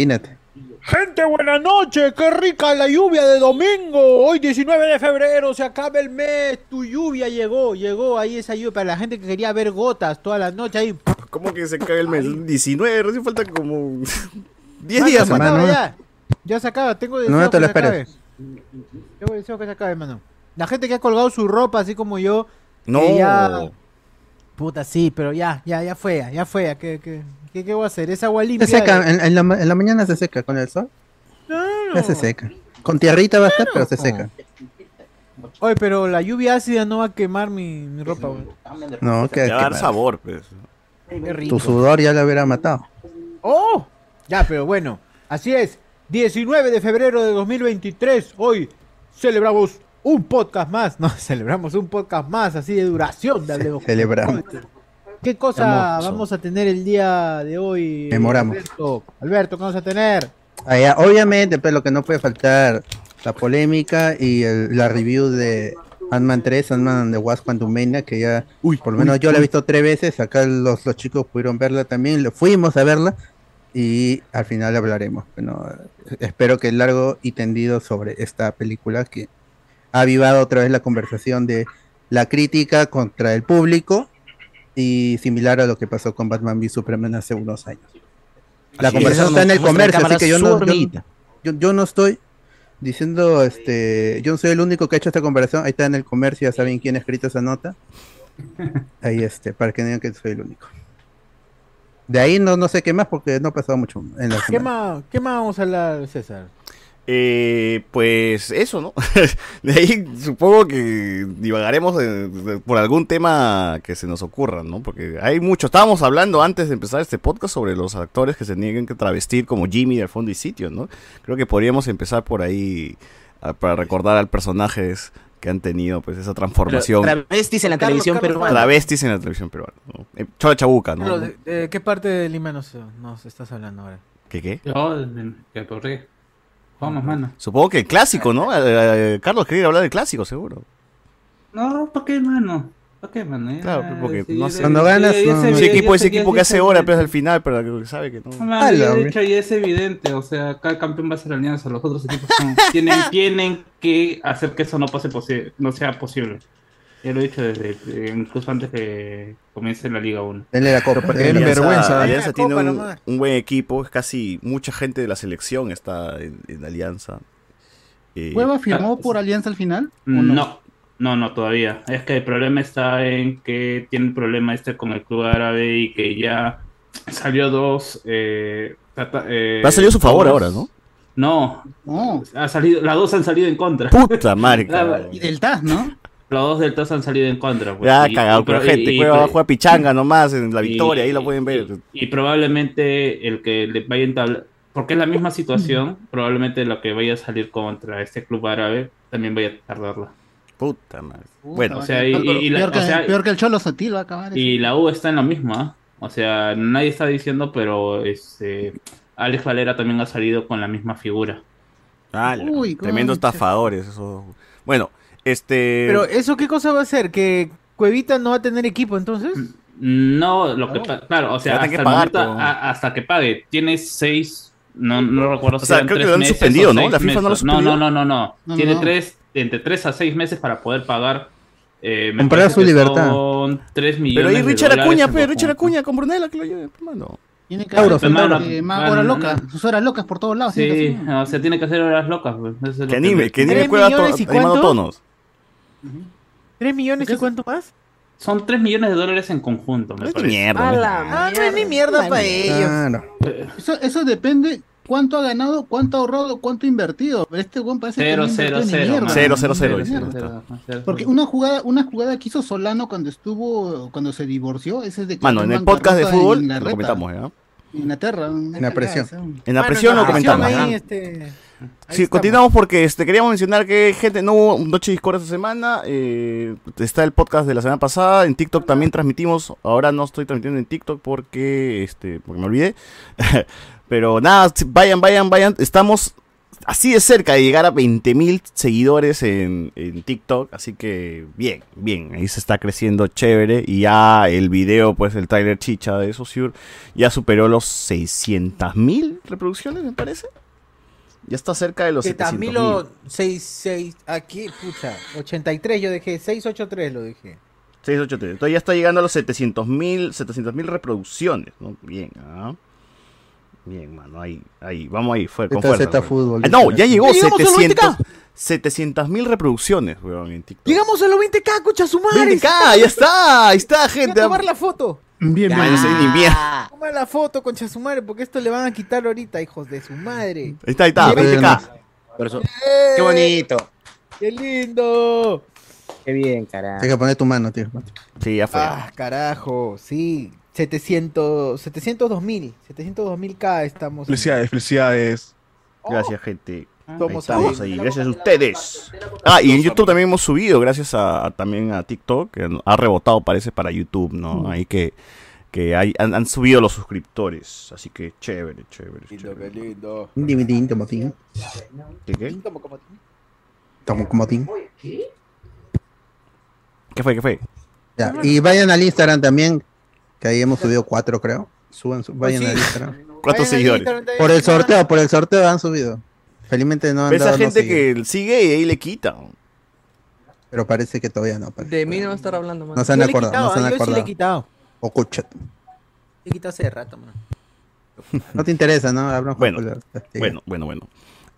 Imagínate. Gente, buenas noches, qué rica la lluvia de domingo. Hoy 19 de febrero, se acaba el mes. Tu lluvia llegó, llegó ahí esa lluvia para la gente que quería ver gotas toda la noche ahí. ¿Cómo que se cae el mes? 19, recién falta como 10 Mano, días, acaba mano. ya. Ya se acaba, tengo deseo No, no te que lo se acabe. esperes. Tengo deseo que se acabe, mano. La gente que ha colgado su ropa, así como yo. No. que ya- Puta, sí, pero ya, ya, ya fue, ya fue. ¿Qué, qué, qué, qué voy a hacer? Es agua limpia. Se seca, en, en la, ma- en la mañana se seca con el sol. Claro. Ya se seca. Con tierrita va a estar, pero se seca. Oye, pero la lluvia ácida no va a quemar mi, mi ropa, güey. No, que, Te va a dar sabor, pues. Qué rico. tu sudor ya lo hubiera matado. ¡Oh! Ya, pero bueno, así es. 19 de febrero de 2023. Hoy celebramos un podcast más. No, celebramos un podcast más, así de duración. De Hablemos. Celebramos. ¿Qué cosa Hermoso. vamos a tener el día de hoy? Memoramos. Alberto, Alberto, ¿qué vamos a tener? Ah, ya, obviamente, pero lo que no puede faltar, la polémica y el- la review de Ant-Man 3, Ant-Man the Wasp Quantumania, que ya, uy, por lo menos yo la he visto tres veces, acá los, los chicos pudieron verla también, lo- fuimos a verla y al final hablaremos. Bueno, espero que largo y tendido sobre esta película que ha avivado otra vez la conversación de la crítica contra el público y similar a lo que pasó con Batman v Superman hace unos años. La Así conversación es. está en el comercio, así que yo no, yo, yo, yo no estoy diciendo, este, yo no soy el único que ha hecho esta conversación, ahí está en el comercio, ya saben quién ha escrito esa nota. Ahí este, para que no digan que soy el único. De ahí no, no sé qué más porque no ha pasado mucho en la ¿Qué semana. más, ¿Qué más vamos a hablar, César? Eh, pues eso, ¿no? De ahí supongo que divagaremos de- de- por algún tema que se nos ocurra, ¿no? Porque hay mucho. Estábamos hablando antes de empezar este podcast sobre los actores que se niegan que travestir como Jimmy del fondo y sitio, ¿no? Creo que podríamos empezar por ahí ah, para recordar al personajes que han tenido pues esa transformación. Travestis en la Carlos, televisión Carlos, peruana. Travestis en la televisión peruana. ¿no? Eh, Chola Chabuca, ¿no? ¿de, de qué parte de Lima nos, nos estás hablando ahora? ¿Qué qué? Yo, que corrí. Vamos, mano. Supongo que el clásico, ¿no? Eh, eh, Carlos quería hablar del clásico, seguro. No, ¿para qué, mano? ¿Para qué, mano? Ya, Claro, porque no sé. Cuando ganas, ya no- se Ese equipo se- equipo que hace hora, pero al final, pero que sabe que no. Ya de hecho ya es evidente, o sea, cada campeón va a ser Alianza, los otros equipos son- tienen, tienen que hacer que eso no pase posi- no sea posible. Ya lo he dicho desde eh, incluso antes que comience la Liga 1. Denle la copa. Qué denle la- vergüenza. Alianza tiene Copa un, buen equipo, es casi mucha gente de la selección está en, en Alianza. Eh, ¿Cueva firmó por Alianza al final? ¿O No, no, no, todavía. Es que el problema está en que tiene el problema este con el club árabe y que ya salió dos. Eh, trata- eh, Va a su favor dos- ahora, ¿no? No, No. ha salido, las dos han salido en contra. Puta madre. Y del TAS, ¿no? Los dos del TAS han salido en contra. pues, Ya y- cagado y- con la y- gente. y- Cueva va a jugar pichanga nomás en la y- victoria, ahí lo pueden ver. Y, y probablemente el que le vaya a entablar, porque es la misma situación, probablemente lo que vaya a salir contra este club árabe también vaya a tardarla. Puta madre. Puta, Bueno, o sea, y- peor, y la- peor que, o sea- peor que el Cholo Sotil va a acabar. Y la U está en lo mismo, ¿ah? O sea, nadie está diciendo, pero este Alex Valera también ha salido con la misma figura. ala, Uy, tremendos estafadores. Eso. Bueno, este. Pero eso qué cosa va a hacer? ¿Que Cuevita no va a tener equipo entonces? No, lo que pa- claro, o sea, hasta que pagar, momento, pero- a- hasta que pague, tiene seis, no, no recuerdo O sea, eran creo que lo han meses suspendido, ¿no? La FIFA no lo suspendió. No, no, no, no, No, tiene no. tres, entre tres a seis meses para poder pagar. Eh, Comprar su libertad. Son tres millones Pero ahí Richard Acuña, en pe, Richard. Acuña con Brunella, que lo lleve, hermano. Tiene que hacer eh, más Bueno, horas no, locas. Sus horas locas por todos lados. Sí, o sea, tiene que hacer horas locas. pues, es Que anime, que anime ¿Tres Cueva to- animando tonos. ¿Tres millones ¿Qué y cuánto más? Son tres millones de dólares en conjunto, me parece. mierda. ¿no? Ah, no es ni mierda para ellos. Claro. Eso, eso depende cuánto ha ganado, cuánto ha ahorrado, cuánto ha invertido. Pero este buen parece Cero, que no cero, cero, mierda. Cero, cero, cero. Cero. Porque una jugada, una jugada que hizo Solano cuando estuvo, cuando se divorció, ese es de que Mano, en el podcast de en fútbol lo comentamos, ¿ya? Inglaterra. En la presión. En la presión lo comentamos. Ahí, este, Sí, estamos. continuamos porque este, queríamos mencionar que gente no hubo Noche Discord esta semana. eh, está el podcast de la semana pasada. En TikTok también transmitimos. Ahora no estoy transmitiendo en TikTok porque este porque me olvidé. Pero nada, vayan, vayan, vayan. Estamos así de cerca de llegar a 20.000 seguidores en, en TikTok, así que bien, bien, ahí se está creciendo chévere y ya el video, pues el trailer chicha de Sociur ya superó los 600.000 reproducciones, me parece. Ya está cerca de los Que 700.000. también lo 66 aquí, pucha, 83 yo dejé, 683 lo dejé. 683. Entonces ya está llegando a los 700.000 700.000 reproducciones, ¿no? Bien, ¿ah? Bien, mano, ahí, ahí, vamos ahí, fue con fuerza. Fútbol. Ah, no, ya llegó ¡Ya llegamos a los 700 20K! 700.000 reproducciones, weón, en TikTok. Llegamos a los 20k, concha su madre. 20K, ya está, ahí está, Voy a gente. tomar la foto. Bien, bien. no sé ni mierda. Toma la foto, concha su madre, porque esto le van a quitar ahorita, hijos de su madre. Ahí está, ahí está, Bien. 20K. Por eso- ¡Eh! Qué bonito. ¡Qué lindo! Qué bien, carajo. Tienes que poner tu mano, tío. Sí, ya fue. Ah, carajo, sí. 700, 702 mil, 702 mil K estamos. Felicidades, felicidades. Gracias, gente. Ahí Somos estamos ahí. ahí, gracias a ustedes. Ah, y en YouTube también hemos subido, gracias a, a- también a TikTok, que ha rebotado, parece, para YouTube, ¿no? Ahí que, que hay- han, han subido los suscriptores. Así que chévere, chévere. Lindo, qué chévere. lindo. ¿Qué, qué? Tin. ¿Qué fue? ¿Qué fue? Ya. Y vayan al Instagram también, que ahí hemos subido cuatro, creo. Suban, su- vayan sí. al Instagram. ¿Cuántos seguidores? Por el sorteo, por el sorteo han subido. Felizmente no han Esa dado gente que sigue y ahí le quita. Pero parece que todavía no. parece. De mí no va a estar hablando, man. No se han acordado, no se han ah, yo sí le he acordado. quitado. O cuchat. Le he quitado hace rato, man. No te interesa, ¿no? Bueno. Bueno, bueno, bueno.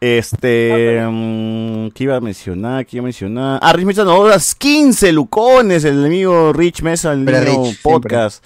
Este. mm, ¿Qué iba a mencionar? ¿Qué iba a mencionar? Ah, Rich Mesa, no, las 15 lucones, el amigo Rich Mesa, el niño Rich, podcast.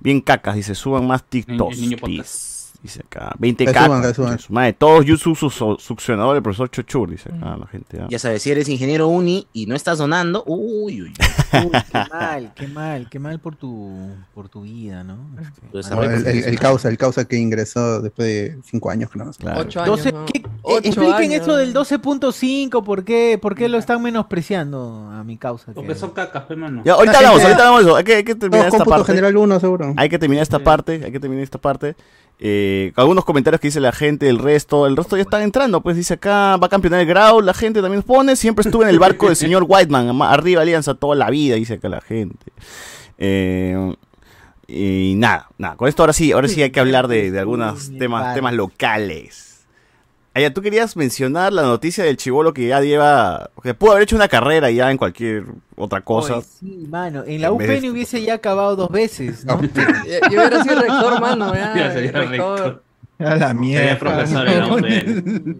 Bien cacas, dice, suban más TikToks. El niño please. podcast. Dice acá, 20 Que suban, cacas. que suban. dice su madre, todos YouTube su, su- succionador del profesor Chochur, dice acá la gente. ah. Ya sabes, si eres ingeniero uni y no estás donando, uy, uy, uy. Qué mal, qué mal, qué mal por tu, por tu vida, ¿no? Este, Pues, No, el, el- el causa, el causa que ingresó después de cinco años, creo. Claro. Ocho años. 12, ¿no? ¿qué- Ocho expliquen años. eso del 12.5, ¿por qué, ¿por qué lo están menospreciando a mi causa? Porque que- son cacas, pe, mano. Ya, ahorita La hablamos, ahorita hablamos eso. Hay que, hay que terminar No, esta parte. general 1, seguro. Hay que terminar esta Sí. parte, hay que terminar esta parte. Eh, algunos comentarios que dice la gente, el resto, el resto ya están entrando, pues dice acá, va a campeonar el Grau, la gente también pone, siempre estuve en el barco del señor Whiteman, arriba Alianza toda la vida, dice acá la gente. Eh, y nada, nada, con esto ahora sí, ahora sí hay que hablar de, de algunos temas, temas locales. Aya, tú querías mencionar la noticia del chivolo que ya lleva, que pudo haber hecho una carrera ya en cualquier otra cosa. Oye, sí, mano, en la de UPN hubiese ya acabado dos veces, ¿no? Yo hubiera sido rector, mano. Ya, Ya sería rector. rector. A la Sería mierda. profesor en la UPN.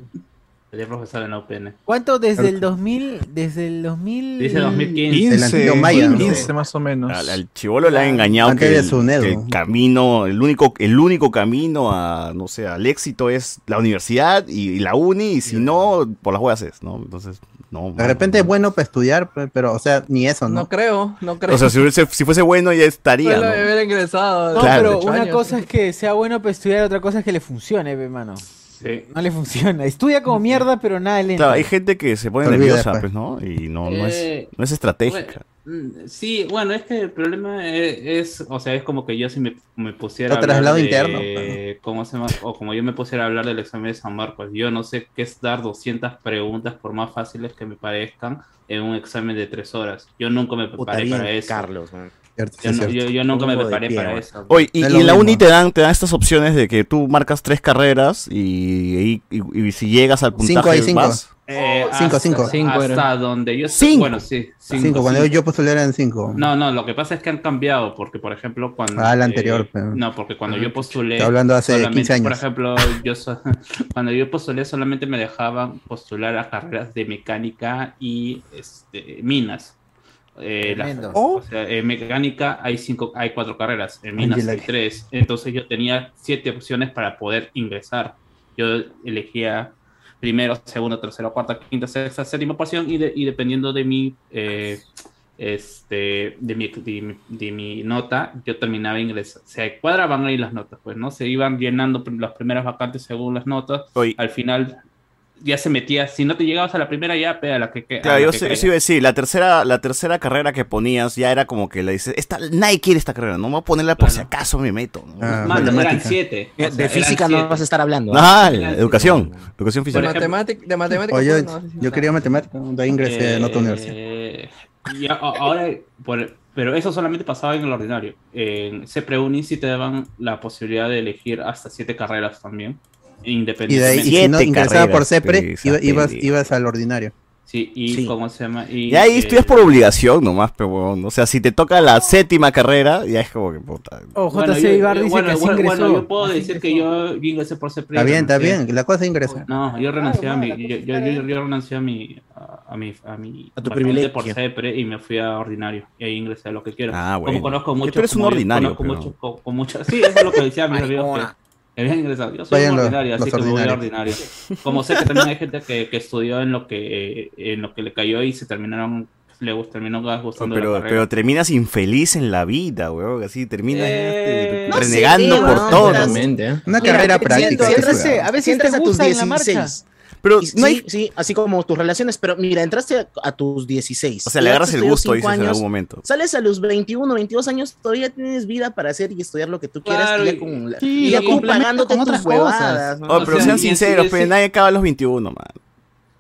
Sería profesor en la UPN. ¿Cuánto desde el 2000? Desde el 2000... Dice 2015. El 15, antiguo Maya, ¿no? 15 más o menos. Al, al chivolo le han engañado Antes que de el, su Nedo. que el camino, el único, el único camino a, no sé, al éxito es la universidad y, y la uni, y si no, por las huevas es, ¿no? Entonces, no. De repente es bueno para estudiar, pe- pero, o sea, ni eso, No ¿no? creo, no creo. O sea, si, hubiese- si fuese bueno ya estaría, Solo ¿no? ingresado. No, Claro. pero una años. cosa es que sea bueno para estudiar, otra cosa es que le funcione, ve, mano. Sí. No le funciona. Estudia como mierda, pero nada le. Claro, hay gente que se pone olvida nerviosa, después. pues, ¿no? Y no, no, es, Eh, no es estratégica. Bueno, mm, sí, bueno, es que el problema es, es, o sea, es como que yo si me, me pusiera a hablar traslado de, interno, ¿cómo se? O como yo me pusiera a hablar del examen de San Marcos, yo no sé qué es dar 200 preguntas, por más fáciles que me parezcan, en un examen de tres horas. Yo nunca me Puta preparé bien, para eso. Carlos, man. Cierto, Yo, no- yo- yo nunca me preparé pie, para güey. eso. Oye, y, Es y en la uni te dan, te dan estas opciones de que tú marcas tres carreras y, y- y- y si llegas al puntaje Cinco hay cinco. vas. Eh, Cinco, hasta, cinco. Cinco hasta era. donde yo sé- Cinco. Bueno, sí. Cinco, Cinco, cuando cinco. yo postulé eran cinco. No, no, lo que pasa es que han cambiado, porque por ejemplo cuando... Ah, la anterior, pero- No, porque cuando yo postulé... Estoy hablando hace solamente, 15 años. Por ejemplo, yo so- cuando yo postulé solamente me dejaban postular a carreras de mecánica y este, minas. Eh, las- Tremendo. o sea, en mecánica hay cinco, hay cuatro carreras, en minas Angela. hay tres. Entonces yo tenía siete opciones para poder ingresar. Yo elegía primero, segundo, tercero, cuarta, quinta, sexta, séptima porción y, de- y dependiendo de mi eh, este de mi, de, mi- de mi nota, yo terminaba ingresando. Se cuadraban ahí las notas, pues, ¿no? Se iban llenando las primeras vacantes según las notas. Oye, Al final ya se metía, si no te llegabas a la primera ya, pega la que, que a Claro, la yo que sí iba a decir, la tercera, la tercera carrera que ponías ya era como que le dices, esta, nadie quiere esta carrera, no voy a ponerla por si acaso me meto. ¿no? Ah, Mano, eran siete. o sea, De eran física no siete. vas a estar hablando. ¿eh? Ah, Eran siete. educación, educación De física. ejemplo- matemática, de matemática. O yo, pues, no, sí, sí, yo sí. quería matemática, de ahí ingresé en otra universidad. Eh, y a- a- ahora, por- pero eso solamente pasaba en el ordinario. En CEPREUNI sí te daban la posibilidad de elegir hasta siete carreras también, Y de ahí, y independientemente. si no Siete ingresaba por CEPRE, iba- esa ibas, ibas al ordinario. Sí, y Sí. cómo se llama. Y, Y ahí eh, estudias por obligación nomás, pero huevón, O sea, si te toca la séptima carrera, ya es como que puta. Oh, bueno, JC yo- Ibar dice bueno, que así bueno, ingresó. bueno, yo puedo decir que ingresó. yo, yo ingresé por CEPRE. Está bien, está bien, la cosa es ingresar. No, yo renuncié a mi, yo, yo, yo, yo renuncié a mi, a, a mi, a mi A tu privilegio. por CEPRE y me fui a ordinario y ahí ingresé a lo que quiero. Ah, Como bueno. conozco Que mucho, tú eres un como yo ordinario, conozco pero- mucho, con, con mucha- sí, eso es lo que decía que, Maricona. Que habían ingresado. Yo soy Vayan un ordinario, así que me voy a ordinario. Como sé que también hay gente que, que estudió en lo que en lo que le cayó y se terminaron le gust- terminó gustando la Pero, carrera. pero terminas infeliz en la vida, weón. Así terminas Eh, este, no sé, renegando sí, por no, todo. ¿eh? Una Mira, carrera práctica. estudiar. a veces si entras te a tus gusta en la marcha. 16. Pero Y no hay. sí, sí, así como tus relaciones, pero mira, entraste a, a tus 16. O sea, le agarras el gusto, dices en años, algún momento. Sales a los 21, 22 años, todavía tienes vida para hacer y estudiar lo que tú quieras Claro, y ya con, la- sí, y y ya con pagándote con tus otras cosas. huevadas. ¿no? Oh, O pero sea, sean sinceros, pero sí. nadie acaba a los 21, man.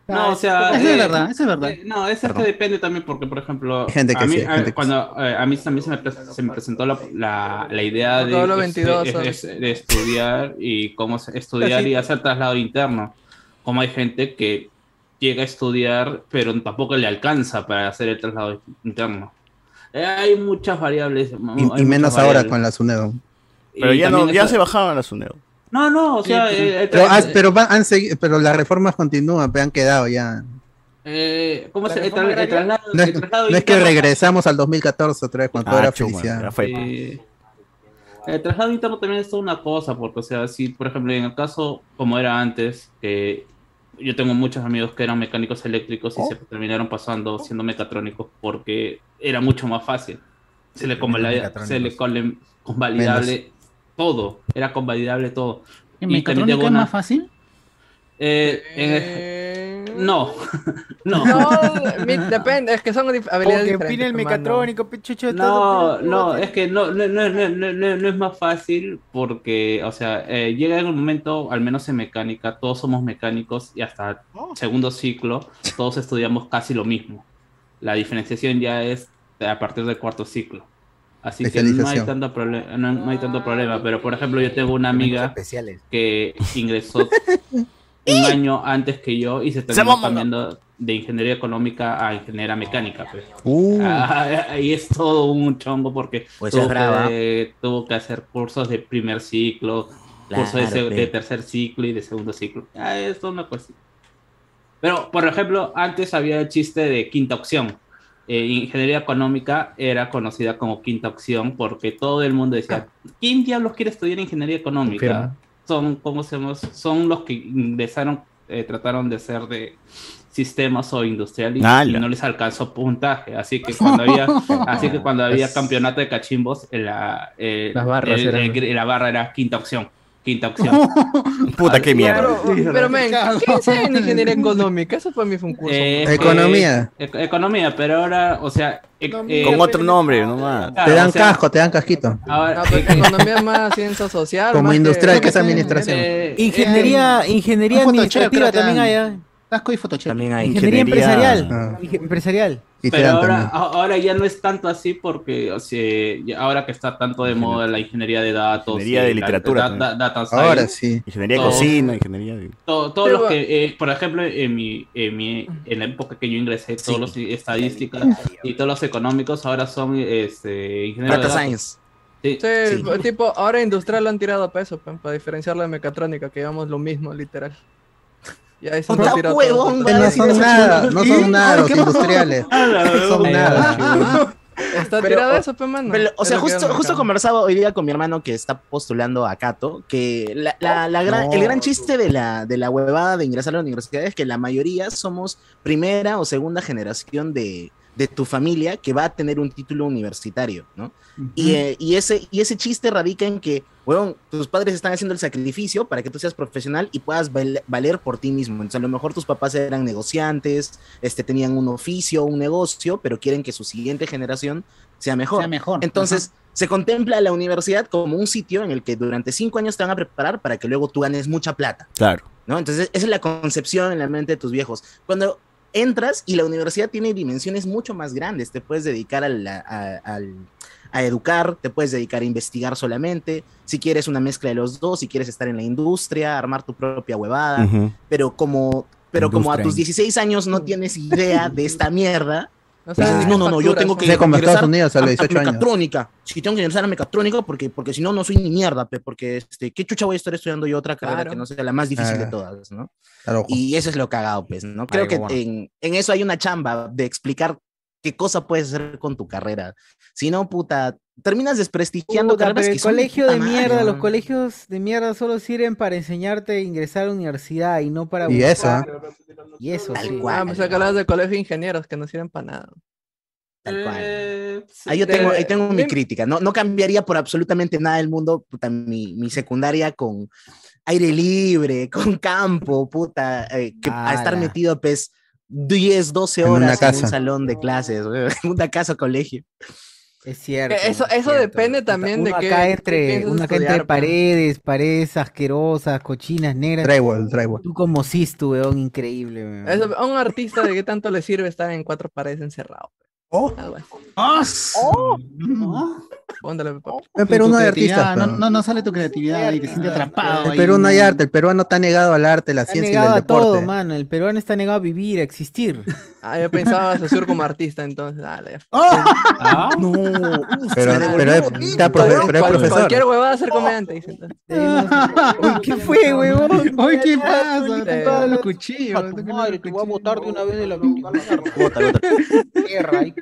No, o sea, Eso es eh, verdad, eso es verdad. eh, no, eso es que depende también porque, por ejemplo, gente que a mí, sí, a- gente que cuando eh, a mí también se me, pre- se me presentó la, la, la idea de, Todos los este, 22, es- ¿sabes? es- de estudiar y cómo estudiar y hacer traslado interno. Como hay gente que llega a estudiar, pero tampoco le alcanza para hacer el traslado interno. Eh, hay muchas variables. Y, y menos ahora con la SUNEDO. Pero ya, no, ya se bajaban las UNED. No, no, o sea, eh, el Pero, tra- ah, pero, van- han segui- pero las reformas continúan, pero han quedado ya. eh, ¿cómo ¿La se el, tra- traslado, No es, el traslado no es que regresamos al 2014 otra vez cuando Ah, era chuma, felicidad. Eh, el traslado interno también es toda una cosa, porque, o sea, si, por ejemplo, en el caso como era antes, que yo tengo muchos amigos que eran mecánicos eléctricos y se terminaron pasando siendo mecatrónicos porque era mucho más fácil. Se le, convalida- se le convalidable todo, era convalidable todo. ¿En y mecatrónica es una- más fácil? Eh, eh, Eh, no, no. No, mi- depende, es que son habilidades Porque diferentes. opina el mecatrónico, pichucho. No, no, es que no, no, no, no, no, no- no es más fácil porque, o sea, eh, llega en un momento, al menos en mecánica, todos somos mecánicos y hasta segundo ciclo todos estudiamos casi lo mismo. La diferenciación ya es a partir del cuarto ciclo. Así que no hay, tanto problema, no, no hay tanto problema, pero por ejemplo yo tengo una amiga especiales. que ingresó un año antes que yo y se terminó mamó. cambiando de ingeniería económica a ingeniería mecánica. Pues. Uh, Ah, ahí es todo un chongo porque Pues tuvo, que, tuvo que hacer cursos de primer ciclo, cursos de, Claro, se- pe. de tercer ciclo y de segundo ciclo. Ah, es toda una cuestión. Pero, por ejemplo, antes había el chiste de quinta opción. Eh, ingeniería económica era conocida como quinta opción porque todo el mundo decía, ¿quién diablos quiere estudiar ingeniería económica? Confirmo. Son, ¿cómo se llama? Son los que ingresaron, eh, trataron de ser de sistemas o industrial y, no les alcanzó puntaje. Así que cuando había, así que cuando había campeonato de cachimbos, la, eh, Las barras el- eran- el- la barra era quinta opción. Quinta opción. Puta, qué mierda. Pero, pero men, ¿qué enseñan en ingeniería económica? Eso para mí fue un curso. Eh, Economía. eh, ec- economía, pero ahora, o sea, ec- eh, Con otro nombre, nomás. claro, te dan o sea, casco, te dan casquito. ahora- No, pero economía es más ciencia social. Como industrial, que es eh, administración. eh, Ingeniería, ingeniería Photoshop administrativa también hay. Casco y Photoshop. También hay. Ingeniería Ingeniería- empresarial. Ah. Empresarial. Y Pero ahora, ahora ya no es tanto así porque, o sea, ya ahora que está tanto de moda la ingeniería de datos, Ingeniería de la- literatura da- también. da- data Ahora sí. Ingeniería de cocina, ingeniería de... todo- todos Pero- los que, eh, por ejemplo, en mi, en mi, en la época que yo ingresé, todos los estadísticas y todos los económicos ahora son, este, ingenieros de Data datos. Science. Sí. Sí, Sí. tipo, ahora industrial lo han tirado a peso, pe, para diferenciarlo de mecatrónica, que llevamos lo mismo, literal. Ya eso lo tirado huevón, todo. No son nada, no son nada los industriales. No son nada. Está Pero, tirado o- eso, pe, mano. Pero, o sea, justo, justo conversaba hoy día con mi hermano que está postulando a Cato, que la, la- la gran- No. el gran chiste de la, de la huevada de ingresar a la universidad es que la mayoría somos primera o segunda generación de, de tu familia que va a tener un título universitario, ¿no? Y, eh, y ese, y ese chiste radica en que, weón, tus padres están haciendo el sacrificio para que tú seas profesional y puedas val- valer por ti mismo. Entonces, a lo mejor tus papás eran negociantes, este, tenían un oficio, un negocio, pero quieren que su siguiente generación sea mejor. Sea mejor. Entonces, se contempla la universidad como un sitio en el que durante cinco años te van a preparar para que luego tú ganes mucha plata. Claro. ¿no? Entonces, esa es la concepción en la mente de tus viejos. Cuando entras y la universidad tiene dimensiones mucho más grandes, te puedes dedicar a, la- a- al- a educar, te puedes dedicar a investigar solamente, si quieres una mezcla de los dos, si quieres estar en la industria, armar tu propia huevada, pero como... Pero como a tus 16 años no tienes idea de esta mierda, No, sabes no, no, no, yo tengo que Sí, como Estados Unidos a los 18 años. mecatrónica. Si tengo que ingresar a mecatrónica porque, porque si no, no soy ni mierda, pe, porque este, ¿qué chucha voy a estar estudiando yo otra carrera Claro. que no sea la más difícil de Ah. todas, ¿no? Claro, Y eso es lo cagado, pues, ¿no? Creo Ay, que guau. en, en eso hay una chamba de explicar qué cosa puedes hacer con tu carrera. Si no, puta, terminas desprestigiando Puta, carreras pero que el son colegio de madre, mierda, los colegios de mierda solo sirven para enseñarte a ingresar a la universidad y no para Y eso, buscar- Y eso, Tal sí. cual. Ah, pues acá hablas de colegio de ingenieros que no sirven para nada. Tal cual. Eh. Ahí yo tengo, ahí de- tengo mi crítica. No, no cambiaría por absolutamente nada del mundo, puta, mi, mi secundaria con aire libre, con campo, puta, eh, que a estar metido, pues, 10, 12 En una horas en un casa. salón de clases, una casa colegio. Es cierto. Eh, eso- es eso cierto. depende también uno de qué- acá qué entre, uno acá entre estudiar, pues. paredes, paredes asquerosas, cochinas, negras. drywall, drywall. Tú como Sistu, weón, increíble, weón. Eso, a un artista de qué tanto le sirve estar en cuatro paredes encerrado. Oh. Algo así. ¡Ah! Póndale, papá. En Perú no hay artistas. No, pero- no, no sale tu creatividad y te sientes atrapado. En ahí, Perú no hay arte, el peruano está negado al arte, la Está ciencia y negado el a todo, deporte. mano. El peruano está negado a vivir, a existir. Ah, yo pensaba asociar como artista, entonces. Dale, ya. Ah, No, Pero, pero, devolvió es, está profe- pero es profesor. Cualquier huevada ser comediante, dice. entonces. ¿qué fue, weón? Oye, ¿qué pasa? Todos los cuchillos. madre, te voy a botar de una vez de la Bota, bota. tierra ahí,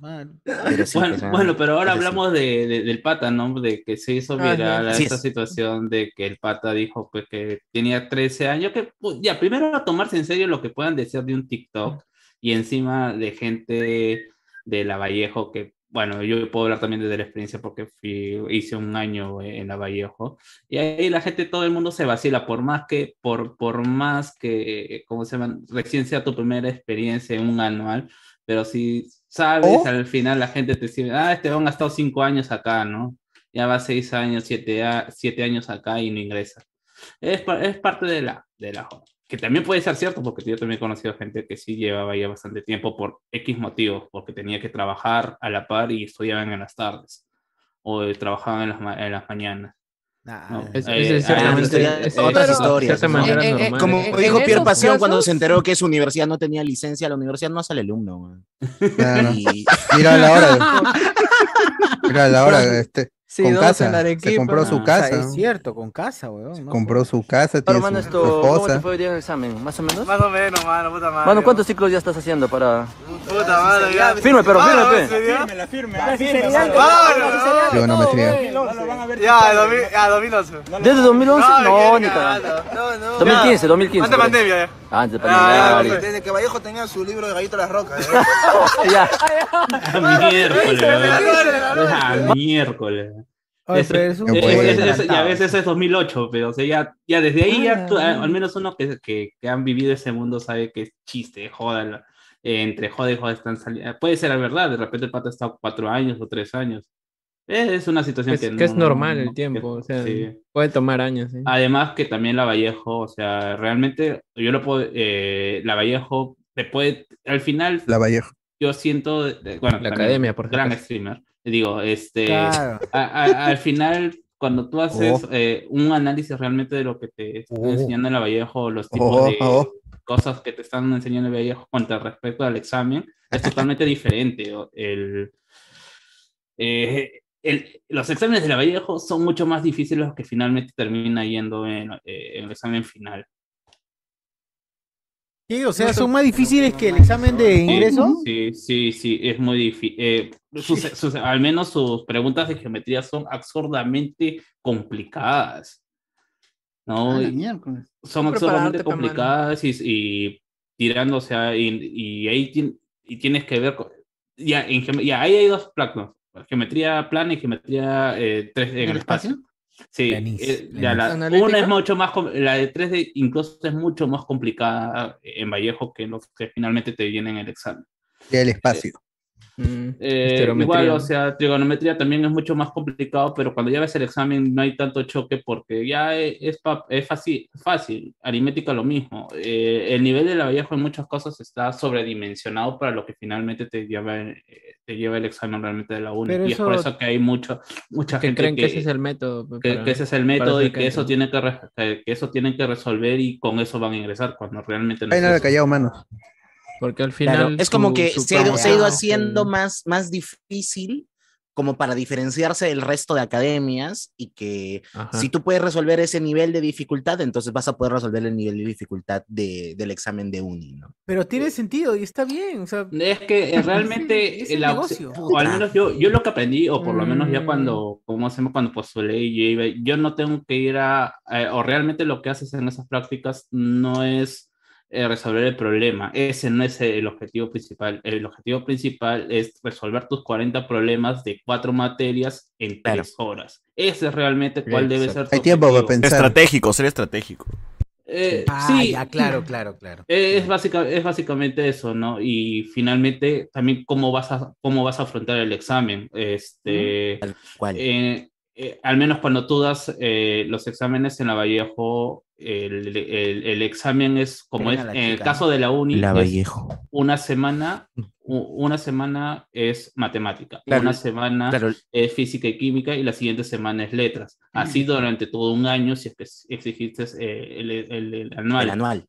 madre. Pero sí, Bueno, ah, bueno, pero ahora eso sí. hablamos de, de- del pata, ¿no? De que se hizo Ah, viral sí. esta Sí. situación de que el pata dijo pues que tenía 13 años, que pues, ya, primero a tomarse en serio lo que puedan decir de un TikTok y encima de gente de la Vallejo que, bueno, yo puedo hablar también desde la experiencia porque fui, hice un año en la Vallejo y ahí la gente, todo el mundo se vacila, por más que, por, por más que, ¿cómo se llama? Recién sea tu primera experiencia en un anual, pero si sabes, ¿Oh? al final la gente te dice, ah, este van ha estado cinco años acá, ¿no? Ya va seis años, siete, a- siete años acá y no ingresa. Es, es parte de la, de la. Que también puede ser cierto, porque yo también he conocido gente que sí llevaba ya bastante tiempo por X motivos, porque tenía que trabajar a la par y estudiaban en las tardes, o trabajaban en las, en las mañanas. Nah, ¿no? Es- Eh, es eh, normal. Como dijo Pierre Pasión cuando se enteró que su universidad no tenía licencia, la universidad no sale alumno. weón. Claro. Y- Mira la hora. Mira la hora. Este, Sí, con casa. Se compró su Ah, casa. es cierto, con casa, weón. ¿no? Compró su casa, tiene hermano, su, esto, ¿cómo te fue hoy día en el examen? ¿Más o menos? Más o menos, mano, puta madre. Mano, ¿cuántos ciclos ya estás haciendo para...? Puta madre, ya. Firme, pero firme, pe. Firme, la firme. La Trigonometría. Ya, 2000 ya, 2011. ¿Desde 2011? No, ni. No, no. 2015, 2015. Antes de pandemia, ya. Ah, Antes de Ah, pandemia. ya, dale. Desde que Vallejo tenía su libro de Gallito Las Rocas. Ya. A miércoles. A miércoles. Ya ves, ese es 2008, pero o sea, ya, ya desde ahí, ya Ah, tú- ya. al menos uno que, que, que han vivido ese mundo sabe que es chiste, joda, eh, entre joda y joda están saliendo. Puede ser la verdad, de repente el pato ha estado cuatro años o tres años. Eh, Es una situación Es que, que es no- normal no- el tiempo, o sea, sí. puede tomar años. ¿sí? Además que también la Vallejo, o sea, realmente yo lo puedo, eh, la Vallejo puede, al final La Vallejo. yo siento, eh, bueno, La también, academia, por gran ejemplo. streamer, digo, este, Claro. a- a- al final, cuando tú haces Oh. eh, un análisis realmente de lo que te está Oh. enseñando el Vallejo, los tipos Oh, de oh. cosas que te están enseñando el Vallejo contra respecto al examen, es totalmente diferente. El, eh, el- los exámenes de la Vallejo son mucho más difíciles los que finalmente termina yendo en, eh, en el examen final. Sí, o sea, son más difíciles que el examen de ingreso. Sí, sí, sí, es muy difícil. al menos sus preguntas de geometría son absurdamente complicadas. ¿no? Ah, son absurdamente complicadas y, y tirando, o sea, y, y ahí tien- y tienes que ver, co- ya, en ya, ahí hay dos planos. Geometría plana y geometría eh, 3D en ¿En el el espacio. espacio? Sí, eh, ya la- una es mucho más, la de 3D incluso es mucho más complicada en Vallejo que los que finalmente te vienen en el examen. Y el espacio. Mm, Eh, igual, o sea, trigonometría también es mucho más complicado, pero cuando ya ves el examen no hay tanto choque porque ya e- es, es fácil, fácil, aritmética lo mismo. Eh, el nivel de la Vallejo en muchas cosas está sobredimensionado para lo que finalmente te lleva, eh, te lleva el examen realmente de la UNI. Pero y es por eso- que hay mucho, mucha que gente creen que, que, ese es el método. pues, que- para- que ese es el método y que eso tienen que, re- que que eso tienen que resolver y con eso van a ingresar cuando realmente no es nada callado, mano. Porque al final. Claro, es como su- que su se ha, ido, se ha ido haciendo el- más, más difícil como para diferenciarse del resto de academias y que Ajá. si tú puedes resolver ese nivel de dificultad, entonces vas a poder resolver el nivel de dificultad de, del examen de uni, ¿no? Pero tiene sentido y está bien. O sea, Es que eh, realmente es el la negocio. o al menos yo, yo lo que aprendí, o por lo menos ya Mm. cuando, como hacemos cuando postulé, yo, iba- yo no tengo que ir a, eh, o realmente lo que haces en esas prácticas no es eh, resolver el problema, ese no es el objetivo principal, el objetivo principal es resolver tus 40 problemas de cuatro materias en Claro. tres horas. Ese es realmente cuál debe ser tu Hay tiempo para objetivo. pensar. Estratégico, ser estratégico. Eh, ah, sí, ya, claro, claro, claro. eh, Es, básica, es básicamente eso, ¿no? Y finalmente también cómo vas a, cómo vas a afrontar el examen. Este, Tal cual. eh, eh, al menos cuando tú das eh, los exámenes en la Vallejo, el, el- el examen es como es, en el caso de la uni, La es Vallejo. una semana, u- una semana es matemática, Claro, una semana Claro, es física y química y la siguiente semana es letras. Así durante todo un año, si es que exigiste eh, el, el- el anual el anual.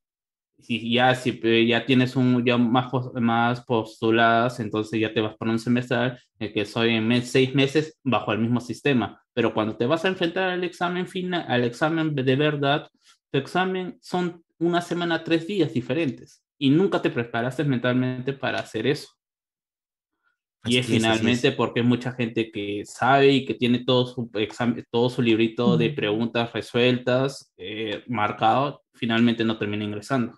Si ya, si eh, ya tienes un, ya más, más postuladas, entonces ya te vas por un semestral, el que soy en mes- seis meses bajo el mismo sistema. Pero cuando te vas a enfrentar al examen final, al examen de verdad, tu examen son una semana, tres días diferentes. Y nunca te preparaste mentalmente para hacer eso. Y es finalmente es. porque mucha gente que sabe y que tiene todo su examen, todo su librito de preguntas resueltas, eh, marcado, finalmente no termina ingresando.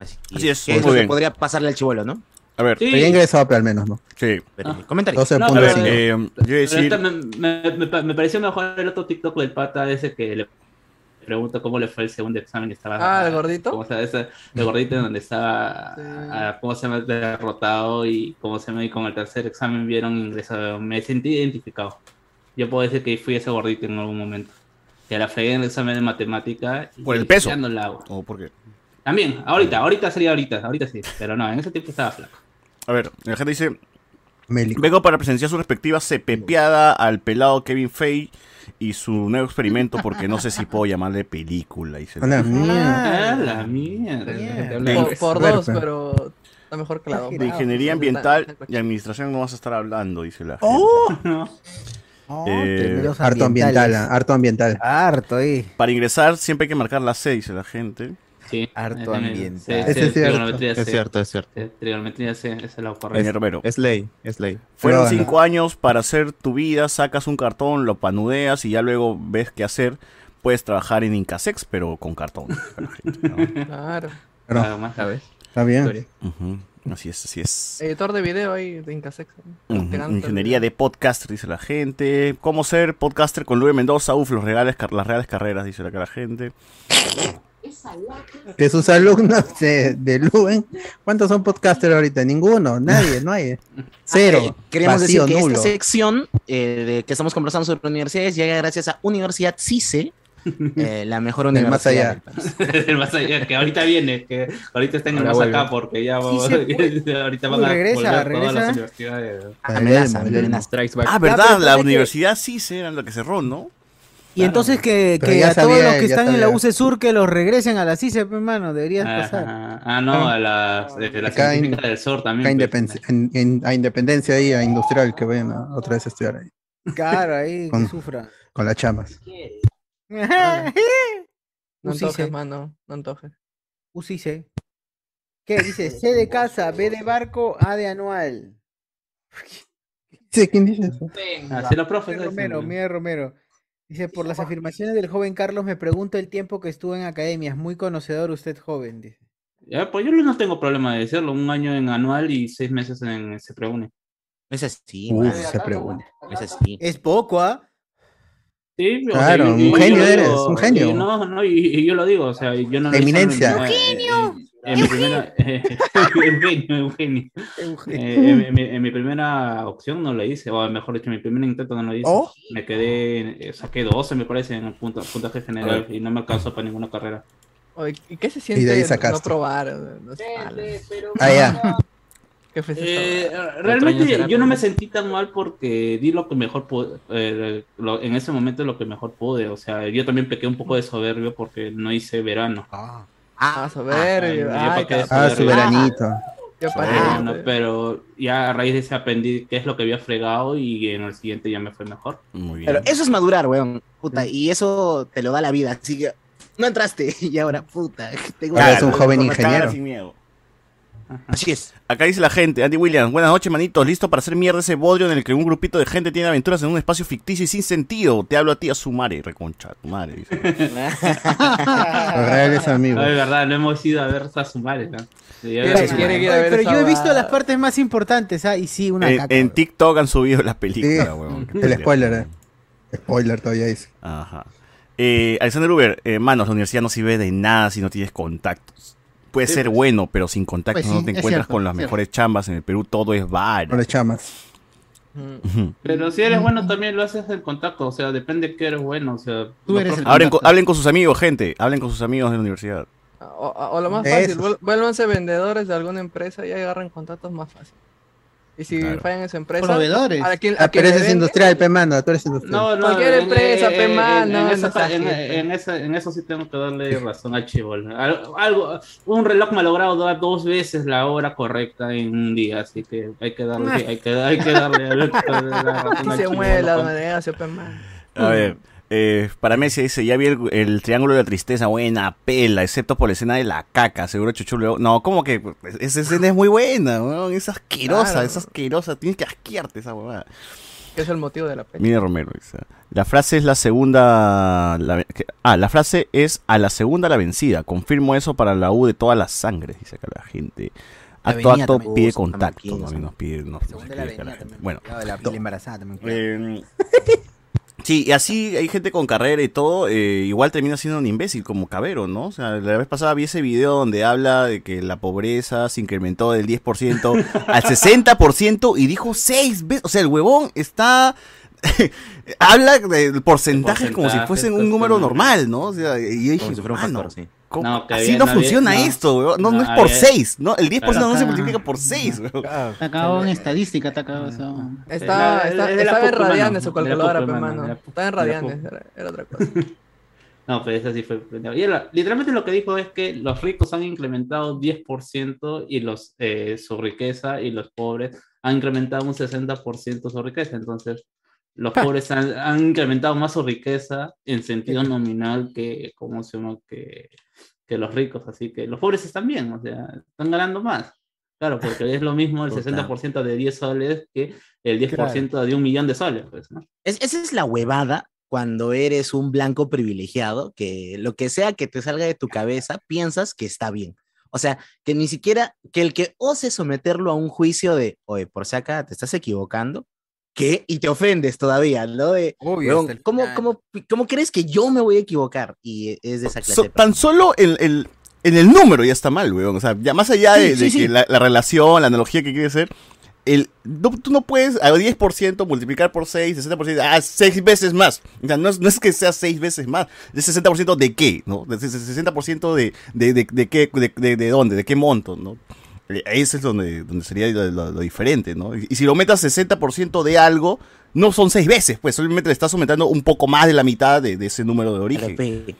Así, Así es, Que muy que podría pasarle al chivolo, ¿no? A ver, Sí. Pero ingresado, pero al menos, ¿no? sí. Ah. comentario. 12.5. No, A ver, pero- eh, yo decir. esta me, me, me, pa- me pareció mejor el otro TikTok del pata ese que le pregunto cómo le fue el segundo examen y estaba. Ah, ¿el gordito? ¿Cómo se ese? El gordito en donde estaba. Sí. ¿Cómo se llama? Derrotado y cómo se llama. Y con el tercer examen vieron ingresado. Me sentí identificado. Yo puedo decir que fui ese gordito en algún momento. Que la fregué en el examen de matemática. y ¿Por el peso? Ya no la hago. ¿O por qué? También, ahorita, ahorita sería ahorita, ahorita sí. Pero no, en ese tiempo estaba flaco. A ver, la gente dice. Meli. Vengo para presenciar su respectiva cepepeada al pelado Kevin Feige y su nuevo experimento porque no sé si puedo llamarle película. Dice A la mierda. Ah, la mierda. Mierda. Por, por dos, pero- está mejor que la dos. De ingeniería ambiental y administración no vas a estar hablando, dice la gente. No. Oh, Eh, Harto ambiental, ah, harto ambiental. Harto ahí. Para ingresar siempre hay que marcar la C, dice la gente. Sí, Harto también. ambiental. Sí, Ese sí, es cierto. Es cierto, es cierto. Trigonometría sí, es correcta. Romero. Es ley, es ley. Fueron Pero, cinco años para hacer tu vida, sacas un cartón, lo panudeas y ya luego ves qué hacer. Puedes trabajar en Incasex, pero con cartón. Claro. Pero, Nada más. ¿Sabes? está bien. Así es, así es. Editor de video ahí de Incasex. Integrante Ingeniería de podcaster, dice la gente. ¿Cómo ser podcaster con Luis Mendoza? Uf, los reales, car- las reales carreras, dice acá la gente. Que sus alumnos de, de Luen, ¿cuántos son podcasters ahorita? Ninguno, nadie, no hay. Cero. Eh, queríamos vacío, decir que nulo. esta sección eh, de que estamos conversando sobre universidades llega gracias a Universidad CICE, eh, la mejor Del más universidad allá. del más allá, que ahorita viene, que ahorita está en el más acá porque ya vamos, se ahorita van a regresa, volver todas regresa. las universidades. Amenaza, amenaza. Ah, ¿verdad? la que- universidad sí se era la que cerró, ¿no? Y entonces que, a todos los que están en la. UC Sur que los regresen a la CICE, hermano, deberías pasar. Ajá. Ah, no, a las de la Acá en- científica del sur Acá también. pues. independ- en- en- a Independencia y a Industrial que vayan a otra vez a estudiar ahí, Claro, ahí que sufra. con las chamas. No antojes, mano. No antojes. UCICE. ¿Qué dice? C de casa, B de barco, A de anual. Sí, ¿quién dice eso? Así los profes. Miguel dicen, Romero. Miguel Romero. Dice, por las afirmaciones del joven Carlos me pregunto el tiempo que estuvo en academias. Muy conocedor usted, joven. Dice. Ya, pues yo no tengo problema de decirlo. Un año en anual y seis meses en se preune. Es así, Uf, se pregunta. Es así. Es poco, ¿ah? Sí, o Claro, sea, un yo genio eres, digo, un genio. y no, no, y, y yo lo digo, o sea, yo no lo hice en- Eminencia. En- mi primera, Eugenio, Eugenio. Eh, en, en mi, en mi primera opción no lo hice, o mejor dicho, en mi primer intento no lo hice. ¿Oh? Me quedé, eh, saqué 12 me parece en el punto, puntaje general y no me alcanzó para ninguna carrera. Oye, ¿Y qué se Y de ahí siente no probar? No sé, ala. Ah, ya. ¿Qué fue eso? Eh, realmente yo no me pero- sentí tan mal porque di lo que mejor pude, eh, lo- en ese momento lo que mejor pude, o sea, yo también pequé un poco de soberbio porque no hice verano. Ah, soberbio. Ah, Ay, Ah, su soberbio. veranito. Qué Sí, pariente. no, pero ya a raíz de ese aprendí qué es lo que había fregado y en el siguiente ya me fue mejor. Muy bien. Pero eso es madurar, weón. Puta, y eso te lo da la vida. Así que no entraste y ahora, puta. tengo Ahora es un joven ingeniero. sin miedo. Así es. Acá dice la gente, Andy Williams, buenas noches, manitos, listo para hacer mierda ese bodrio en el que un grupito de gente tiene aventuras en un espacio ficticio y sin sentido. Te hablo a ti, a su madre, reconcha, tu madre. dice. Amigos. No, es verdad, no hemos ido a ver a su madre, ¿no? A Pero yo he visto las partes más importantes, ¿ah? Y sí, una En, caca. en. TikTok han subido la Sí, película, weón. El spoiler, eh. Spoiler todavía dice. Ajá. Eh, Alexander Uber, eh, manos, la universidad no sirve de nada si no tienes contactos. Puede ser bueno, pero sin contactos Pues sí, no te encuentras cierto, con las cierto. mejores chambas. En el Perú todo es varo. le chamas. Mm. Pero si eres bueno también lo haces en contacto, o sea, depende de qué eres bueno, o sea, Tú eres el- Hablen, con, contacto. hablen con sus amigos, gente. Hablen con sus amigos de la universidad. O, lo más fácil, vuélvanse vendedores de alguna empresa y ahí agarran contactos más fácil. Y si Claro. fallan en su empresa, Proveedores. a quien, a Ah, pero ese es industrial, pe mano, tú eres industrial. No, no, Cualquier en- empresa, en- pe, en- en no, en, gente. en esa- en eso sí tengo que darle razón a Chibol. Al- Algo, un reloj malogrado da dos veces la hora correcta en un día, así que hay que darle, hay que, hay que darle la razón se mueve la ¿no? negocio, pe, man. A ver, eh, para Messi dice, ya vi el, el triángulo de la tristeza, buena pela, excepto por la escena de la caca, seguro Chuchulo. No, como que pues, esa escena es muy buena, es asquerosa, Claro. es asquerosa, tienes que asquearte esa huevada. Que es el motivo de la peli. Mire Romero, dice, la frase es la segunda, la- que- ah, la frase es a la segunda la vencida, confirmo eso para la U de todas las sangres, dice acá la gente. Acto avenida acto pide gusta, contacto, nos pide, nos- nos la la gente. Bueno, la, embarazada también. eh, sí, y así hay gente con carrera y todo, eh, igual termina siendo un imbécil como Cabero, ¿no? O sea, la vez pasada vi ese video donde habla de que la pobreza se incrementó del 10% al 60% y dijo seis veces, o sea, el huevón está... habla de porcentajes como si fuesen un número normal, ¿no? O sea, y yo dije, Como si fuera un "Mano, factor, sí. ¿Cómo? No, que así había- no había- funciona no. esto, weón. No, no, No, es por había- 6, ¿no? El 10% no se multiplica por 6, weón. Está acabado en estadística, está acabado eso. Está, Es está, estaba en radianes su calculadora, poca pe, mano, mano. de la- Estaba en radianes, era, era otra cosa. No, pero eso sí fue. Y era- literalmente lo que dijo es que los ricos han incrementado 10% y los, eh, su riqueza y los pobres han incrementado un 60% su riqueza. Entonces, los pobres han, han incrementado más su riqueza en sentido nominal que, ¿cómo se llama? Que, que los ricos. Así que los pobres están bien, o sea, están ganando más. Claro, porque es lo mismo el Puta. 60% de 10 soles que el 10% de un millón de soles. Pues, ¿no? Es- esa es la huevada cuando eres un blanco privilegiado, que lo que sea que te salga de tu cabeza, piensas que está bien. O sea, que ni siquiera, que el que ose someterlo a un juicio de, oye, por si acá te estás equivocando, ¿qué? Y te ofendes todavía, ¿no? De, Obvio, weón, ¿cómo, cómo, ¿Cómo crees que yo me voy a equivocar? Y es de esa clase. So- de tan solo el, el- en el número ya está mal, weón. O sea, ya más allá de, Sí, sí, de sí. que la, la relación, la analogía que quiere hacer, el, no- tú no puedes a 10% multiplicar por 6, 60%, ah, 6 veces más. O sea, no es, no es que sea 6 veces más, es 60% de qué, ¿no? De 60% de, de, de, de qué, de, de, de dónde, de qué monto, ¿no? Ese es donde, donde sería lo, lo- lo diferente, ¿no? Y, y si lo metas 60% de algo, no son 6 veces, pues solamente le estás aumentando un poco más de la mitad de, de ese número de origen. Pero, pe,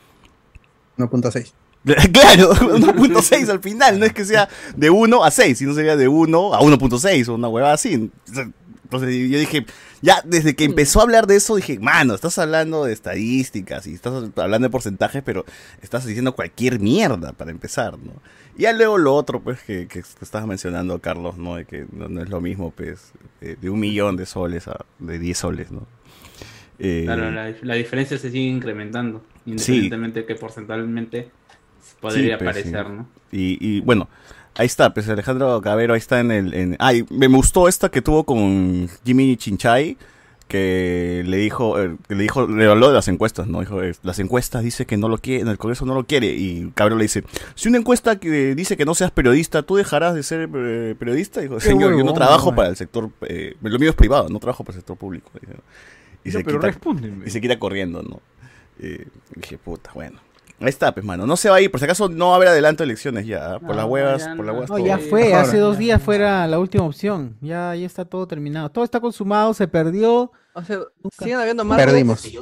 1.6. Claro, 1.6 al final, no es que sea de 1 a 6, sino sería de 1 a 1.6 o una hueva así. Entonces yo dije, ya desde que empezó a hablar de eso, dije, mano, estás hablando de estadísticas y estás hablando de porcentajes, pero estás diciendo cualquier mierda para empezar, ¿no? Y ya luego lo otro, pues, que, que estabas mencionando, Carlos, ¿no? De que no, no es lo mismo, pues, de, de un millón de soles a de 10 soles, ¿no? Eh, Claro, la, la diferencia se sigue incrementando, independientemente de que porcentualmente podría Sí, pues, parecer, sí. ¿no? Y, y, bueno, ahí está, pues Alejandro Cabero, ahí está en el... En, ay, me me gustó esta que tuvo con Jimmy Chinchay, que le dijo, eh, que le dijo, le habló de las encuestas, ¿no? Dijo, eh, las encuestas dice que no lo quiere, el Congreso no lo quiere, y Cabero le dice, si una encuesta que dice que no seas periodista, ¿tú dejarás de ser eh, periodista? Dijo, señor, yo no trabajo para el sector, eh, lo mío es privado, no trabajo para el sector público. dijo. Y, No, se pero quita, y se quita corriendo, ¿no? Eh, dije, puta, bueno. Ahí está, pues, mano. No se va a ir. Por si acaso no va a haber adelanto de elecciones ya. ¿ah? Por las huevas, por las huevas. No, todo. ya fue, hace dos días fuera la última opción. Ya, ya está todo terminado. Todo está consumado, se perdió. O sea, siguen habiendo marcos. Perdimos.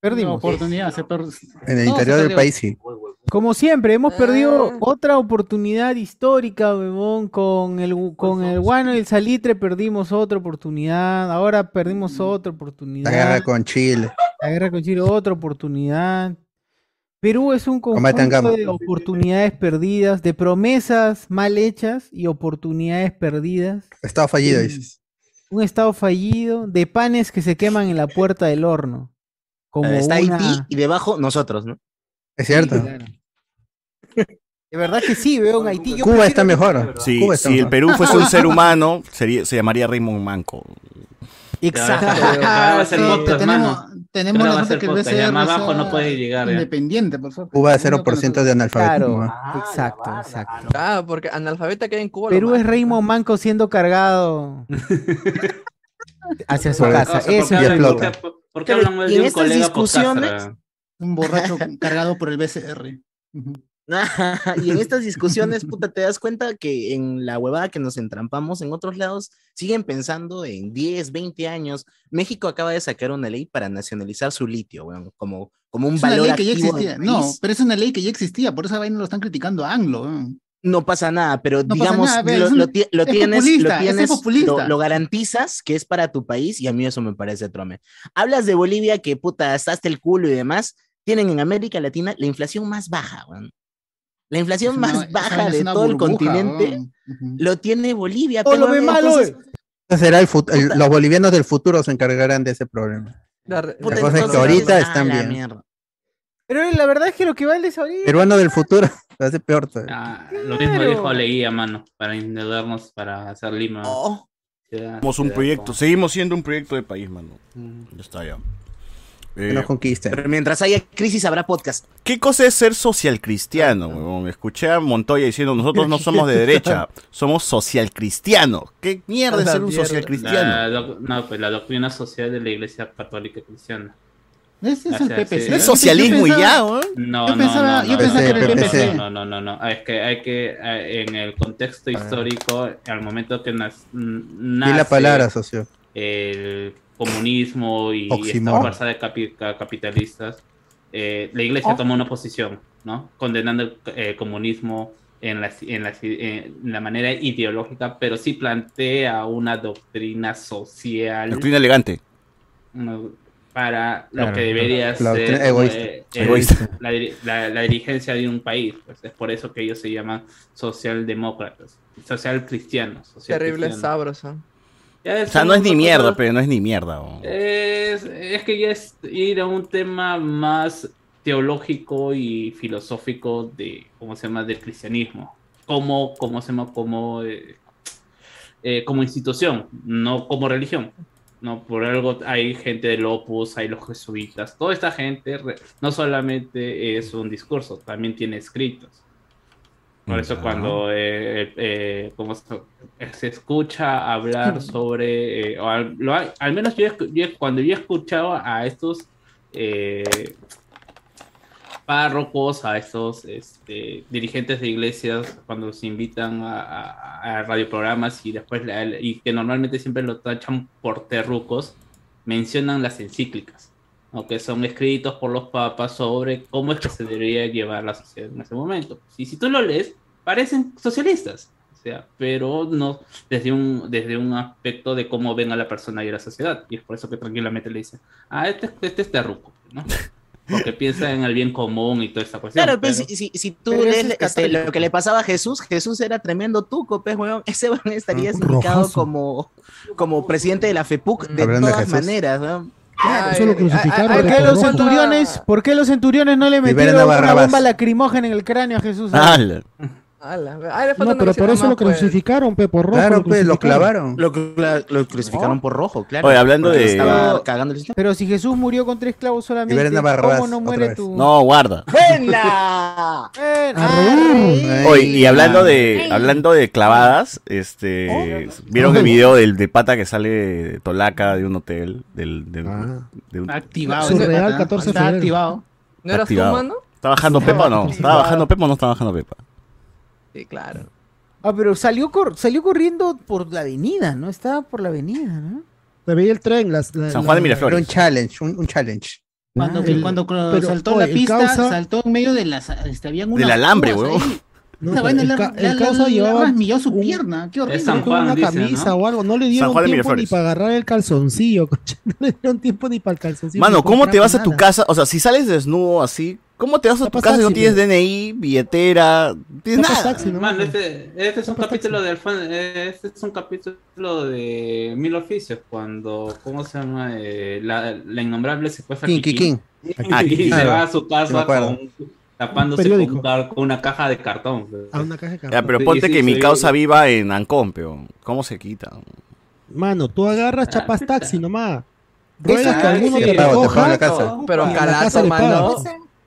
Perdimos. oportunidad, se per- En el No, interior del perdió. país sí. Como siempre, hemos Ah. perdido otra oportunidad histórica, huevón. Con el, con el guano y el salitre perdimos otra oportunidad. Ahora perdimos otra La oportunidad. guerra con Chile. La guerra con Chile, otra oportunidad. Perú es un conjunto de oportunidades perdidas, de promesas mal hechas y oportunidades perdidas. Estado fallido, dices. Un estado fallido, de panes que se queman en la puerta del horno. Como Está una- Haití y debajo nosotros, ¿no? Es cierto. claro. De verdad que sí, veo en Haití. yo Cuba está mejor. Sí, Cuba está si el. Perú fuese un ser humano, sería, se llamaría Raymond Manco. Exacto. Ahora va a ser Sí, podcast, tenemos la nota ser que el BCR más abajo no puede llegar, ya. Independiente, por favor. Cuba con 0% de analfabetismo. Claro, ¿ah? exacto, exacto. Ah, porque analfabeta que hay en Cuba. Perú es. Raymond Manco siendo cargado hacia su casa. O sea, ¿por Eso es explota. por qué- ¿Por qué Claro, hablan mal y de un colega discusiones-? Un borracho cargado por el BCR. Y en estas discusiones, puta, te das cuenta que en la huevada que nos entrampamos, en otros lados, siguen pensando en 10, 20 años. México acaba de sacar una ley para nacionalizar su litio, weón, como, como un Es una valor ley que ya existía. No, pero es una ley que ya existía, por esa vaina lo están criticando a Anglo. No pasa nada, pero No digamos, nada, pero lo, es un- lo ti- lo es tienes, lo, es tienes lo, garantizas que es para tu país y a mí eso me parece trome. Hablas de Bolivia que puta, hasta el culo y demás, tienen en América Latina la inflación más baja, weón. La inflación Es una- más baja es de todo el burbuja, continente weón. Ujú. lo tiene Bolivia. Oh, lo ve mal, entonces- será el el- los bolivianos del futuro se encargarán de ese problema. La puta, La cosa es que ahorita ah, están bien. mierda. Pero la verdad es que lo que vale es ahorita. Peruano del futuro. Se hace peor todavía. Ah, lo mismo dijo Leguía, mano, para endeudarnos para hacer Lima. Oh, ciudad- Somos un ciudad proyecto, como- seguimos siendo un proyecto de país, mano. Mm. Ya está ya. Que Eh, nos conquisten. pero mientras haya crisis habrá podcast. ¿Qué cosa es ser social cristiano? huevón? Escuché a Montoya diciendo, nosotros no somos de derecha, somos social cristianos. ¿Qué mierda es ser un social cristiano? no, pues la doctrina social de la Iglesia Católica Cristiana. Ese es O el PPC. sí. No es socialismo y ya, weón. No, Yo no, pensaba- no, yo no, pensaba no, que era el no, PPC. No, no, no, no. Es que hay que, eh, en el contexto histórico, al momento que nas- n- Di nace la palabra, socio. el comunismo y esta Oxímoron. fuerza de capi- ca- capitalistas, eh, la iglesia Oh. toma una posición, ¿no? Condenando el eh, comunismo en la, en, la, en la manera ideológica, pero sí plantea una doctrina social Doctrina elegante. no, para lo Claro, que debería la ser doctrina egoísta. eh, el- Egoísta. La, diri- la- la dirigencia de un país. Pues es por eso que ellos se llaman socialdemócratas, social cristianos. social Terrible cristianos. sabroso. O sea, no es ni mierda, pero pero no es ni mierda. es, es que ya es ir a un tema más teológico y filosófico de, ¿cómo se llama?, del cristianismo. Como, ¿cómo se llama?, como, eh, eh, como institución, no como religión. No, por algo hay gente del Opus, hay los jesuitas, toda esta gente no solamente es un discurso, también tiene escritos. Por eso cuando eh, eh, como se, se escucha hablar sobre, eh, o al, lo al menos yo, yo- cuando yo escuchaba a estos eh, párrocos, a estos este, dirigentes de iglesias, cuando los invitan a, a- a radioprogramas y después la- y que normalmente siempre lo tachan por terrucos, mencionan las encíclicas, ¿no? que son escritos por los papas sobre cómo es que se debería llevar la sociedad en ese momento. Y si tú lo lees, parecen socialistas, o sea, pero no desde un, desde un aspecto de cómo ven a la persona y a la sociedad. Y es por eso que tranquilamente le dicen, ah, este, este es terruco, ¿no? Porque piensa en el bien común y toda esta cuestión. Claro, pues, pero- si, si, si tú pero ese lees es este, lo que le pasaba a Jesús, Jesús era tremendo tuco, pues, weón. Ese weón estaría Ah, indicado rojazo. como, como presidente de la FEPUC de Hablando de todas Jesús. maneras, weón. Crucificaron. ay, ¿Por qué los centuriones, por qué los centuriones no le metieron una bomba lacrimógena en el cráneo a Jesús? Ala. Falta No, pero por eso lo más, pues. crucificaron, pe, por rojo. Claro, pues lo clavaron. Lo, lo crucificaron por rojo, claro. Oye, hablando de- Estaba cagando el. Pero si Jesús murió con tres clavos solamente, ¿cómo no muere tu...? No, guarda. ¡Buena! Ven, ah. Oye, y hablando de hablando de clavadas, este vieron el video del de pata que sale de Tolaca de un hotel del, del- Ah. de un- Activado. Surreal, ese pata, 14 de Está febrero. activado. ¿No eras tú, activado. mano? ¿Está bajando Pepa o no? ¿Está bajando Pepa o no está bajando Pepa? Sí, claro. Ah, pero salió, cor- salió corriendo por la avenida, ¿no? Estaba por la avenida, ¿no? Se veía el tren. Las, la- San Juan de la- Miraflores. Era un challenge, un, un challenge. Cuando, El- cuando pero, saltó oye, la el pista, causa- saltó en medio de las. Este, habían Del alambre, huevón. No, el el le- causa le llevaba su un- pierna. Qué horrible. San Juan, una dice, camisa ¿no? o algo. No le San dieron Juan de tiempo ni Miraflores. para agarrar el calzoncillo. No le dieron tiempo ni para el calzoncillo. Mano, ¿cómo te vas a tu nada. casa? O sea, si sales desnudo así, ¿cómo te vas a tu casa si no tienes. DNI, billetera? no Tienes nada. taxi, ¿no? Mano, este, este es un capítulo taxi. del fan, este es un capítulo de Mil Oficios, cuando, ¿cómo se llama? Eh, la, la innombrable secuestra King, a King. King. Ah, y Kikín. se va a su casa con, tapándose Un con, car- una caja de cartón. A una caja de Ya, cartón. pero Sí, ponte sí, que mi causa viva en Ancón, peón. ¿Cómo se quita? Mano, tú agarras, Ah, chapas taxi nomás. Ruegas que Ah, alguno sí. te recoja. la casa. Pero calato, le mano.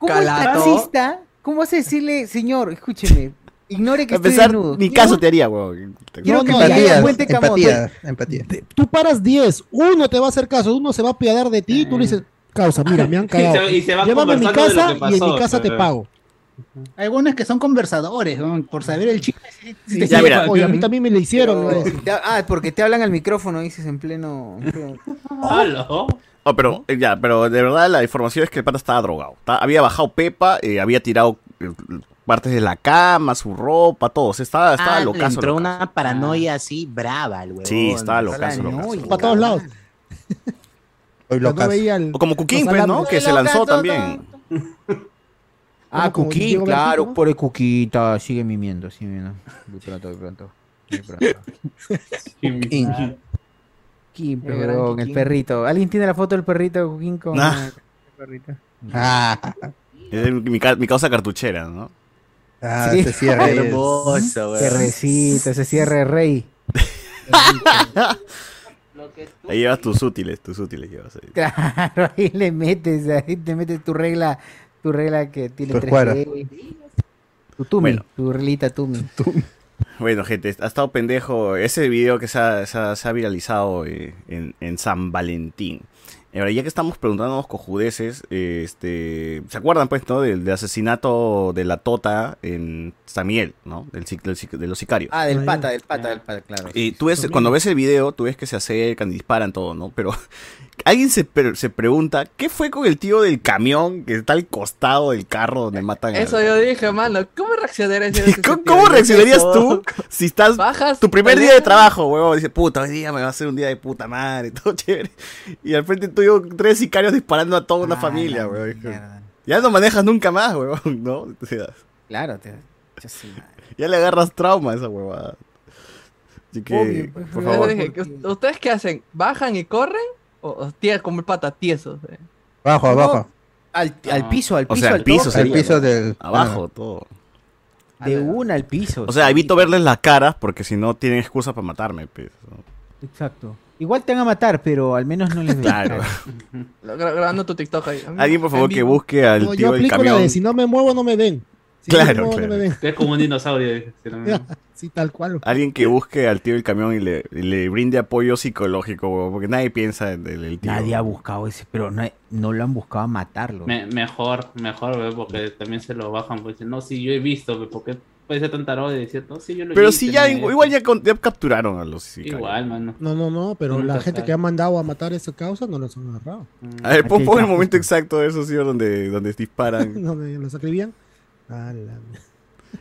¿Cómo Calato. taxista? ¿Cómo vas a decirle, señor, escúcheme, ignore que A estoy pesar, desnudo? ni caso te haría, weón. Quiero No, que no, haga Empatía, puente camote. empatía. Te- Tú paras 10, uno te va a hacer caso, uno se va a apiadar de ti, tú le dices, causa, mira, me han Y cagado. se- y se va Llévame a mi casa y en mi casa te pago. Hay algunos que son conversadores, ¿no? por saber el chisme. sí, Ya, mira. Oye, a mí también me lo hicieron. Ah, porque te hablan al micrófono, dices, en pleno... en. Oh, pero, eh, ya, pero de verdad la información es que el pata estaba drogado. Ta- había bajado Pepa, eh, había tirado eh, partes de la cama, su ropa, todo. O sea, estaba, estaba Ah, le entró locazo. una paranoia así brava, el huevón. Sí, estaba locazo. Para todos lados. Hoy No locas. veía el- O como Cuquín, pues, ¿no? Que se lanzó también. Ah, Cuquín, claro, por el Cuquita, sigue mimiendo, sigue mimiendo. Muy pronto, muy pronto. Muy pronto. Cuquín, Gran perdón, el perrito. ¿Alguien tiene la foto del perrito de Cuquín con Ah. el perrito? Ah, Es mi, mi causa cartuchera, ¿no? ah, Sí. ese cierre Hermoso. Cierrecito, ese cierre rey. Ahí llevas tus útiles, tus útiles llevas ahí. Claro, ahí le metes, ahí te metes tu regla, tu regla que tiene Tu tres. Tu tumi, Bueno. tu reglita tumi. Bueno, gente, ha estado pendejo ese video que se ha, se ha- se ha viralizado eh, en, en San Valentín. Ahora, ya que estamos preguntándonos cojudeces, eh, este, ¿se acuerdan pues, no? Del, del asesinato de la Tota en San Miguel, ¿no? Del, sic- del sic- de los sicarios. Ah, del pata, del pata, del pata, claro. Y tú ves, cuando ves el video, tú ves que se acercan, disparan todo, ¿no? Pero alguien se, pre- se pregunta, ¿qué fue con el tío del camión que está al costado del carro donde matan a... Eso yo dije, mano. ¿Cómo reaccionarías? ¿Cómo, tío? cómo reaccionarías tú si estás Bajas. tu primer día de trabajo, huevón? Dice, puta, hoy día me va a ser un día de puta madre, todo chévere. Y al frente tuyo tres sicarios disparando a toda una Ah, familia, huevón. Ya no manejas nunca más, huevón, ¿no? O sea, Claro, te... yo sí, madre. ya le agarras trauma a esa huevada. Así que, Obvio, pues, por favor. dije, ¿que- ¿ustedes qué hacen? ¿Bajan y corren? ¿O, o tie- como el pata, tiesos? eh? Abajo, abajo. Al, al piso, al O piso, sea, al piso. Al. Abajo, todo. De una al piso. O sea, evito verles las caras porque si no tienen excusa para matarme, pues. Exacto. Igual te van a matar, pero al menos no les. Claro. Grabando tu TikTok ahí. Alguien, por favor, que busque al No, tío yo del aplico la camión. de si no me muevo, no me ven. Claro, claro. no es como un dinosaurio. Sí, tal cual. Alguien que busque al tío del camión y le, y le brinde apoyo psicológico, porque nadie piensa en el, el tío. Nadie ha buscado ese, pero no, no lo han buscado a matarlo. Me- mejor, mejor, porque también se lo bajan. Pues dicen, no, sí, yo he visto, porque puede ser tan tarado de decir, no, sí, yo lo he Pero visto. si ya, me- igual ya, con- ya capturaron a los sicarios. Igual, mano. No, no, no, pero la gente sabe. que ha mandado a matar esa causa no los han agarrado. A ver, pon, el momento exacto de eso, sí, donde, donde disparan. Donde los escribían. La-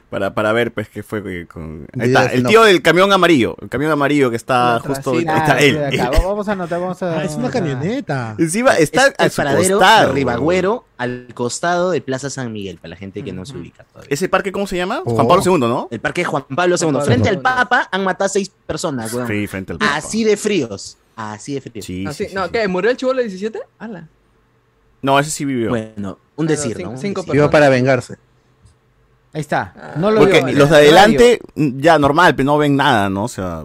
para, para ver, pues, qué fue que con... Ahí Video está, el tío del camión amarillo. El camión amarillo que está justo... sí. ahí Ah, está sí, él. Vamos a anotar, vamos a. Ah, es una camioneta. Encima está Es a el su paradero costado. de Ribagüero al costado de Plaza San Miguel, para la gente que no se ubica todavía. ¿Ese parque cómo se llama? Oh. Juan Pablo II, ¿no? El parque Juan Pablo II. Frente al. Papa han matado a seis personas, weón. Sí, frente al Papa. Así de fríos. Así de frío. Sí, Ah, sí, sí, sí, no, sí. ¿qué? ¿Murió el chivolo de 17? Ala. No, ese sí vivió. Bueno, un decir, ¿no? Un cinco decir. Vivo para vengarse. Ahí está. Ah. No lo Porque veo. los de adelante, mm, ya normal, pero no ven nada, ¿no? O sea,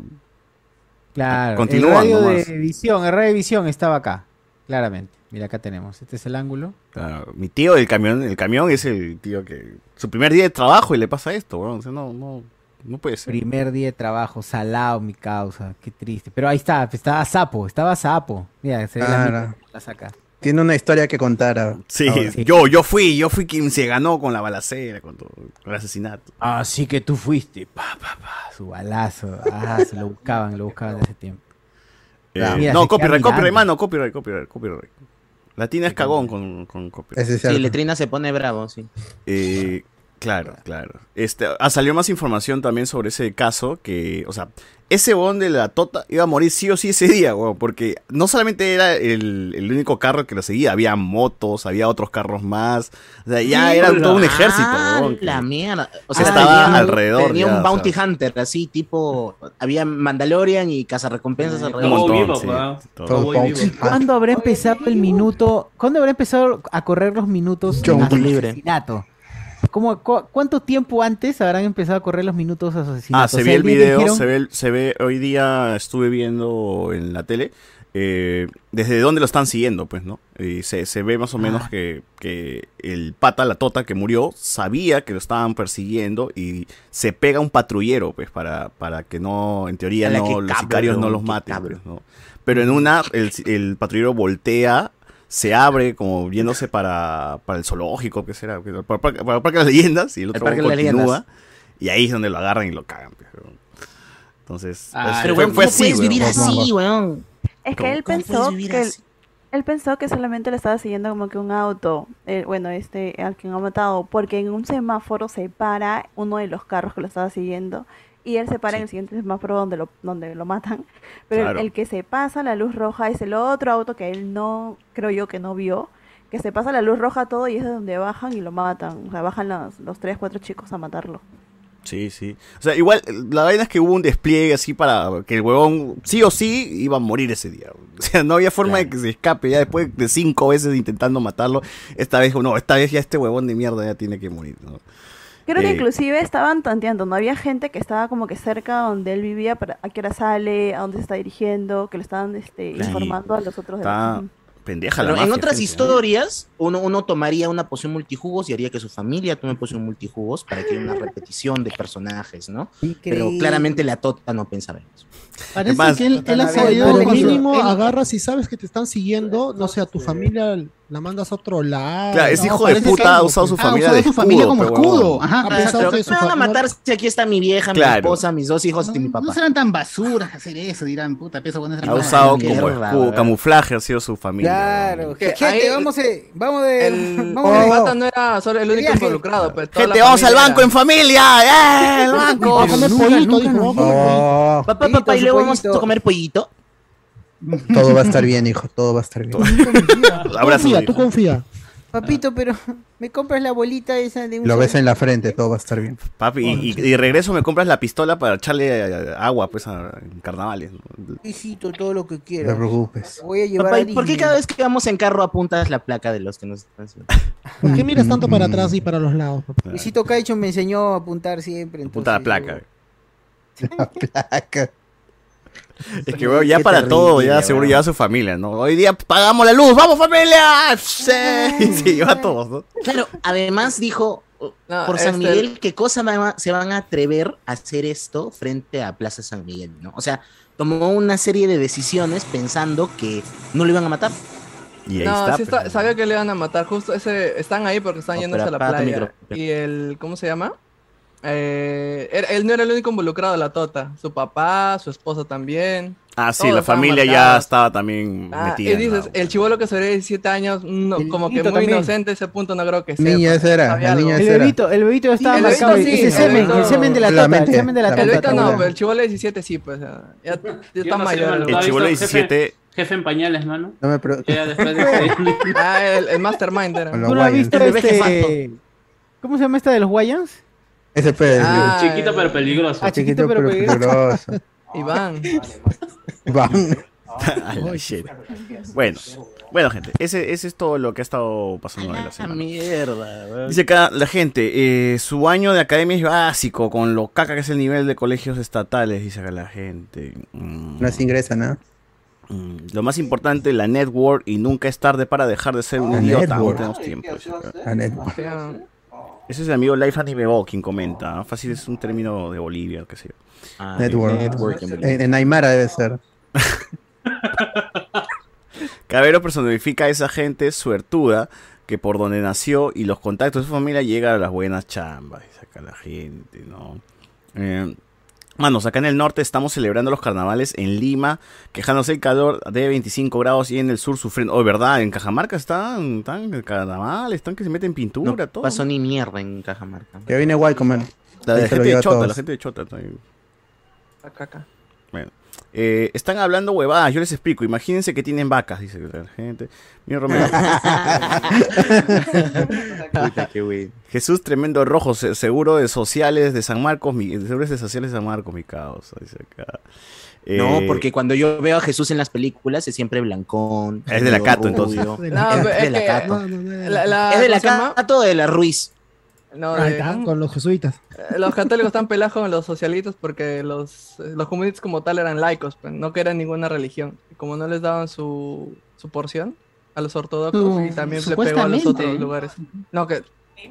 Claro. Continúan el radio nomás. de visión, el radio de visión estaba acá. Claramente. Mira, acá tenemos. Este es el ángulo. claro, mi tío del camión, el camión es el tío que su primer día de trabajo y le pasa esto, weón. O sea, no, no, no puede ser. Primer día de trabajo, salado mi causa. Qué triste. Pero ahí está, estaba sapo, estaba sapo. Mira, se ve la, Claro. mira, la saca. Tiene una historia que contar. Sí, ahora. yo, yo fui, yo fui quien se ganó con la balacera, con, todo- con el asesinato. Así que tú fuiste. Pa, pa, pa. Su balazo. Ah, se lo buscaban, lo buscaban de ese tiempo. Eh, Claro. Mira, no, se queda copyright, copyright, mano, copyright, copyright, copyright. Latina es cagón con, con copyright. Es Sí. Letrina se pone bravo, sí. Eh, claro, claro. Este, ah, salió más información también sobre ese caso que, o sea, ese bon de la Tota iba a morir sí o sí ese día, weón, porque no solamente era el, el único carro que lo seguía, había motos, había otros carros más, o sea, ya Sí, era todo un ejército, Ah, weón, que- la mierda. O sea, estaba tenía un- alrededor Tenía ya, un o bounty sea. hunter, así, tipo. Había Mandalorian y cazarrecompensas Un alrededor. montón, vivo, sí, todo. Vivo. ¿Cuándo habrá empezado el minuto? ¿Cuándo habrá empezado a correr los minutos de libre. asesinato? ¿Cómo, cu- ¿Cuánto tiempo antes habrán empezado a correr los minutos de asesinato? Ah, se O sea, ve el video, dijeron- se ve, el- se ve, hoy día estuve viendo en la tele, eh, desde dónde lo están siguiendo, pues, ¿no? Y se, se ve más o menos Ah. que, que el pata, la tota que murió, sabía que lo estaban persiguiendo y se pega un patrullero, pues, para, para que no, en teoría, no, los cabrón, sicarios no los maten, pues, ¿no? Pero en una, el, el patrullero voltea, se abre como yéndose para, para el zoológico, que será, para, para- para el Parque de las Leyendas, y el otro Parque de continúa. Leyendas. Y ahí es donde lo agarran y lo cagan. pues, weón. Entonces, Ah, es- Pero, fue, weón, fue ¿cómo así, puedes weón. vivir así, weón? Es que ¿Cómo- él pensó que él pensó que solamente le estaba siguiendo como que un auto, eh, bueno, este al quien ha matado, porque en un semáforo se para uno de los carros que lo estaba siguiendo y él se para en el siguiente semáforo donde lo donde lo matan, pero el- Claro. el, que se pasa la luz roja es el otro auto que él no creo yo que no vio, que se pasa la luz roja todo y es de donde bajan y lo matan, o sea, bajan los, los tres cuatro chicos a matarlo. Sí, sí. O sea, igual, la vaina es que hubo un despliegue así para que el huevón sí o sí iba a morir ese día. O sea, no había forma de que se escape. Ya después de cinco veces intentando matarlo, esta vez, no, esta vez ya este huevón de mierda ya tiene que morir. ¿no? Creo que Eh, inclusive estaban tanteando, no había gente que estaba como que cerca donde él vivía, para a qué hora sale, a dónde se está dirigiendo, que le estaban este, informando a los otros. de Está la- pendeja la Pero en otras gente, ¿no? historias, uno, uno tomaría una poción multijugos y haría que su familia tome poción multijugos para que haya una repetición de personajes, ¿no? Pero claramente la Tota no pensaba en eso. Parece que él, él ha sabido mínimo agarras y sabes que te están siguiendo, no sé, a tu familia la mandas a otro lado. Claro, ese No, hijo de puta que- ha usado su Ah, familia de su familia escudo, como escudo. Ajá, pensado Pero que ¿cómo su me van a matar si aquí está mi vieja, mi esposa, mis dos hijos y mi papá? no serán tan basuras hacer eso, dirán, puta, peso Ha usado como escudo, camuflaje, ha sido su familia. Claro. Que gente, ahí- vamos, de, vamos de. El, vamos de- no era solo el único involucrado, pues. Gente, vamos al banco en familia. ¡Eh, el banco! Vamos a comer pollito, Papá, papá, y luego vamos a comer pollito. Todo va a estar bien, hijo. Todo va a estar bien. Abrazo, Confía, tú confía. Papito, pero me compras la bolita esa de un Lo ves en la frente, todo va a estar bien. Papi, y, y- y de regreso me compras la pistola para echarle eh, agua, pues, a, en carnavales. Hijito, todo lo que No te quieras. preocupes. Voy a llevar Papá, a ¿y ¿por qué Disney. cada vez que vamos en carro apuntas la placa de los que nos están? ¿Por qué miras tanto para atrás y para los lados? papá? Luisito Caicho me enseñó a apuntar siempre. Puta la entonces placa. yo- La placa. Es que, weón, ya Qué para todo, ya seguro lleva a su familia, ¿no? Hoy día pagamos la luz, ¡vamos familia! Sí, y se lleva a todos, ¿no? Claro, además dijo No, por San este- Miguel qué cosa se van a atrever a hacer esto frente a Plaza San Miguel, ¿no? O sea, tomó una serie de decisiones pensando que no lo iban a matar. Y ahí no, está. sí está- sabía que le iban a matar. Justo ese. Están ahí porque están No, yéndose a la playa. Y el. ¿Cómo se llama? Eh, él, él no era el único involucrado de la tota. Su papá, su esposa también. Ah, sí, la familia ya estaba también Ah, metida. y en dices, la- el chivolo que sería 17 años, no, El como que muy también. inocente, ese punto no creo que sea. Niña ese era, el algo. niño El ese era. bebito, el bebito estaba el marcado. bebito sí, ese el semen, bebito- el semen de la La tota, el semen de la la tota. El ahorita no, pero el chivolo de 17 sí, pues. ya, ya, está no sé, mayor. mano, el- El ¿no has chivolo visto 17. Jefe en pañales, mano. No me preocupes. De Ah, el, el Mastermind era. ¿Tú no has visto El este? ¿Cómo se llama esta de los Wayans? Ese pe- Ah, Chiquito pero peligroso. Ah, chiquito chiquito pero pero peligroso. Iván. Shit. Bueno, bueno, gente, ese, ese es todo lo que ha estado pasando en la semana. mierda, Dice acá la gente, eh, su año de academia es básico, con lo caca que es el nivel de colegios estatales, dice acá la gente. Mm, No se ingresa, ¿no? mm, lo más importante, la network y nunca es tarde para dejar de ser un idiota. Tenemos tiempo. dice acá. La network. Ese es el amigo Life Anime Bo quien comenta. ¿no? Fácil es un término de Bolivia, qué sé yo. Network. En, en Aymara debe ser. Cabero personifica a esa gente suertuda que por donde nació y los contactos de su familia llega a las buenas chambas. Dice acá la gente, ¿no? Eh, manos, acá en el norte estamos celebrando los carnavales en Lima, quejándose el calor de 25 grados y en el sur sufriendo. Oh, ¿verdad? En Cajamarca están, están el carnaval, están que se meten pintura, No todo. pasó ni mierda en Cajamarca. Que viene guay comer. La, gente de Chota, la gente de Chota también. Acá, acá. Bueno. Eh, están hablando huevadas, yo les explico. Imagínense que tienen vacas, dice la gente. Mira, Romero. Puta, qué güey. Jesús tremendo rojo, se- seguro de sociales de San Marcos, mi, seguro de sociales de San Marcos, mi causa, dice acá. No, Eh, porque cuando yo veo a Jesús en las películas es siempre blancón. Es de la Cato, entonces. No, Es es de la Cato. Es de la. Cato o de la Ruiz. No, Ahí de- está, con los jesuitas. Eh, Los católicos están pelados con los socialitos porque los, eh, los comunistas como tal eran laicos, pues, no que eran ninguna religión. Como no les daban su, su porción a los ortodoxos y también se pegó a los otros lugares. No, que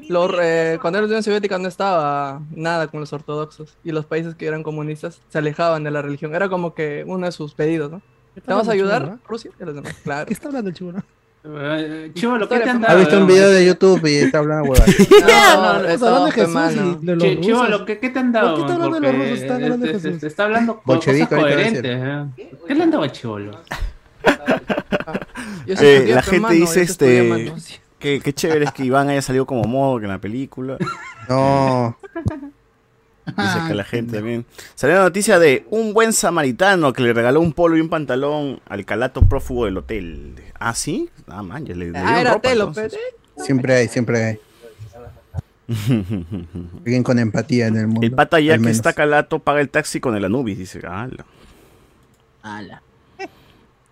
los, eh, cuando era la Unión Soviética no estaba nada con los ortodoxos y los países que eran comunistas se alejaban de la religión. Era como que uno de sus pedidos, ¿no? ¿Te vamos a ayudar, Rusia? Y los demás, claro. ¿Qué está hablando el chivo? Chivo, lo que te han Ha visto un video de YouTube y está hablando. No, no, hablando de Jesús mano. y de los Chi- Chivo, lo que, ¿qué te han dado? ¿Por qué está hablando de los Porque rusos? Está hablando de este, Jesús. este, está hablando co- Bolchevique, cosas coherentes. ¿eh? ¿Qué le han dado Chivolo? Eh, la gente dice este que chévere es que Iván haya salido como modo que en la película. No. Dice que la gente también. Salió la noticia de un buen samaritano que le regaló un polo y un pantalón al calato prófugo del hotel. ¿Ah, sí? Ah, man, ya le, le Ah, era ropa, Telo, entonces. pe. Siempre hay, siempre hay. Alguien con empatía en el mundo. El pata ya que menos. está calato paga el taxi con el Anubis, dice. ala. Ala.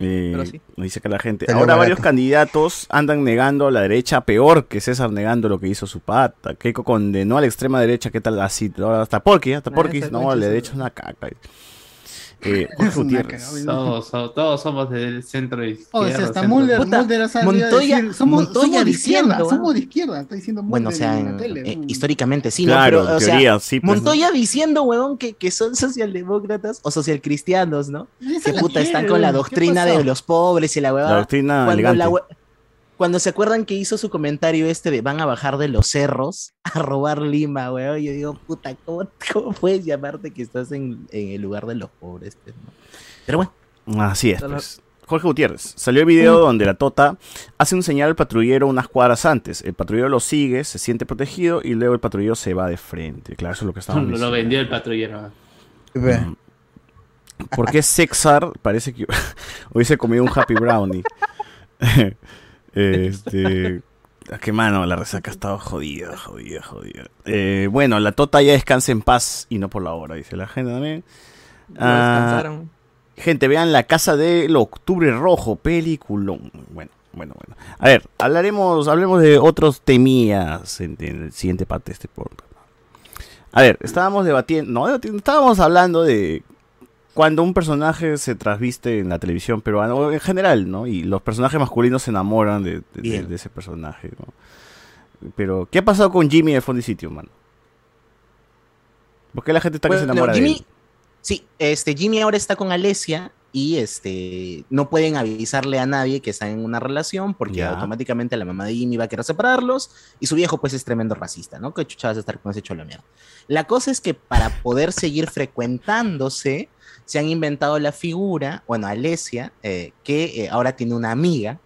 Eh, Pero sí. Dice que la gente. Ahora barato. varios candidatos andan negando a la derecha peor que César negando lo que hizo su pata. Keiko condenó a la extrema derecha. ¿Qué tal así? Ahora Hasta Porky, hasta Ah, Porky. No, la derecha es una caca. Eh, Jorge Gutiérrez. Todos, so- todos somos del centro Oh, izquierda. o sea, hasta centro- Mulder, Puta, Mulder ha salido a Montoya- decir, somos, Montoya somos de izquierda, diciendo, somos ¿ah? de izquierda, está diciendo Mulder Bueno, o sea, en en- la tele. eh, históricamente sí, ¿no? Claro, Pero, en o sea, teoría, sí, pues, Montoya diciendo, huevón, que, que son socialdemócratas o socialcristianos, ¿no? Que puta, están con la ¿qué doctrina de los pobres y la huevada. La doctrina cuando, elegante. la hue- cuando se acuerdan que hizo su comentario este de van a bajar de los cerros a robar Lima, weón, yo digo, puta, ¿cómo, cómo puedes llamarte que estás en, en el lugar de los pobres? pues, no? Pero bueno. Así es, pues. Jorge Gutiérrez. Salió el video donde la Tota hace un señal al patrullero unas cuadras antes. El patrullero lo sigue, se siente protegido y luego el patrullero se va de frente. Claro, eso es lo que estamos Lo, lo diciendo. vendió el patrullero. Ve. Mm. ¿Por qué Sexar parece que hubiese comido un Happy Brownie? este. ah, Qué mano, la resaca ha estado jodida, jodida, jodida. Eh, bueno, la Tota ya descansa en paz y no por la hora, dice la gente también. No Ah, descansaron. Gente, vean La Casa del Octubre Rojo, peliculón. Bueno, bueno, bueno. A ver, hablaremos, hablemos de otros temías en, en el siguiente parte de este podcast. A ver, estábamos debatiendo, no, estábamos hablando de cuando un personaje se trasviste en la televisión peruana, o en general, ¿no? Y los personajes masculinos se enamoran de, de- de- de ese personaje, ¿no? Pero, ¿qué ha pasado con Jimmy de Fondi Sitio, mano? ¿Por qué la gente está que se Bueno, enamora de Jimmy, él? Sí, este, Jimmy ahora está con Alesia y este, no pueden avisarle a nadie que están en una relación porque Ya. automáticamente la mamá de Jimmy va a querer separarlos y su viejo pues es tremendo racista, ¿no? Que chucha vas a estar con ese cholo mierda. La cosa es que para poder seguir frecuentándose, se han inventado la figura, bueno, Alesia, eh, que eh, ahora tiene una amiga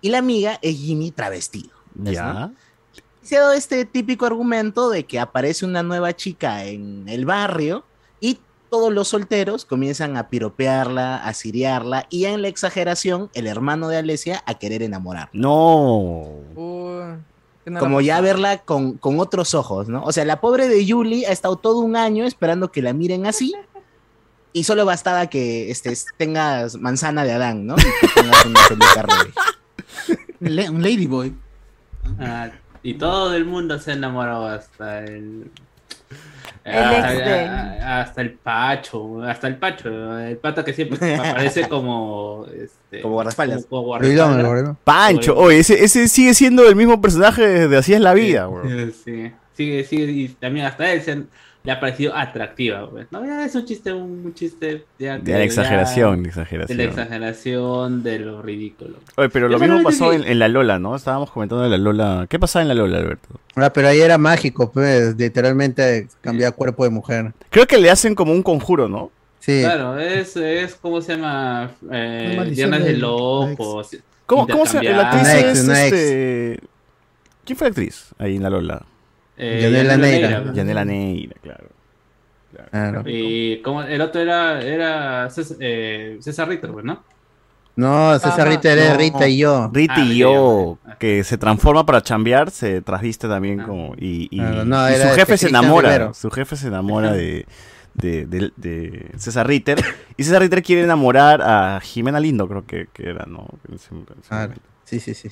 y la amiga es Jimmy travestido. ¿ves, Ya. no? se ha dado este típico argumento de que aparece una nueva chica en el barrio y todos los solteros comienzan a piropearla, a siriarla y en la exageración el hermano de Alesia a querer enamorar. No. Uy, ¿qué no Como ya verla con, con otros ojos, ¿no? O sea, la pobre de Yuli ha estado todo un año esperando que la miren así Y solo bastaba que este, tengas manzana de Adán, ¿no? Y que tengas una un ladyboy. Ah, y todo el mundo se enamoró hasta el. El hasta, a- hasta el Pacho, hasta el Pacho, el pata que siempre aparece como. Este, Como guardaespaldas. como el. Pancho, oye, ese, ese sigue siendo el mismo personaje desde Así es la vida, weón. Sí, sigue, sigue, y también hasta él se han- le ha parecido atractiva, güey. No, ya es un chiste, un chiste ya De la ya- exageración, de exageración. la exageración, de lo ridículo. Oye, pero Yo lo mismo pasó en, en la Lola, ¿no? Estábamos comentando de la Lola. ¿Qué pasaba en la Lola, Alberto? Ah, pero ahí era mágico, pues, literalmente cambiar cuerpo de mujer. Creo que le hacen como un conjuro, ¿no? Sí. Claro, es, es ¿cómo se llama? Eh, de del-. ¿Cómo, cómo se llama? La actriz es este... ¿Quién fue la actriz ahí en la Lola? Eh, Yanela Neira. Neira. Yanela Neira, claro. Claro. Y como el otro era, era César, eh, César Ritter, pues, ¿no? No, César era No. Rita y yo. Rita Ah, y yo, yo. que se transforma para chambear, se trasviste también como... Y, y- Claro, no, y era su jefe se enamora, su jefe se enamora de, de, de- de César Ritter. Y César Ritter quiere enamorar a Jimena Lindo, creo que, que era, ¿no? Ah, sí, sí, sí.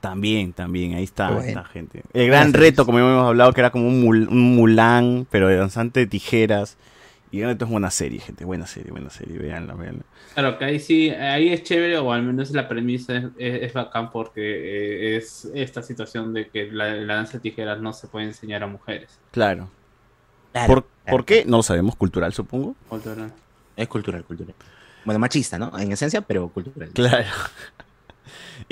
También, también, ahí está, bueno. está, gente. El gran reto, como hemos hablado, que era como un, mul- un Mulan, pero de danzante de tijeras. Y el reto es buena serie, gente, buena serie, buena serie, véanla, véanla. Claro, que ahí sí, ahí es chévere, o al menos la premisa es, es- es bacán porque eh, es esta situación de que la, la danza de tijeras no se puede enseñar a mujeres. Claro. Claro, ¿Por, claro, ¿por qué? No lo sabemos, cultural, supongo. Cultural. Es cultural, cultural. Bueno, machista, ¿no? En esencia, pero cultural. Claro.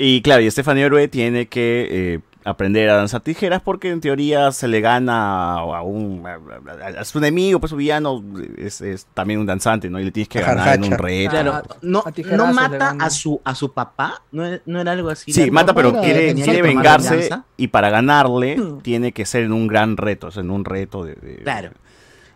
Y claro, y Estefania Héroe tiene que eh, aprender a danzar tijeras porque en teoría se le gana a un a, a- a su enemigo, pues su villano es, es también un danzante, ¿no? Y le tienes que ganar en un reto. Claro, a- no, a mata a su, a su papá, ¿No, era- no era algo así. Sí, mata, pero quiere, vengarse y para ganarle tiene que ser en un gran reto, o sea, en un reto de... de- Claro.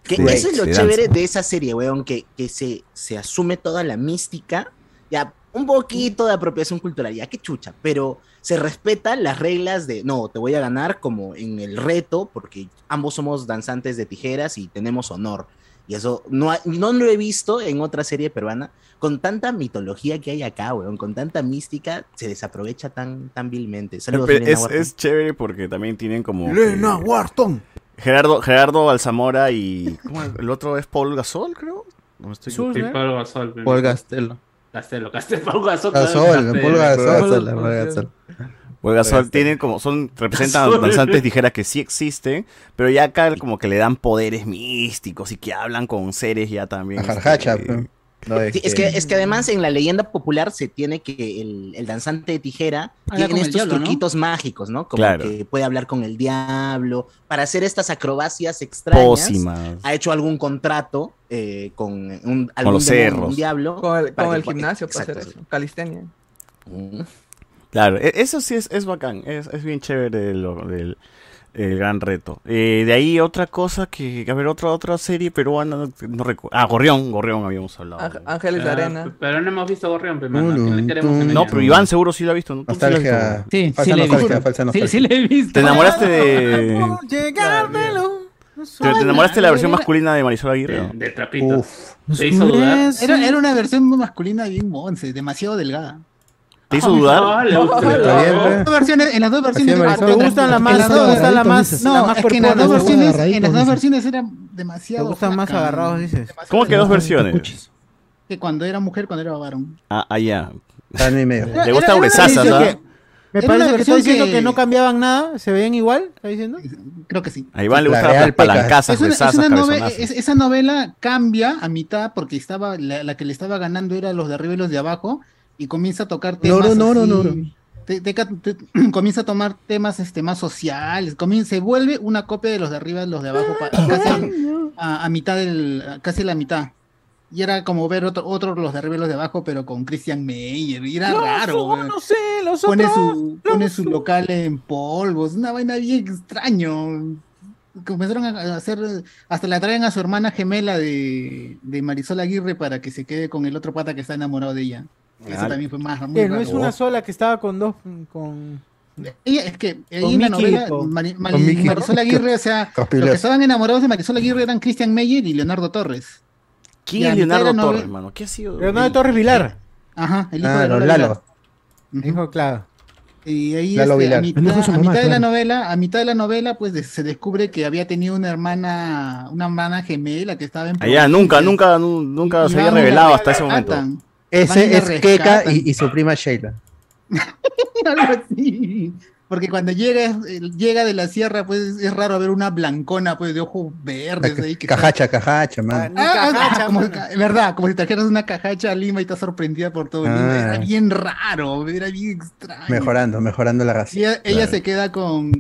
Que de- eso es lo de chévere danza. de esa serie, weón, que, que se, se asume toda la mística, ya un poquito de apropiación cultural, ya que chucha, pero se respetan las reglas de, no, te voy a ganar como en el reto, porque ambos somos danzantes de tijeras y tenemos honor. Y eso no, ha- no lo he visto en otra serie peruana, con tanta mitología que hay acá, weón, con tanta mística, se desaprovecha tan, tan vilmente. Saludos, es, es chévere porque también tienen como... Lena que- Wharton. Gerardo, Gerardo Alzamora y... ¿cómo es? El otro es Paul Gasol, creo. No me estoy Sí, Pablo Gasol. Paul Gastelo. Castelo, Castelo, Pablo Gasol. Gasol, Castelo. Paul Gasol. Gasol, Paul Gasol. Paul Gasol tienen como, son, representan Gasol. danzantes tijeras que sí existen, pero ya acá como que le dan poderes místicos y que hablan con seres ya también. Este, Sí, es, que, es que además en la leyenda popular se tiene que el, el danzante de tijera Habla tiene con estos diablo, ¿no? truquitos mágicos, ¿no? Como Claro. que puede hablar con el diablo, para hacer estas acrobacias extrañas. Pócimas. Ha hecho algún contrato eh, con un, algún los demonio, cerros. un diablo. Con el, con que gimnasio para hacer eso. Calistenia. Mm. Claro, e- eso sí es, es bacán, es, es bien chévere lo, del el gran reto. Eh, de ahí otra cosa que, a ver, otra otra serie peruana, no, no recuerdo. Ah, Gorrión, Gorrión habíamos hablado. Ángel- Ángeles de Ah, Arena. Pero no hemos visto Gorrión, pe, mano. ¿A quién le queremos Tum, engañar? No, pero Iván seguro sí lo ha visto, ¿no? Sí. Nostalgia. Sí, falsa sí le he Sí, nostalgia. sí le he visto. ¿Te enamoraste de... Llegármelo. ¿Te, te enamoraste de la versión masculina de Marisol Aguirre? De, de trapito. Uf. ¿Te hizo dudar? Era, era una versión masculina bien monce, demasiado delgada. ¿Te hizo dudar? No, le gustó. Está bien, En las dos versiones, en las dos versiones. ¿Te gustan las En más, dos- gustan las más, No, es que en las dos versiones, en las dos versiones eran ¿Te demasiado. gustan más agarrados, dices? demasiado ¿Cómo que dos versiones? Que cuando era mujer, cuando era varón. Ah, ah, ya. Y medio. Le gusta ¿ah? era- Me Era parece que está diciendo que- que... no cambiaban nada, se veían igual, ¿está diciendo? Creo que sí. A Iván le La las palancazas, Es una- es nove- esa novela cambia a mitad porque estaba la, la que le estaba ganando era los de arriba y los de abajo y comienza a tocar temas Noro, noro, así, noro. te- te- te- comienza a tomar temas este más sociales comienza se vuelve una copia de los de arriba y los de abajo pa- casi a, a mitad del casi la mitad. Y era como ver otro, otros los de arriba y los de abajo pero con Christian Meyer y era raro no sé, los pone otros. su pone su local en polvos una vaina bien extraño. Comenzaron a hacer hasta la traen a su hermana gemela de, de Marisol Aguirre para que se quede con el otro pata que está enamorado de ella eso Ah. también fue más muy Que no es una sola que estaba con dos, con... Ella, es que ahí Con en la novela con- Mari- Mari- con Mickey. Marisol Aguirre, o sea, los que estaban enamorados de Marisol Aguirre eran Christian Meyer y Leonardo Torres. ¿Quién es Leonardo Torres, mano? ¿Qué ha sido? Leonardo Torres Vilar. Ajá, el hijo Ah, de Lalo. Dijo, claro. Y ahí Lalo este, a Vilar. mitad, de su a mamá, mitad de la novela, a mitad de la novela, pues de- se descubre que había tenido una hermana, una hermana gemela que estaba en Allá, nunca, nunca, nu- nunca Y se había revelado hasta ese momento. rescatan. Ese es Keka y, y su prima Sheila. Algo así. Porque cuando llega, llega de la sierra, pues es raro ver una blancona, pues de ojos verdes ahí. Que está- Cajacha, cajacha, man. Ah, ah, como, verdad, como si trajeras una cajacha a Lima y estás sorprendida por todo Lima. Ah. Era bien raro, era bien extraño. Mejorando, mejorando la raza. Ella, ella Claro. se queda con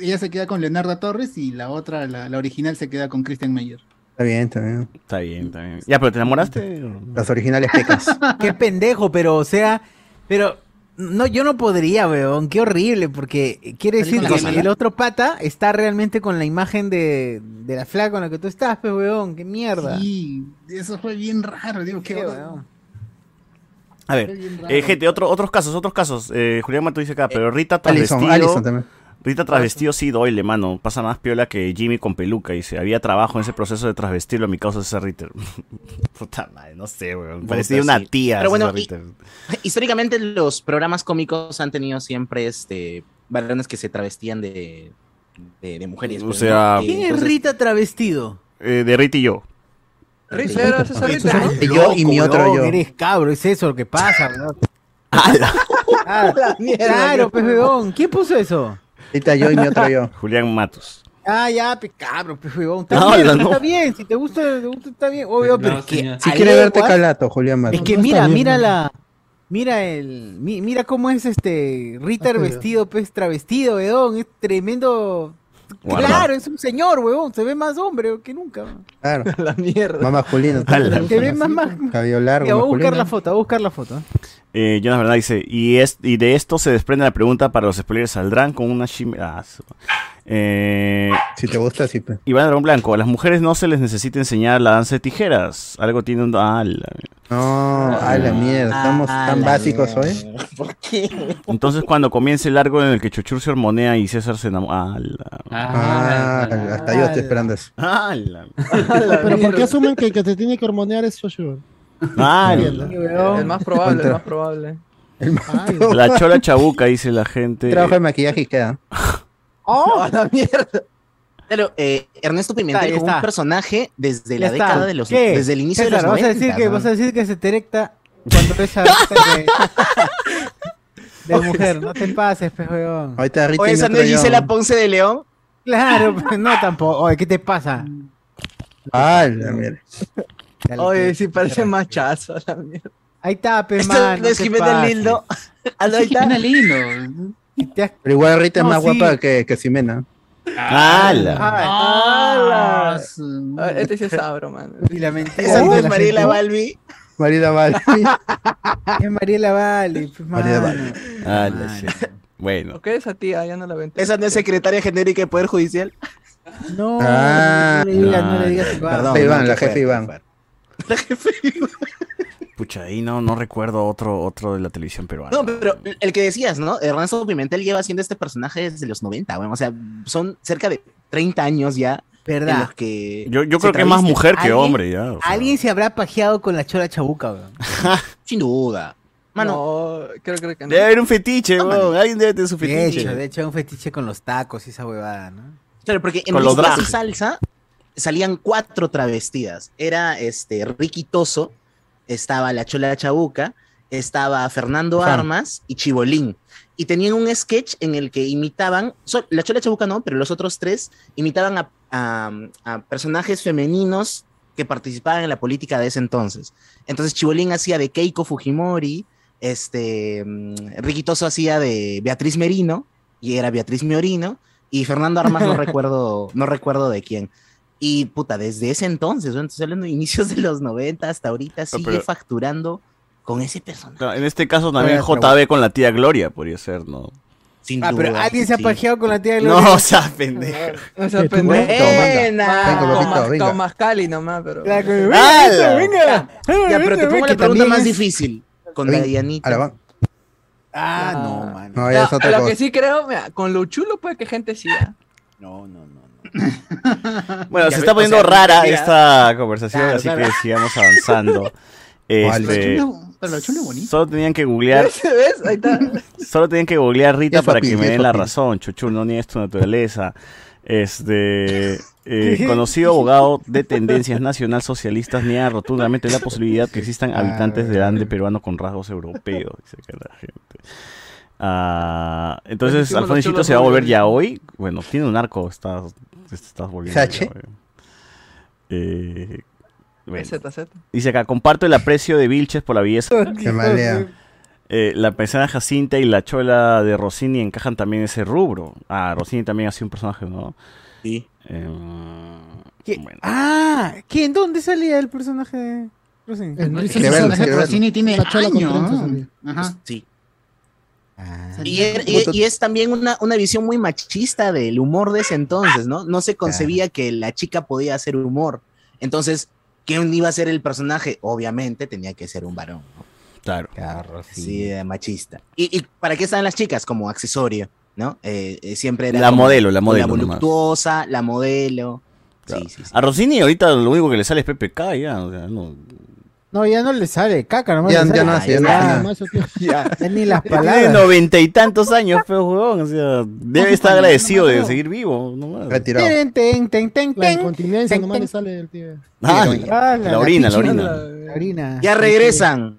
ella se queda con Leonardo Torres y la otra, la, la original, se queda con Christian Meyer. Está bien, está bien. Está bien, está bien. Ya, pero ¿te enamoraste? Las originales pecas. Qué pendejo, pero o sea, pero no, yo no podría, weón, qué horrible, porque quiere decir que el, otro pata está realmente con la imagen de, de la flaca con la que tú estás, pues, weón, qué mierda. Sí, eso fue bien raro, digo, qué, Qué onda? A ver, eh, gente, otro, otros casos, otros casos. Eh, Julián Mato dice acá, pero Rita tras vestido. Alison también. Rita tras vestido sí doyle, mano. Pasa más piola que Jimmy con peluca. Dice, había trabajo en ese proceso de trasvestirlo a mi causa César Ritter. Puta madre, no sé, weón. Parecía una sí. tía. Pero bueno, y-. Históricamente los programas cómicos han tenido siempre este varones que se travestían de, de, de mujeres. O pues, sea- ¿no? Y ¿Quién es Rita travestido? Eh, de Rita y yo. Rita. Y yo y mi otro yo. Eres cabro, es eso lo que pasa, weón. Ah, La mierda, claro, pues, weón. ¿Quién puso eso? Ahorita yo y mi otro yo. Julián Matos. Ah, ya, pe cabro, pues, weón. Está No, bien, no, está bien. Si te gusta, te gusta, está bien. Obvio, pero No, que. Si quiere verte calato, Julián Mato. Es que mira, bien, mira ¿no? la. Mira el. mi- mira cómo es este. Ritter Ah, vestido, pues travestido, weón. Es tremendo. Guarda. Claro, es un señor, weón. Se ve más hombre que nunca. Claro, La mierda. más masculino. A la- Se ve más. más... Cabello largo, Ya, voy a buscar la foto, voy a buscar la foto. Eh, Jonas Bernal dice, y, es, y de esto se desprende la pregunta para los spoilers, ¿saldrán con una shime? Ah, su- eh, Si te gusta, sí. pues. Iván Dragón Blanco, a las mujeres no se les necesita enseñar la danza de tijeras. Algo tiene un... Ah, la- No, a la mierda. Estamos Ah, tan básicos mierda. hoy. ¿Por qué? Entonces cuando comience el arco en el que Chuchur se hormonea y César se enamora... Ah, la- Ah, hasta yo estoy esperando eso. Ah, la- Pero ¿por qué asumen que el que te tiene que hormonear es Joshua? El más probable, el más probable. El más Ay, pro- la chola chabuca, dice la gente. trabajo de maquillaje y queda. ¡Oh! A la mierda. Pero eh, Ernesto Pimentel está. un personaje desde Ya la está. década de los ¿Qué? desde el inicio César, de los vas a 90. decir que ¿no? vas a decir que se te erecta cuando ves a de, de mujer, no te pases, pues, weón. Ahorita Rita esa no es. Gisela Ponce de León. Claro, pues, no tampoco. Oye, ¿qué te pasa? Ah, la mierda. Dale, Oye, sí parece machazo la mierda. Ahí está, pe, Esto man, no es Jimena. Lindo. Ah, no, ahí está. Jimena lindo. Pero igual Rita No, es más sí. guapa que, que Ximena. Ah, la- Ah, Ah, Este sí es sabro, man. Y la mentira. Esa no es la Mariela. Balbi. Es Mariela pues, Mariela mano. Vale. ah, la Mano. shit. Bueno. ¿Qué esa tía? Ya no la ven. Esa no es secretaria genérica de Poder Judicial. No, Ah, no le digas, no no, le digas Iván. Perdón. Iván, no, la jefe Iván. Qué La jefe Pucha, ahí no, no recuerdo otro, otro de la televisión peruana. No, pero el que decías, ¿no? Ernesto Pimentel lleva haciendo este personaje desde los 90, bueno, o sea, son cerca de 30 años ya en ¿Verdad? los que Yo, yo creo que es más mujer que hombre ya. o sea. Alguien se habrá pajeado con la chola chabuca, weón. Sin duda. Mano, No, creo, creo que no. Debe haber un fetiche, No, weón. Alguien debe tener su De fetiche. hecho, de hecho, hay un fetiche con los tacos y esa huevada, ¿no? claro, porque en Con los salsa salían cuatro travestidas. Era este Ricky Toso, estaba la Chola Chabuca, estaba Fernando. Armas y Chibolín. Y tenían un sketch en el que imitaban, so- la Chola Chabuca no, pero los otros tres imitaban a, a- a personajes femeninos que participaban en la política de ese entonces. Entonces Chibolín hacía de Keiko Fujimori, este, mm, Ricky Toso hacía de Beatriz Merino, y era Beatriz Miorino, y Fernando Armas no recuerdo, no recuerdo de quién. Y puta, desde ese entonces, ¿no? entonces hablando de inicios de los 90 hasta ahorita, sigue pero- facturando con ese personaje. Claro, En este caso también JB con la tía Gloria podría ser, ¿no? Sin Ah, pero duda, alguien se ha sí. pajeado con la tía Gloria. No, o sea, pendejo. No sea Eh, tú pendejo. Buena. Venga, venga. con Mascali nomás, pero. Claro, que- ¡Hala! venga, venga. Ya, pero te pongo la Que pregunta más es- difícil. Con Ven, Dayanita. a la van- Ah, no, mano. No, ya es No, otra lo cosa. que sí creo, mira, con lo chulo puede que gente siga. No, no, no. No. Bueno, Ya se ve, está o poniendo sea, rara mira. esta conversación, Claro, así claro. que sigamos avanzando. Este, Pero solo tenían que googlear, ¿Ves? Ahí está. solo tenían que googlear Rita para papi, que me den la papi. razón. Chuchu, no niegues tu naturaleza. Este eh, conocido abogado de tendencias nacional socialistas niega rotundamente la posibilidad que existan habitantes del Ande peruano con rasgos europeos, dice que la gente. Ah, entonces, Alfonsito se va a volver ya hoy. Bueno, tiene un arco, está, te estás volviendo. Eh, bueno. Z, Z. Dice acá, comparto el aprecio de Vilches por la belleza. Malea. Eh, la persona Jacinta y la chola de Rossini encajan también en ese rubro. Ah, Rossini también ha sido un personaje, ¿no? Sí. Eh, ¿Qué? bueno. Ah, ¿quién? ¿Dónde salía el personaje de Rosin? El- personaje verlo. Rossini tiene La chola años. Ajá. Sí. Ah. Y, er- y- y es también una, una visión muy machista del humor de ese entonces, ¿no? No se concebía que la chica podía hacer humor. Entonces, ¿quién iba a ser el personaje? Obviamente tenía que ser un varón, ¿no? Claro. Claro, Sí, eh, machista. ¿Y, y para qué estaban las chicas? Como accesorio, ¿no? Eh, eh, siempre era La como modelo, la modelo nomás. voluptuosa, la modelo. Claro. Sí, sí, sí. A Rossini ahorita lo único que le sale es PPK, ya. O sea, no. No, ya no le sale caca, nomás Ya- le ya sale- no hace, ya no hace nada. Tío. ya ni las Tiene palabras. noventa y tantos años, pero huevón. O sea, debe estar agradecido de seguir vivo. nomás. Retirado. Ten, ten, ten, ten, La ten. incontinencia nomás le sale del tío. Ah, la orina, la orina. La orina. Ya regresan.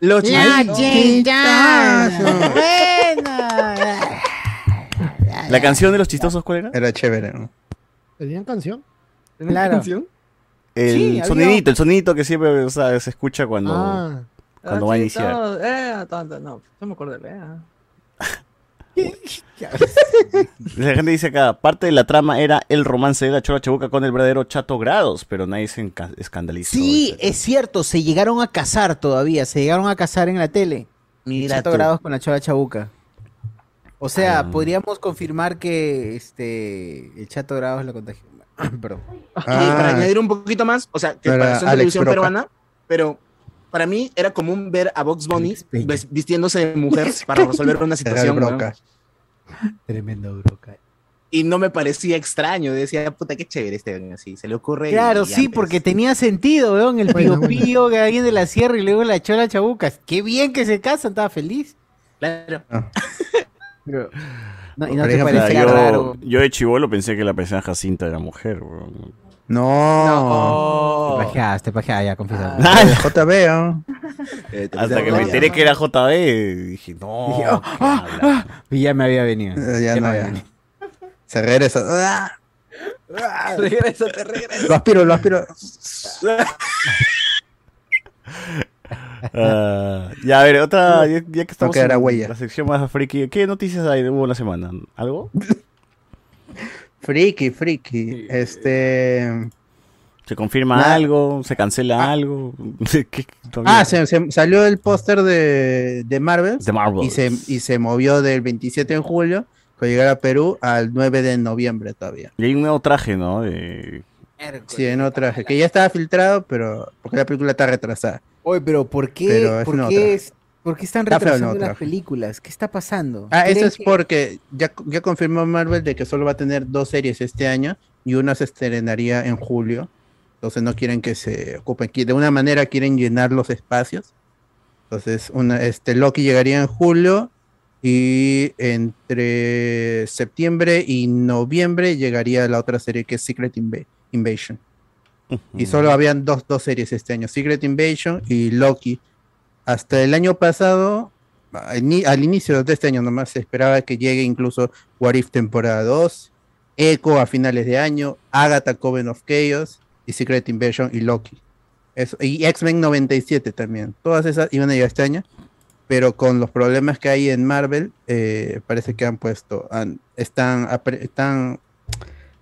Los Ya, ya, Buena. ¿La canción de los chistosos cuál era? Era chévere, ¿no? ¿Tenían canción? ¿Tienen Claro. canción? El Sí, había- sonidito, el sonidito que siempre o sea, se escucha cuando, Ah, cuando va a iniciar. todo- eh, tanto, no, no me acuerdo de Lea. La gente dice acá, parte de la trama era el romance de la Chola Chabuca con el verdadero Chato Grados, pero nadie se escandalizó. Sí, es cierto, se llegaron a casar todavía, se llegaron a casar en la tele. Mira Chato tú. grados con la Chola Chabuca. O sea, Ah. podríamos confirmar que este el Chato Grados la contagió. Perdón. Y para Ah, añadir un poquito más, o sea, que ser Alex televisión Broca. peruana, pero para mí era común ver a Box Bunny vistiéndose de mujer para resolver una situación. broca. Tremendo broca. Y no me parecía extraño, decía, puta, qué chévere este weón", así, se le ocurre. Claro, sí, antes. porque tenía sentido, weón, el pío pío que alguien de la sierra y luego la Chola Chabuca. Qué bien que se casan, estaba feliz. Claro. Pero- no, y no te parecía yo, raro. yo de chivolo pensé que la persona Jacinta era mujer. weón. No. Te pajeaste, te pajeaste, ya, confiesa. Ah, JB, ¿no? Eh, te Hasta que me enteré que era JB, dije, no. Dije, oh, ¿qué ah, habla? ah, y ya me había venido. Eh, Ya me no, había ya. venido. Se regresa. ¡Ah! Regresa, te regresa. Lo aspiro, lo aspiro. Ah, ya, a ver, otra, ya, ya que estamos en huella. la sección más friki, ¿qué noticias hay hubo la semana? ¿Algo? Friki, friki. Este. ¿Se confirma Nada. algo? ¿Se cancela algo? Ah, se, se- salió el póster de, de Marvel. The Marvels. Y se, y se movió del 27 de julio, con llegar a Perú, al 9 de noviembre todavía. Y hay un nuevo traje, ¿no? De... Sí, en otra. Que ya estaba filtrado, pero. Porque la película está retrasada. Oye, pero ¿por qué, Pero es por qué, otra. es- por qué están el retrasando las películas? ¿Qué está pasando? Ah, eso ¿Creen es que- porque ya, ya confirmó Marvel de que solo va a tener dos series este año y una se estrenaría en julio. Entonces no quieren que se ocupen. De una manera quieren llenar los espacios. Entonces, una, este Loki llegaría en julio y entre septiembre y noviembre llegaría la otra serie que es Secret Inva- Invasion. Y solo habían dos, dos series este año, Secret Invasion y Loki. Hasta el año pasado, al, ni- al inicio de este año nomás se esperaba que llegue incluso What If temporada 2, Echo a finales de año, Agatha Coven of Chaos y Secret Invasion y Loki. Eso, y X-Men 97 también. Todas esas iban a llegar este año, pero con los problemas que hay en Marvel, eh, parece que han puesto, han- están, están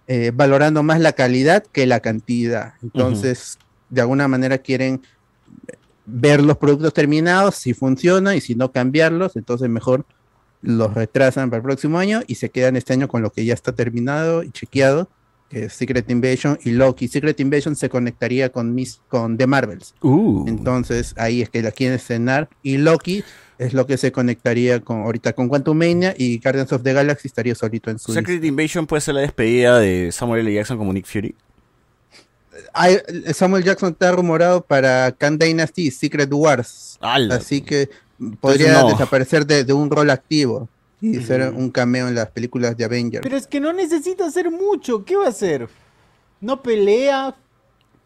eh, valorando más la calidad que la cantidad. Entonces, de alguna manera quieren ver los productos terminados, si funciona y si no cambiarlos, entonces mejor los retrasan para el próximo año y se quedan este año con lo que ya está terminado y chequeado que es Secret Invasion, y Loki. Secret Invasion se conectaría con, Miss, con The Marvels. Uh. Entonces ahí es que la quieren estrenar. Y Loki es lo que se conectaría con ahorita con Quantum Mania y Guardians of the Galaxy estaría solito en su Secret Invasion puede ser la despedida de Samuel L. Jackson como Nick Fury. Hay- Samuel Jackson está rumorado para Khan Dynasty y Secret Wars. Así que podría no. desaparecer de, de un rol activo y ser un cameo en las películas de Avengers. Pero es que no necesita hacer mucho. ¿Qué va a hacer? No pelea.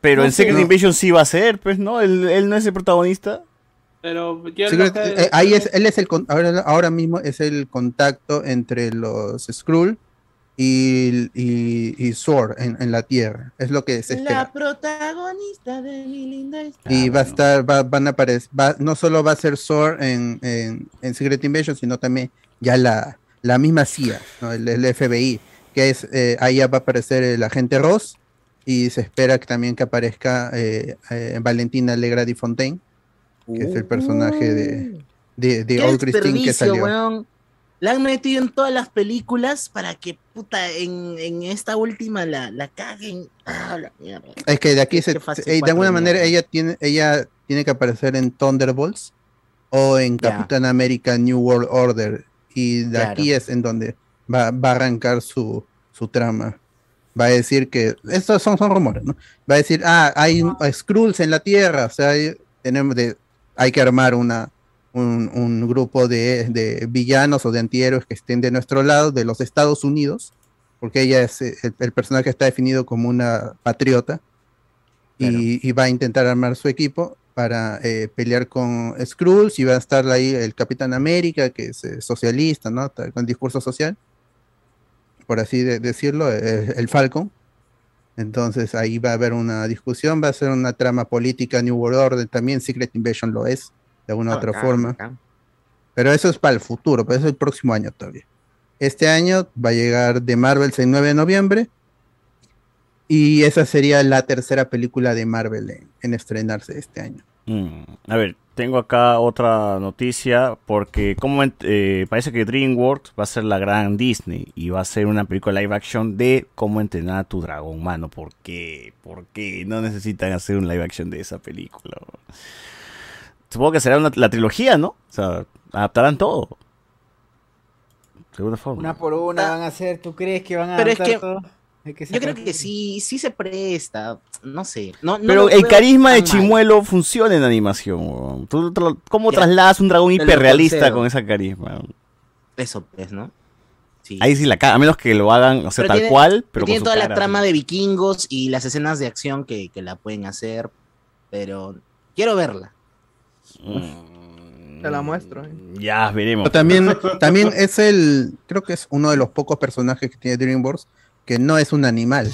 Pero No en. Secret No. Invasion sí va a ser, pues, ¿no? Él, él no es el protagonista. Pero yo que- eh, ahí es, él es el ahora, ahora mismo es el contacto entre los Skrull y, y, y Sword en, en la Tierra. Es lo que se espera. La protagonista de mi linda Y va a estar, va- van a aparecer, va- no solo va a ser Sword en, en, en Secret Invasion, sino también ya la, la misma CIA, ¿no? el, el FBI, que es, eh, ahí ya va a aparecer el agente Ross, y se espera que también que aparezca eh, eh, Valentina Alegra Di Fontaine, que es el personaje de, de, de Old Christine que salió. weón. La han metido en todas las películas para que, puta, en, en esta última la, la caguen. Ah, la mierda. Es que de aquí se, eh, de alguna manera ella tiene, ella tiene que aparecer en Thunderbolts o en. Capitán América New World Order. Y de Claro. aquí es en donde va, va a arrancar su, su trama. Va a decir que, estos son, son rumores, ¿no? Va a decir, ah, hay Skrulls en la Tierra, o sea, hay, tenemos de, hay que armar una, un, un grupo de, de villanos o de antihéroes que estén de nuestro lado, de los Estados Unidos, porque ella es eh, el, el personaje está definido como una patriota y, y va a intentar armar su equipo para eh, pelear con Skrulls y va a estar ahí el Capitán América, que es eh, socialista, ¿no? Con discurso social, por así de- decirlo, eh, el Falcon. Entonces ahí va a haber una discusión, va a ser una trama política, New World Order también, Secret Invasion lo es, de alguna Ah, otra forma. Pero eso es para el futuro, pero eso es el próximo año todavía. Este año va a llegar de Marvel el 9 de noviembre. Y esa sería la tercera película de Marvel en, en estrenarse este año. Mm, A ver, tengo acá otra noticia porque como eh, parece que DreamWorks va a ser la gran Disney y va a ser una película live action de cómo entrenar a tu dragón, mano. ¿Por qué? ¿Por qué no necesitan hacer un live action de esa película? Supongo que será una- la trilogía, ¿no? O sea, adaptarán todo. De alguna forma. Una por una van a hacer. ¿Tú crees que van a Pero es adaptar que todo? Yo creo que sí, sí se presta. No sé. No, no Pero el carisma de mal. Chimuelo funciona en animación. weón. ¿Tú, tra- ¿Cómo Ya, trasladas un dragón hiperrealista con ese carisma? Eso, pues, ¿no? Sí. Ahí sí la caga, a menos que lo hagan, o sea, Pero tal tiene- cual, pero tiene con su toda la trama de vikingos y las escenas de acción que, que la pueden hacer. Pero quiero verla. Te la muestro. eh. Ya, veremos. Pero también, también es el, creo que es uno de los pocos personajes que tiene DreamWorks que no es un animal.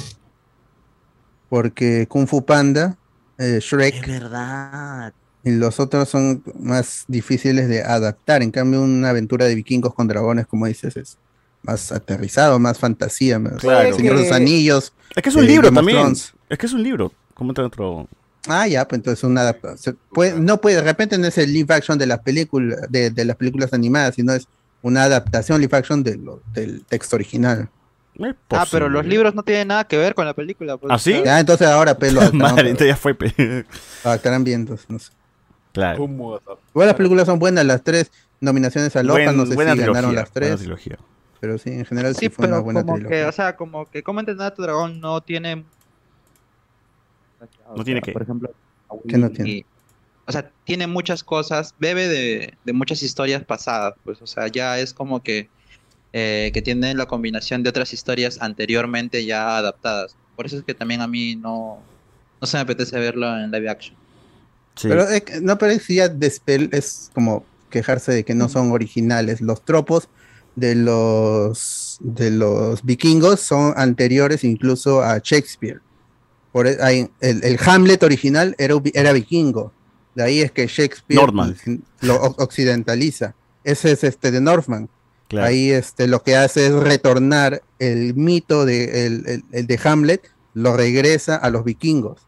Porque Kung Fu Panda, eh, Shrek Es verdad. y los otros son más difíciles de adaptar. En cambio, una aventura de vikingos con dragones, como dices, es más aterrizado, más fantasía. más- Claro. Señor de los Anillos. Es que es un eh, libro también. Thrones. Es que es un libro. ¿Cómo entra otro? Ah, ya, pues entonces una adaptación. Puede, no puede, de repente no es el live action de las películas, de, de las películas animadas, sino es una adaptación live action de lo- del texto original. Ah, pero los libros no tienen nada que ver con la película. pues, ¿Ah, sí? Ya, entonces ahora pues, lo adaptarán, Madre, entonces ya fue. pe- lo adaptarán bien, entonces, no sé. Claro. Igual las películas son buenas, las tres nominaciones al Oscar, Buen- no sé si ganaron las tres. buena trilogía. Pero sí, en general sí, Sí, fue una pero buena como trilogía. que, o sea, como que cómo entrenar a tu dragón no tiene... ¿No tiene qué? Por ejemplo, ¿Qué no tiene? y- o sea, tiene muchas cosas, bebe de, de muchas historias pasadas, pues, o sea, ya es como que, eh, que tiene la combinación de otras historias anteriormente ya adaptadas. Por eso es que también a mí no, no se me apetece verlo en live action. Pero es que- no, pero es ya despel- es como quejarse de que no son originales. Los tropos de los de los vikingos son anteriores incluso a Shakespeare. Por e- hay- el, el Hamlet original era, era vikingo. De ahí es que Shakespeare Northman. lo occidentaliza. Ese es este de Northman. Claro. Ahí este lo que hace es retornar el mito de, el, el- el de Hamlet, lo regresa a los vikingos.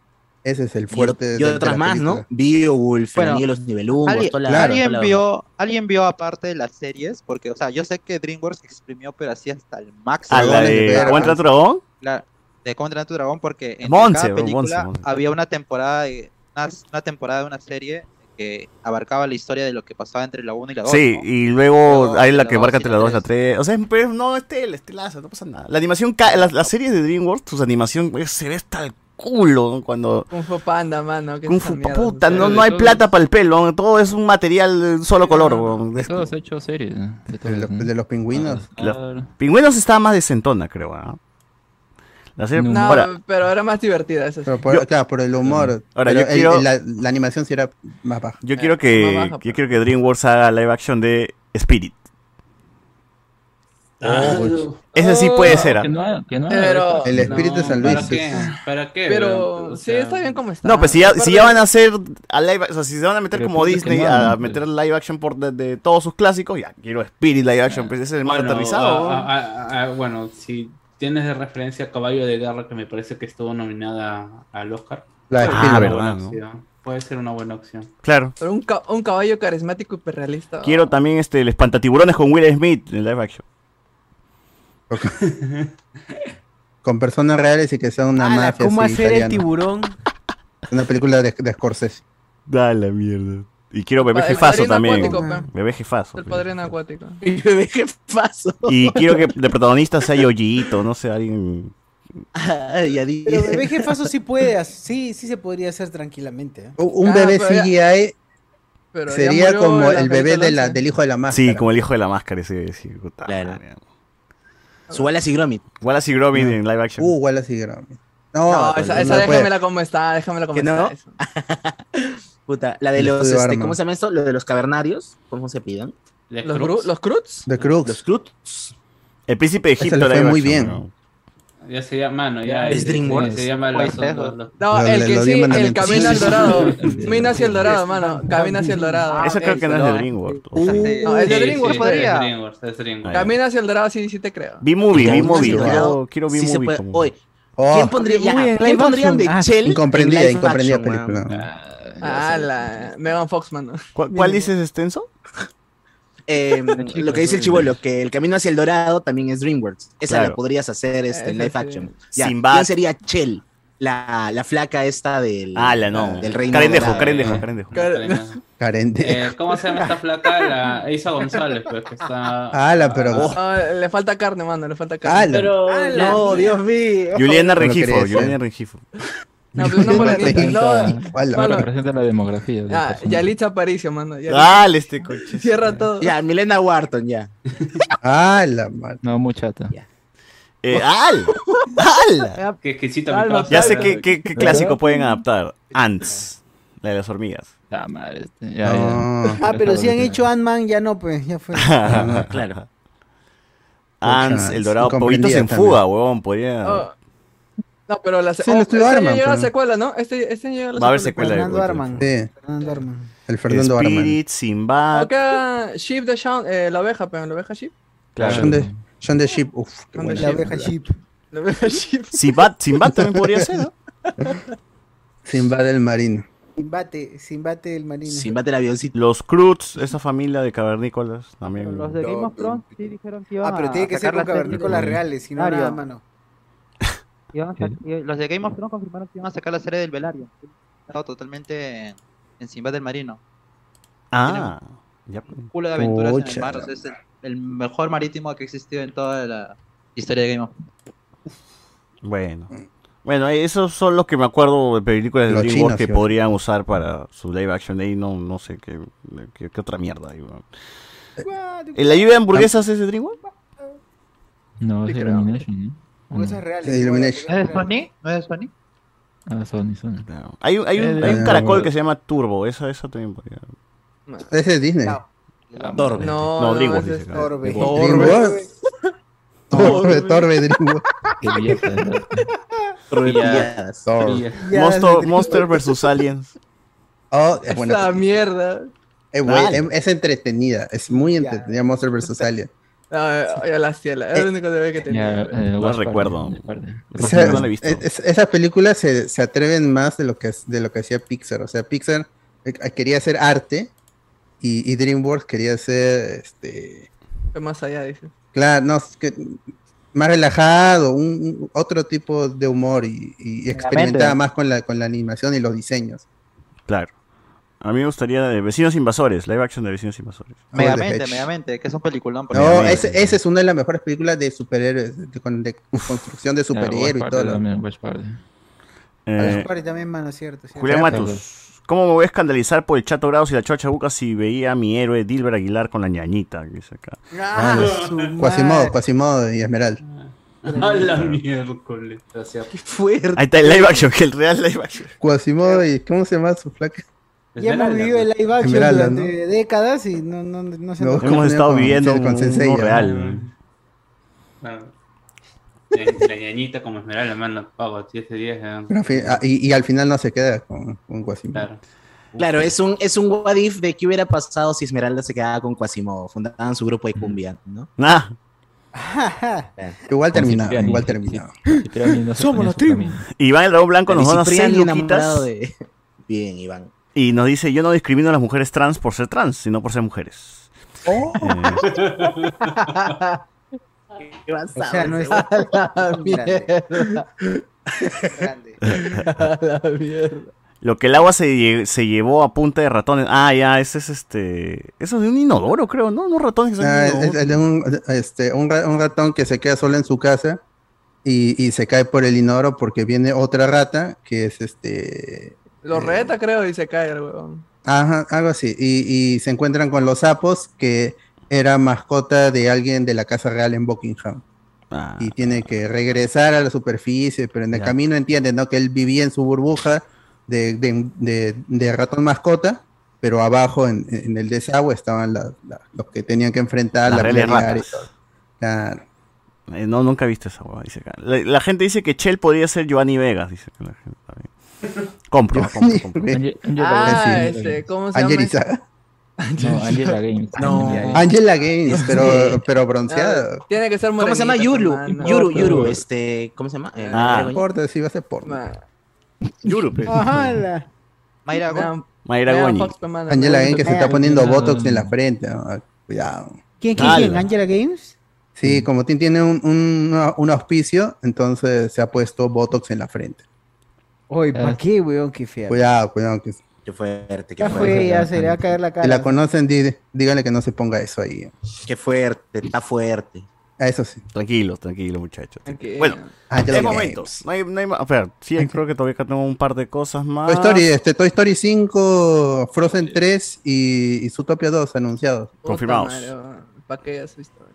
Ese es el fuerte de- y de otras la más, película. ¿no? Beowulf, Bueno, los ¿Alguien, toda la- ¿alguien toda la- vio, ¿Alguien vio aparte de las series? Porque, o sea, yo sé que DreamWorks exprimió, pero así hasta el máximo. ¿A la de ¿Cómo entra tu dragón? La- de cómo entrenar a tu dragón porque en Monse, cada película Monse, Monse. había una temporada de una, una temporada de una serie que abarcaba la historia de lo que pasaba entre la 1 y la 2. Sí, ¿no? y luego Luego, hay la la que y entre la la 2 y la tres. 3. O sea, pero no, este, el estilazo, no pasa nada. La animación, ca- las las series de DreamWorks, sus animación eh, se ve hasta el culo ¿no? cuando... Kung Fu Panda, mano. Kung Fu, mierda, puta, no, no hay plata para el pelo, ¿no? todo es un material de solo color. De todos hecho series. De De, los- de los pingüinos. La- Claro. Pingüinos estaba más decentona, creo. ¿Ah? No, ahora, pero era más divertida esa. Pero por, claro, por el humor. Ahora, yo el- quiero- el- la, la animación sí era más baja. yo quiero más que baja, yo pero- quiero que DreamWorks haga live action de Spirit. Ese sí puede ser. ¿ah? Que no, que no, Pero- El espíritu de San Luis. ¿Para qué? ¿Para qué? Pero O sí, sea, está bien como está. No, pues si ya, si ya van a hacer a live, o sea, si se van a meter Pero como Disney no, a pues. meter live action por de, de todos sus clásicos, ya quiero Spirit live action, pues ese es el más bueno, aterrizado. a- ¿no? a- a- a- bueno, si tienes de referencia Caballo de Guerra, que me parece que estuvo nominada al Oscar. La Ah, ser una verdad, buena ¿no? opción. Puede ser una buena opción. Claro. Pero un, ca- un caballo carismático y hiperrealista. Quiero también este el espantatiburones con Will Smith en live action. Con personas reales y que sea una Ala, mafia ¿Cómo hacer el tiburón? Una película de, de Scorsese. Da la mierda. Y quiero bebé jefazo también. acuático. Bebé jefazo. El padrino acuático. Y bebé jefazo. Y quiero que de protagonista sea Yoyito, no sé, alguien. Ay, ya di- Pero bebé jefazo sí puede, hacer- sí, sí se podría hacer tranquilamente. ¿eh? Un- Ah, bebé pero ya- sería como el bebé de la, del hijo de la máscara. Sí, como el hijo de la máscara, sí, puta Claro. Su Wallace y Gromit. Wallace y Gromit en live action. Uh, Wallace y Gromit. No, No, pues, esa, no esa puede. déjamela como está, déjamela como ¿Que no? está. Puta, la de El los, este. ¿cómo se llama esto? Lo de los cavernarios. ¿Cómo se pidan? ¿De ¿Los, Crux? ¿Los Cruz? The Crux. Los Cruz. El príncipe de Egipto le fue live muy bien. ¿no? Ya se llama, mano, ya. Es DreamWorks. Se llama los, eso. los- los- No, el que sí, el camino al dorado. Camina hacia el dorado, mano. Camina hacia el dorado. Eso creo que no es de Eso. DreamWorks. No, es de DreamWorks, sí, podría. Camina hacia el dorado, sí, sí te creo. B-Movie, B-Movie. Quiero, B-Movie. Oye, Oh, ¿quién pondría, ya, Uy, en ¿quién live pondrían de action. Ah, Chell? incomprendida, incomprendida película. Ah, la Megan Fox, mano. ¿Cuál, cuál dices, extenso? Eh, lo que dice el chivolo, que el camino hacia el dorado también es DreamWorks. Esa Claro. la podrías hacer este, en live action. Ya, Sinbad. ¿Quién sería Chell? La, la flaca esta del, Ah, la no. del reino Carendejo, dorado. carendejo, carendejo. Carente. Eh, ¿Cómo se llama esta flaca? La Isa González, pues, que está... Ala, pero. No, le falta carne, mano, le falta carne. Ala. Pero... No, Dios mío. Juliana No Rengifo. Juliana Rengifo. No, pero no morenita, no. Ala. Mano, Representa la demografía. del Ah. Yalitza Aparicio, mano. Yalitza. Dale este coche. Cierra todo. Ya, Milena Wharton, ya. Ala, man. No, muy chata. Eh, ¡Al! ¡Al! Qué exquisita mi. Ya sé qué, qué, qué clásico pueden adaptar. Ants. La de las hormigas. Ah, madre. este, Ya, ya. No. Ah, pero si han hecho Ant-Man, ya no, pues, ya fue. Claro. Ants, el dorado. Pollitos en también. fuga, huevón. Podría. Oh. No, pero la Sí, oh, este Arman, año llega la pero- secuela, ¿no? Este, este año llega la Va a haber secuela. secuela de Fernando Arman. Sí, Fernando Arman. el Fernando Arman. Spirit, Sinbad. Acá, Sheep the Shaun, eh, la oveja, pero la oveja Sheep. Claro. John de, John de Sheep. Uf, qué John buena. the La oveja Sheep. La oveja Sheep. Sinbad, Sinbad también podría ser, ¿no? Sinbad el marino. Simbate, Simbate el marino. Simbate el avioncito. Los Cruz, esa familia de cavernícolas también. Los de Game of Thrones sí dijeron que iban Ah, pero a tiene que ser con cavernícolas de- reales, si no nada, mano. A y Los de Game of Thrones confirmaron que iban a sacar la serie del Velario. Estado totalmente en, Sinbad del Marino. Ah, ya. Un culo de aventuras en el mar. o sea, es el, el mejor marítimo que ha existido en toda la historia de Game of Thrones. Bueno. Bueno, esos son los que me acuerdo de películas de Los DreamWorks chinos, que sí. podrían usar para su live action. Ahí no, no sé qué, qué, qué otra mierda. hay, weón. ¿La lluvia de hamburguesas es de DreamWorks? No, es de creo. Illumination, ¿no? ¿O no? Reales. The Illumination. ¿No es de Sony? ¿No es de Sony? Ah, Sony, Sony. Claro. Hay, un- hay, un, hay un caracol que se llama Turbo. Esa, esa también podría. Ese es Disney. Torbe. No, No, no, DreamWorks es-. Torbe. DreamWorks. Torbe, Torbe, DreamWorks. Torbe. Monster, Monster vs Aliens. Oh, es Esa buena. mierda. Es, buena, Dale. es, es entretenida. Es muy entretenida Monster vs. Alien. No, ya la ciela. Es lo único que tenía. eh, No Watch recuerdo. Party, aparte. O sea, no la he visto. es- es- esas películas se, se atreven más de lo que de lo que hacía Pixar. O sea, Pixar eh, quería hacer arte y, y DreamWorks quería hacer este más allá, dice. claro, no, es que más relajado, un, un- otro tipo de humor y, y experimentaba más con la, con la animación y los diseños. Claro. A mí me gustaría de Vecinos Invasores, live action de Vecinos Invasores. Megamente, Megamente, que es un peliculón. por No, ese es una de las mejores películas de superhéroes, de, con- de construcción de superhéroes y todo. lo- Eh, Watch Party también, mano, cierto. cierto. Julián Matus. ¿Cómo me voy a escandalizar por el Chato Grados y la Chocha Buca si veía a mi héroe Dilber Aguilar con la ñañita? que dice acá? Ah, Quasimodo. Quasimodo y Esmeralda. A la miércoles. Qué fuerte. Ahí está el live action, que el real live action. Quasimodo y ¿cómo se llama su flaca? Ya hemos vivido el live action Esmeralda, durante décadas y no, no, no se No, nos- Hemos estado con- viviendo con un Sensei, mundo ya. real. La, la ñañita como Esmeralda, mano, pago, 7 días. ya. Pero al fin- ah, y, y al final no se queda con, con Quasimodo. Claro. Claro, es un, es un what if de qué hubiera pasado si Esmeralda se quedaba con Quasimodo. Fundaban su grupo de cumbia, ¿no? Nah. Igual Con terminaba, Cipriani. igual se Somos camino. Iván el Dragón Blanco nos El dona 6 Cipriani luquitas enamorado de... Bien, Iván. Y nos dice, yo no discrimino a las mujeres trans por ser trans, sino por ser mujeres. Oh. ¿Qué vas O sea, no es... la mierda. A la mierda. Lo que el agua se, lle- se llevó a punta de ratones. Ah, ya, ese es este... Eso es de un inodoro, creo, ¿no? Unos ratones que son Ah, es, inodoro. es de un, este, un, ra- un ratón que se queda solo en su casa y, y se cae por el inodoro porque viene otra rata que es este... Lo reta, creo, y se cae el huevón. Ajá, algo así. Y, y se encuentran con los sapos que era mascota de alguien de la Casa Real en Buckingham. Ah, Y tiene que regresar a la superficie, pero en el Ya. camino entiende, ¿no? Que él vivía en su burbuja de, de- de- de ratón mascota, pero abajo en, en el desagüe estaban la- la- los que tenían que enfrentar Las la realidad. Claro. Eh, no, nunca he visto esa hueá, dice acá. La, la gente dice que Chell podría ser Giovanni Vegas, dice la gente también. Compro, compro, compro. Ange- Ah, Games. este, ¿cómo se llama? Angeliza. No, Angela Games. No. Angela Games, pero, Sí. pero bronceada. Ah, Tiene que ser ¿Cómo se llama? Yuru. Yuru, No, Yuru. pero- Este, ¿Cómo se llama? Eh, Ah. No importa, sí va a ser porno. Yuru, pe. Ajala. Mayra, ¿cómo? Vean- Mayra Goñi. Fox, pe, mano, Angela no, Games que se está Ah, poniendo no. botox en la frente. ¿no? Cuidado. ¿Quién, quién, quién? ¿Angela Games? Sí, como ti- tiene un, un, un auspicio, entonces se ha puesto botox en la frente. Oye, ¿para Ah. qué, weón? Qué fea. Cuidado, cuidado. Que, Qué fuerte, qué Ya fuerte. fue, ya se le va a caer la si cara. la conocen, di- díganle que no se ponga eso ahí. Qué fuerte, está fuerte. Ah, Eso sí. Tranquilos, tranquilos, muchachos. Bueno, hay Games. momentos. No hay, no hay más. Espera, sí, creo que todavía tengo un par de cosas más. Toy Story, este, Toy Story 5, Frozen 3 y, y Zootopia 2 anunciados. Confirmados. ¿Para qué esa historia?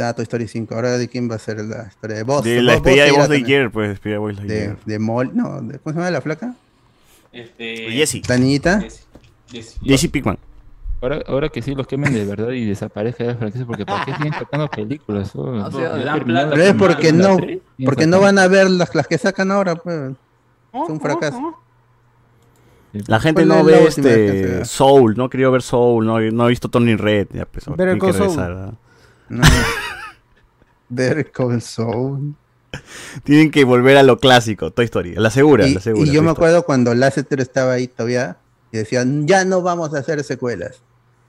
Ya, Toy Story 5. Ahora de quién va a ser la historia de Buzz. De la despedida de también. ayer, pues, despedida de Voz de De, ayer. de Molly, no, de- ¿cómo se llama la flaca? Este, Jessie. La niñita. Jessie. Pickman. Ahora, ahora que sí los quemen de verdad y desaparezca de la franquicia, porque ¿para qué siguen sacando películas? Oh, O sea, dan terminaron plata, Pero es porque no, porque no van a ver las, las que sacan ahora, pues. Es un fracaso. La gente ¿Cuál no ve este? Soul, no quería ver Soul, no, no he visto Tony Red, ya pues, Saul. regresar, ¿ah? No. Better Call Saul. Tienen que volver a lo clásico, Toy Story, a la segura, Y, la segura. y yo Toy me Story. acuerdo cuando Lasseter estaba ahí todavía y decían, ya no vamos a hacer secuelas.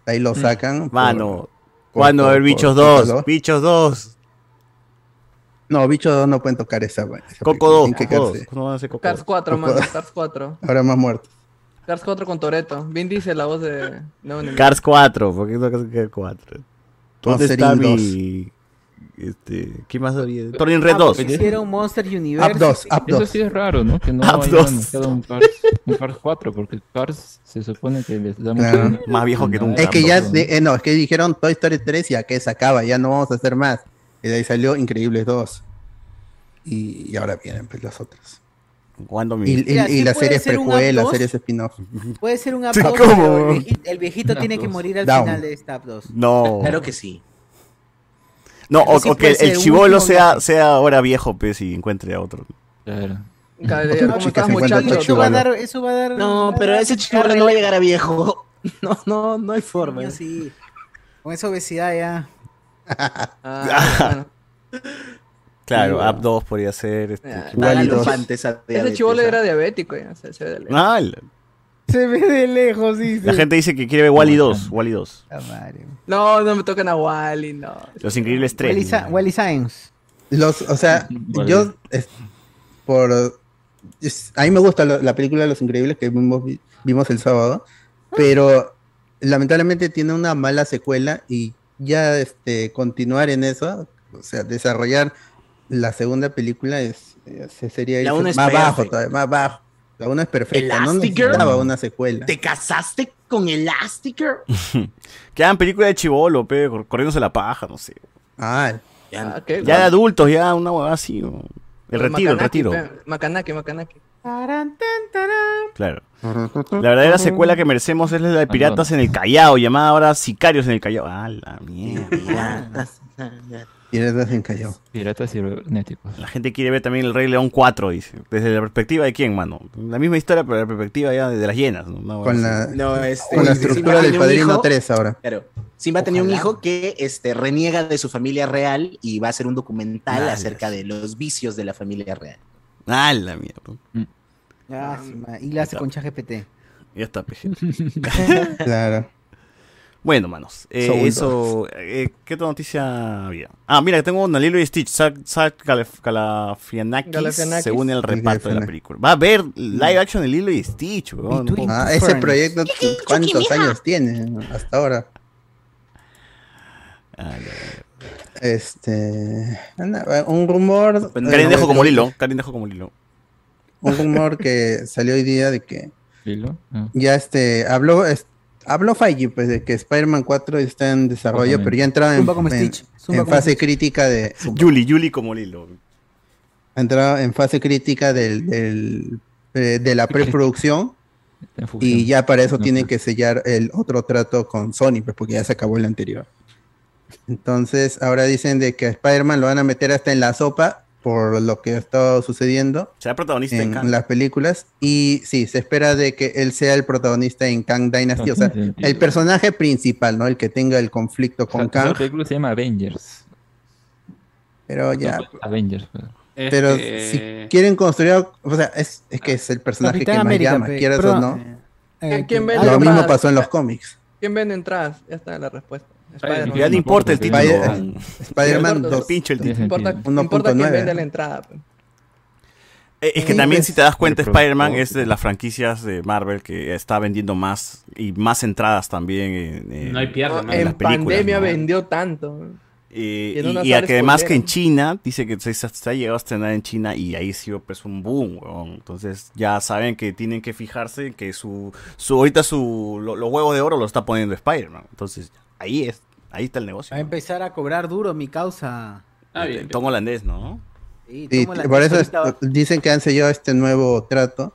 Ahí lo sacan. por- Mano, por- ¿cuándo va a haber por- Bichos por- 2? por- Bichos 2. No, Bichos 2 no pueden tocar esa. esa Coco película, 2. tienen que Coco 2. quedarse. ¿Cuándo van a hacer Coco Cars 2? 4, Coco. mano. Cars 4. Ahora más muertos. Cars 4 con Toreto. Vin dice la voz de. No, no, Cars 4, ¿por qué no Cars 4? ¿Dónde está mi... Este, ¿Qué más había? Tony Red 2. Hicieron Monster Universe. Up 2, Up Eso 2. sí es raro, ¿no? Que no Up hayan anunciado un Cars, un Cars 4, porque Cars se supone que les da Claro. mucho- Más viejo que nunca. Es que ya, ¿no? de- eh, no, es que dijeron Toy Story 3 y a que se acaba, ya no vamos a hacer más. Y de ahí salió Increíbles 2. Y, y ahora vienen pues las otras. ¿Cuándo Y, y- Mira, y las series precuelas, 2. series spin-off. Puede ser un Up Sí, 2, ¿cómo? pero el viejito, el viejito tiene que morir al Down. final de esta Up 2. No. Claro que sí. No, o, Sí o que el chivolo sea, sea ahora viejo, pues, y encuentre a otro. Claro. Otro Eso va a chibolo. dar, eso va a dar. No, pero ese chico no va a llegar a viejo. No, no, no hay forma. Sí. Con esa obesidad ya. Ah, bueno. Claro, Sí, Up 2 podría ser. Este, esa Ese chivolo ¿ah? era diabético, ya. Se, se ve de. Ah, Se ve de lejos, sí. la gente dice que quiere ver Wally 2. Wally 2. No, no me toquen a Wally, no. Los Increíbles 3. Wally, Sa- Wally Science. Los, o sea, yo es- por es- a mí me gusta lo- la película de Los Increíbles que vimos, vimos el sábado, pero lamentablemente tiene una mala secuela y ya este continuar en eso, o sea, desarrollar la segunda película es, es- sería más bajo, todavía, más bajo. La una es perfecta, Elastigirl. una secuela. ¿Te casaste con Elastigirl? Que hagan película de chivolo, pe, corriéndose la paja, no sé. Ah, Ah, ¿qué? Ya de adultos, ya una huevada así. El retiro, el retiro. Macanaki, Macanaki. Claro. La verdadera secuela que merecemos es la de Piratas en el Callao, llamada ahora Sicarios en el Callao. Ah, la mierda. Piratas en Callao. Piratas cibernéticos. La gente quiere ver también el Rey León 4, dice. Desde la perspectiva de quién, mano. La misma historia, pero la perspectiva ya de las llenas. ¿no? Con la. No, este, con la Simba estructura del Padrino hijo- 3 ahora. Claro. Simba tenía un hijo que este, reniega de su familia real y va a hacer un documental Nada. acerca de los vicios de la familia real. Ah, la mierda. Ah, sí, ma, y la hace con ChatGPT. Ya está, pe. Claro. Bueno, manos. eh, eso. eh, ¿Qué otra noticia había? Ah, mira, tengo una Lilo y Stitch. Zach, Galifianakis. se une al reparto de la película. Va a ver live action de Lilo y Stitch, weón. No- Ah, ese proyecto, ¿cuántos años tiene hasta ahora? Ah. Este. Un rumor. Karin eh, dejo como Lilo. Karin dejo como Lilo. Un rumor que salió hoy día de que Lilo. Ah. ya este. Habló. es- habló Feige, pues, de que Spider-Man 4 está en desarrollo, pero ya entraba en, en- fase Stitch. crítica de. Julie, Julie como Lilo. Entraba en fase crítica del, del, eh, de la preproducción. Y ya para eso Ajá. tienen que sellar el otro trato con Sony, pues porque ya se acabó el anterior. Entonces, ahora dicen de que a Spider-Man lo van a meter hasta en la sopa por lo que ha estado sucediendo Será protagonista en Kang. las películas. Y sí, se espera de que él sea el protagonista en Kang Dynasty, o sea, sentido. el personaje principal, ¿no? El que tenga el conflicto O sea, con Kang. película se llama Avengers. Pero ya, No, pues, Avengers. pero- Es pero que- si quieren construir, o sea, es, es que es el personaje Capitán que más América, llama, pe- quieras o no. eh, ¿Quién vende Lo más? mismo pasó en los cómics. ¿Quién vende entradas? Ya está la respuesta. Ya no importa el título. Spider-. Spider-Man No, 2. Pincho el título. Importa, importa quién 1.9. vende la entrada. pues. Eh, Es que Sí, también si te das cuenta, Spider-Man es de las franquicias de Marvel que está vendiendo más y más entradas también en, en- No hay pierde, No, en las en películas, pandemia ¿no? vendió tanto. Y, Y en una y- y a sala que además que en. China, dice que se, se ha llegado a estrenar en China y ahí sí pues un boom, weón. Entonces ya saben que tienen que fijarse en que su, su ahorita su, lo- los huevos de oro lo está poniendo Spider-Man. Entonces ahí es, ahí está el negocio. Va a empezar a cobrar duro mi causa. Ah, El bien. Tom holandés, ¿no? Sí, tomo por eso ahorita dicen que han sellado este nuevo trato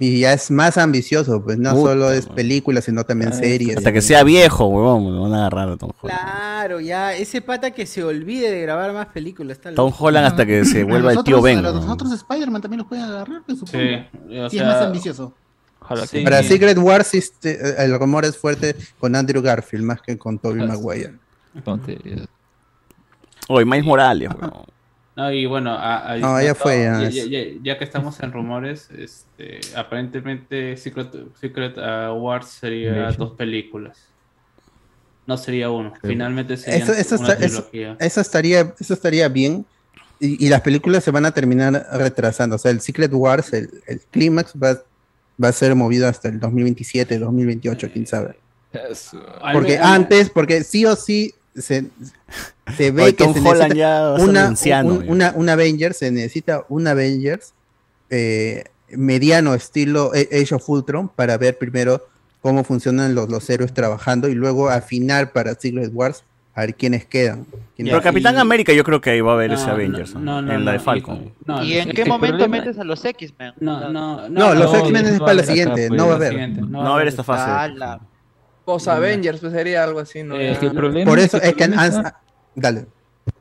y ya es más ambicioso, pues no Puta, solo es man. películas, sino también Ah, series. Hasta que sea viejo, weón, me van a agarrar a Tom Holland. Claro, ya, ese pata que se olvide de grabar más películas. Tom. Holland hasta que se vuelva el tío Ben. A los otros Spider-Man también los pueden agarrar, pues, supongo. Sí, o sea, es más ambicioso. Ojalá Sí. que Para. Secret Wars este, el rumor es fuerte con Andrew Garfield más que con Tobey Ah, Maguire. Tonterías. Oye, Miles Morales. No, y bueno, a- a- No, ya fue, ya ya, es- ya- ya- ya que estamos en rumores, este, aparentemente Secret, Secret uh, Wars sería dos películas. No sería uno. Finalmente sería Eso, eso, una está- eso- trilogía. eso estaría, eso estaría bien. Y, y las películas se van a terminar retrasando. O sea, el Secret Wars, el, el clímax va, va a ser movido hasta el 2027, 2028, quién sabe. Porque antes, porque sí o sí se, se ve Oye, que Tom se Holland necesita una, anciano, un- una, una Avengers, se necesita un Avengers eh, mediano estilo A- Age of Ultron para ver primero cómo funcionan los, los héroes trabajando y luego afinar para Secret Wars a ver quiénes quedan. quiénes- Pero Capitán y- América yo creo que ahí va a haber No, ese Avengers, ¿no? no, no, en la de no, Falcon. no, ¿Y en qué momento problema- metes a los X-Men? No, no, No, los X-Men es para la siguiente, no va a haber. No va a haber esta fase. Post Avengers, pues sería algo así, ¿no? Eh, Es que el problema Por es eso que es que está- dale.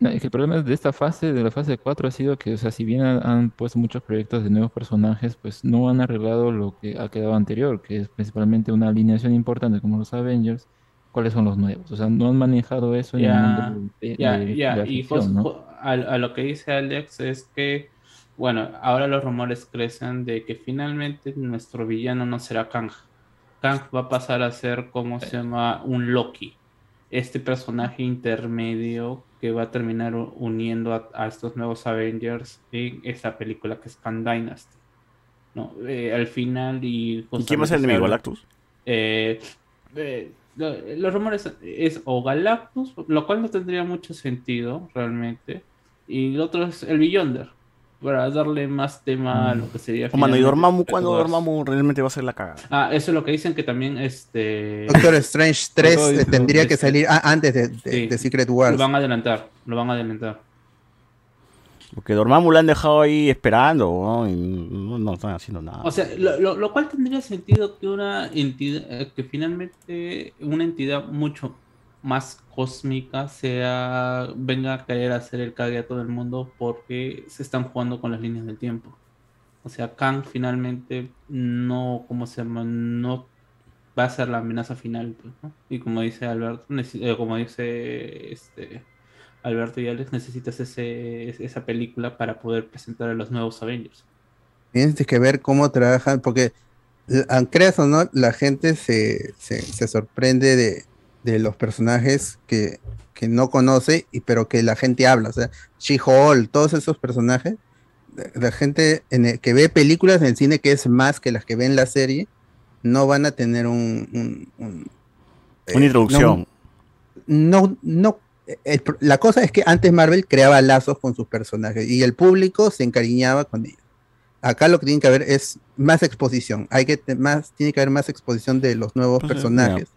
Es que el problema de esta fase, de la fase 4, ha sido que, o sea, si bien han, han puesto muchos proyectos de nuevos personajes, pues no han arreglado lo que ha quedado anterior, que es principalmente una alineación importante como los Avengers. ¿Cuáles son los nuevos? O sea, no han manejado eso en el Ya, mundo de, ya, de- ya, de la y pues, ¿no? a, a lo que dice Alex es que, bueno, ahora los rumores crecen de que finalmente nuestro villano no será Kang. Kang va a pasar a ser, como se llama? Un Loki. este personaje intermedio que va a terminar uniendo a, a estos nuevos Avengers en esta película que es Kang Dynasty. No, eh, al final y... ¿Y quién va a ser el enemigo, Galactus? Eh, eh, los rumores es o Galactus, lo cual no tendría mucho sentido realmente. Y el otro es el Beyonder, para darle más tema a lo que sería. Oh, mano, ¿y finalmente Dormammu? ¿Cuándo Spider-Verse. Dormammu realmente va a ser la cagada? Ah, eso es lo que dicen que también este. Doctor Strange 3 Todo eh, tendría que salir antes de, de- sí. de Secret Wars. Lo van a adelantar, lo van a adelantar. Porque Dormammu lo han dejado ahí esperando, ¿no? Y no, están haciendo nada. O sea, lo, lo- lo cual tendría sentido que una entidad, eh, que finalmente una entidad mucho más cósmica sea, venga a querer hacer el cague a todo el mundo porque se están jugando con las líneas del tiempo. O sea, Kang finalmente no, ¿cómo se llama? No va a ser la amenaza final, pues, ¿no? Y como dice Alberto, eh, como dice este Alberto Yales, necesitas ese, esa película para poder presentar a los nuevos Avengers. Tienes que ver cómo trabajan, porque aunque creas o no, la gente se, se, se sorprende de, de los personajes que, que no conoce, y, pero que la gente habla. O sea, She-Hulk, todos esos personajes, la- gente en el- que ve películas en el cine que es más que las que ve en la serie, no van a tener un... un- un- eh, Una introducción. no, no, el la cosa es que antes Marvel creaba lazos con sus personajes y el público se encariñaba con ellos. Acá lo que tiene que haber es más exposición. Hay que más, tiene que haber más exposición de los nuevos Pues, personajes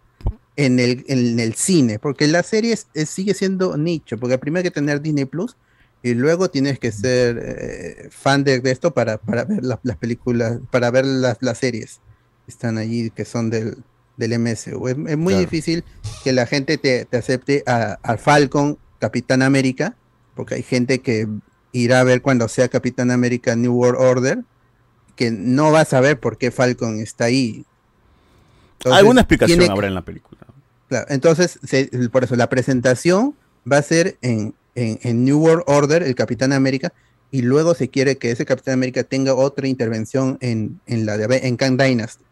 en el, en el cine, porque la serie es- es- sigue siendo nicho, porque primero hay que tener Disney Plus y luego tienes que ser eh, fan de, de esto para, para ver las, las películas, para ver las, las series que están allí, que son del, del MSU. Es, es muy Claro. difícil que la gente te, te acepte a, a Falcon, Capitán América, porque hay gente que irá a ver cuando sea Capitán América New World Order, que no va a saber por qué Falcon está ahí. Entonces, Alguna explicación que- habrá en la película. Claro, entonces, se- por eso la presentación va a ser en, en- en New World Order, el Capitán América, y luego se quiere que ese Capitán América tenga otra intervención en, en la de en Kang Dynasty.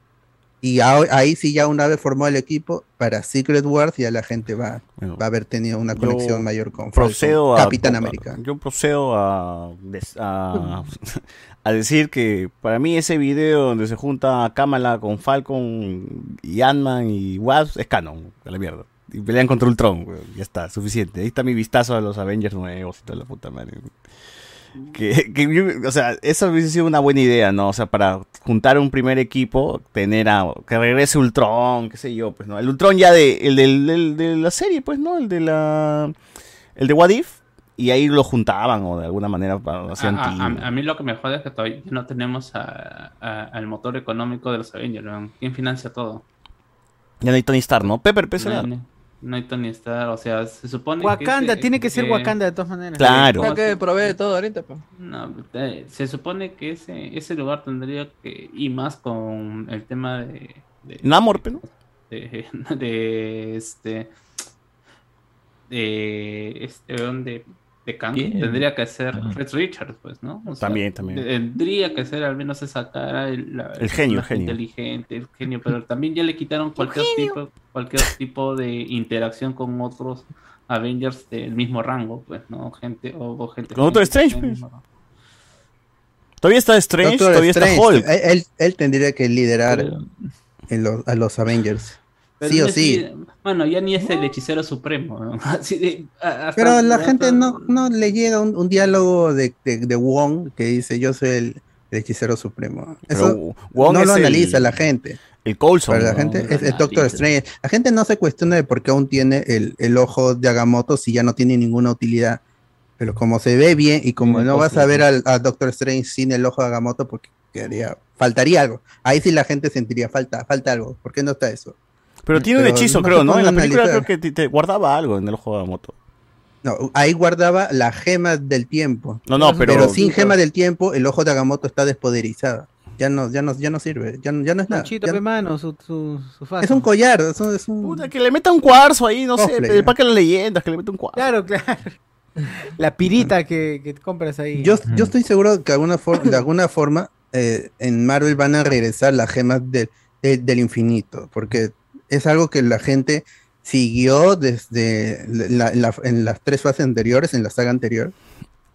Y ahí sí ya una vez formado el equipo, para Secret Wars ya la gente va, va a haber tenido una conexión mayor con Falcon, procedo a, Capitán a- América. Yo procedo a, a, a decir que para mí ese video donde se junta Kamala con Falcon y Ant-Man y Wasp es canon, a la mierda. Y pelean contra Ultron, ya está, suficiente. Ahí está mi vistazo a los Avengers nuevos y toda la puta madre. Que, que yo- o sea, eso hubiese sido una buena idea, ¿no? O sea, para juntar un primer equipo, tener a que regrese Ultron, qué sé yo, pues, ¿no? El Ultron ya de, el del, del- de la serie, pues, ¿no? El de la, el de What If, y ahí lo juntaban o de alguna manera para- hacían A, a- a- mí lo que me jode es que todavía no tenemos a- al motor económico de los Avengers. ¿no? ¿Quién financia todo? Ya no hay Tony Stark, ¿no? Pepper, pese No, no hay Tony Stark, o sea, se supone Wakanda, tiene que ser que- Wakanda de todas maneras. Claro. Creo que provee todo ahorita, pues. No, eh, se supone que ese, ese lugar tendría que, y más con el tema de... de Namor, pero. de, de este de este weón de, de Kang ¿Quién? tendría que ser Ajá. Red Richards pues no O sea, También, también. tendría que ser al menos esa cara el, la- El genio, el genio. inteligente el genio pero también ya le quitaron cualquier tipo cualquier tipo de interacción con otros Avengers del mismo rango pues no gente o, o gente Con gente Strange, pues. Todavía está Strange, Doctor todavía Strange, está Hulk. Él, él- él tendría que liderar en los- a los Avengers. Pero sí o sí. bueno ya ni es el hechicero supremo ¿no? Así de- a- hasta- Pero la hasta- gente no, no le llega un, un diálogo de, de, de Wong que dice yo soy el, el hechicero supremo. Pero Eso Wong no es lo el- analiza la gente. El Coulson. La ¿no? gente es el Doctor Strange. La gente no se cuestiona de por qué aún tiene el, el ojo de Agamotto si ya no tiene ninguna utilidad. Pero como se ve bien y como no vas a ver al, al Doctor Strange sin el ojo de Agamotto porque quedaría, faltaría algo. Ahí sí la gente sentiría falta, falta algo. ¿Por qué no está eso? Pero tiene un Pero hechizo, no creo, ¿no? En la película analizar. creo que te, te guardaba algo en el ojo de moto. No, ahí guardaba la gema del tiempo. No, no, pero- sin gema del tiempo, el ojo de Agamotto está despoderizado. Ya no, ya no, ya no sirve. Ya, no- ya no es nada. Panchito, Ya- mano, su, su, es un collar. Es un, es un- Puta, que le meta un cuarzo ahí, no sé, Cosplay, el parque de las leyendas, que le meta un cuarzo. Claro, claro. La pirita que, que compras ahí. Yo, yo estoy seguro que alguna for- de alguna forma eh, en Marvel van a regresar las gemas del- de- del infinito, porque es algo que la gente siguió desde la- en las tres fases anteriores, en la saga anterior,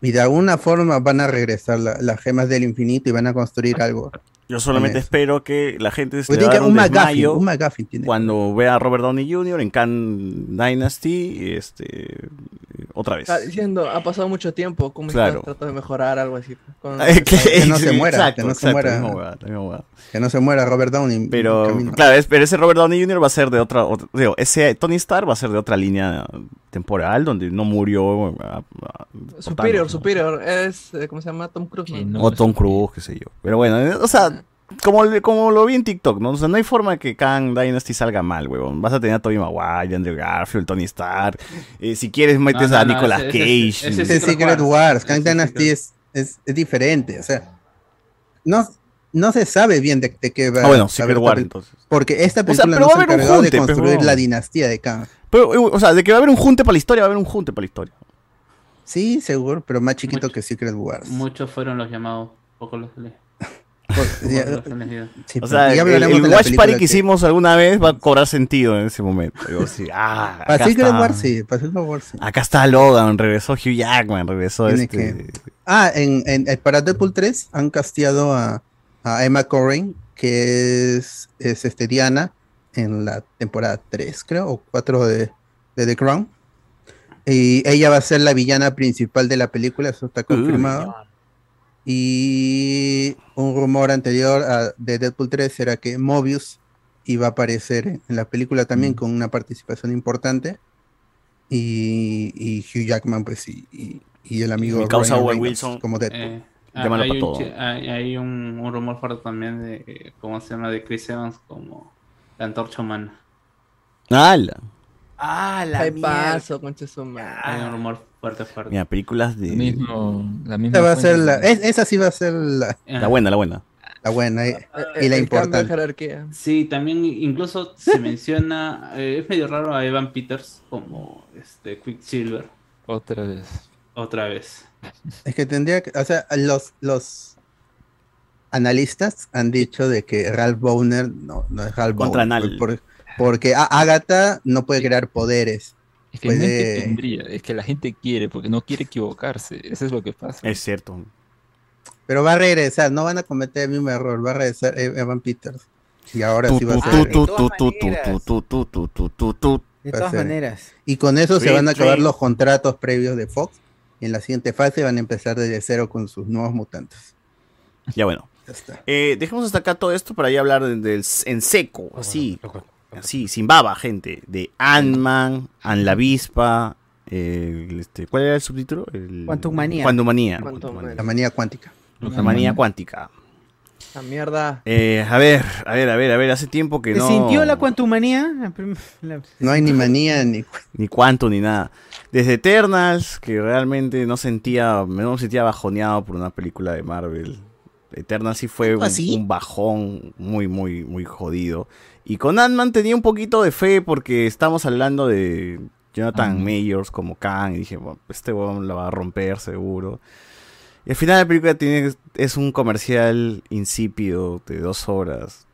y de alguna forma van a regresar la- las gemas del infinito y van a construir algo. Yo solamente espero que la gente se Pues le un un McGuffin, desmayo un McGuffin tiene. cuando vea a Robert Downey Jr. en Khan Dynasty este, otra vez. Está diciendo, ha pasado mucho tiempo, ¿cómo Claro. estás tratando de mejorar algo así? Con- Eh, que, Que no se muera, exacto, que no se exacto, muera. Que no se muera Robert Downey. Pero, claro, es- pero ese Robert Downey Jr. va a ser de otra, otra- digo, ese Tony Stark va a ser de otra línea temporal donde no murió. a- a- Superior. Superior, es, eh, ¿cómo se llama? Tom Cruise. ¿no? o Tom Cruise, qué sé yo. Pero bueno, o sea, como, como lo vi en TikTok, ¿no? O sea, no hay forma que Kang Dynasty salga mal, huevón. Vas a tener a Tobey Maguire, Andrew Garfield, Tony Stark. Eh, si quieres, metes No, no, a no, Nicolas ese- Cage. ese- ese Es el Secret Wars, Kang Dynasty es, es, es diferente, o sea, no, no se sabe bien de, de qué va Ah, bueno, a Secret War, entonces. Porque esta O sea, película pero no va a se haber un encargó de junte, pues, construir la dinastía de Kang. Pero, eh, o sea, de que va a haber un junte para la historia, va a haber un junte para la historia. Sí, seguro, pero más chiquito que Secret Wars. Muchos fueron los llamados, pocos los les. sí, O sea, ya el, Watch Party que hicimos alguna vez va a cobrar sentido en ese momento. Digo, sí, ah, Para acá Secret está. Wars sí, para Secret Wars sí. Acá está Logan, regresó Hugh Jackman, regresó Tiene este. que- Ah, en, en, en- para Deadpool 3 han casteado a, a Emma Corrin, que es, es este Diana en la temporada 3, creo, o 4 de, de The Crown. Y ella va a ser la villana principal de la película, eso está confirmado. Y un rumor anterior a, de Deadpool 3 era que Mobius iba a aparecer en, la película Mm. también con una participación importante. Y, y Hugh Jackman, pues, y, y, y el amigo Mi causa Ryan Reynolds Wilson. como Deadpool. Eh, ah, Llámalo hay un, todo. hay, hay un, un rumor fuerte también de, eh, ¿cómo se llama? De Chris Evans como la antorcha humana. ¡Hala! Ah, la paso, concha su madre. Hay un rumor fuerte, fuerte. Mira, películas de. Mismo, la misma Esa va a ser la, es- esa sí va a ser la, La buena, la buena. la buena eh, Eh, y la importante. jerarquía. Sí, también incluso se menciona, eh, es medio raro a Evan Peters como este Quicksilver Otra vez. otra vez. Es que tendría que, o sea, los, los analistas han dicho de que Ralph Bowner no, no es Ralph Contra Bowner, por- porque Agatha no puede crear poderes. Es que Puede- tendría, es que la gente quiere, porque no quiere equivocarse. Eso es lo que pasa. Es cierto. Pero va a regresar, no van a cometer el mismo error, va a regresar E- Evan Peters. Y ahora sí va a ser. de todas tu, tu, maneras. Y con eso se van a acabar los contratos previos de Fox. Y en la siguiente fase van a empezar desde cero con sus nuevos mutantes. Ya bueno. Ya está. Eh, dejemos hasta acá todo esto para ya hablar del en seco, así, así, sin baba, gente, de Ant-Man, An la avispa, el, este, ¿cuál era el subtítulo? El, Quantumania. Quantumania. Quantum Quantumania. La manía cuántica. La manía cuántica. La mierda. Eh, a ver, a ver, a ver, a ver, hace tiempo que ¿Te no... sintió la cuantumanía? No hay ni manía ni. Ni cuánto ni nada. Desde Eternals, que realmente no sentía, me no me sentía bajoneado por una película de Marvel. Eternals sí fue un bajón muy, muy, muy jodido. Y con Ant-Man tenía un poquito de fe porque estamos hablando de Jonathan Ah. Mayors como Kang. Y dije, bueno, este weón la va a romper seguro. Y al final la película tiene, es un comercial insípido de dos horas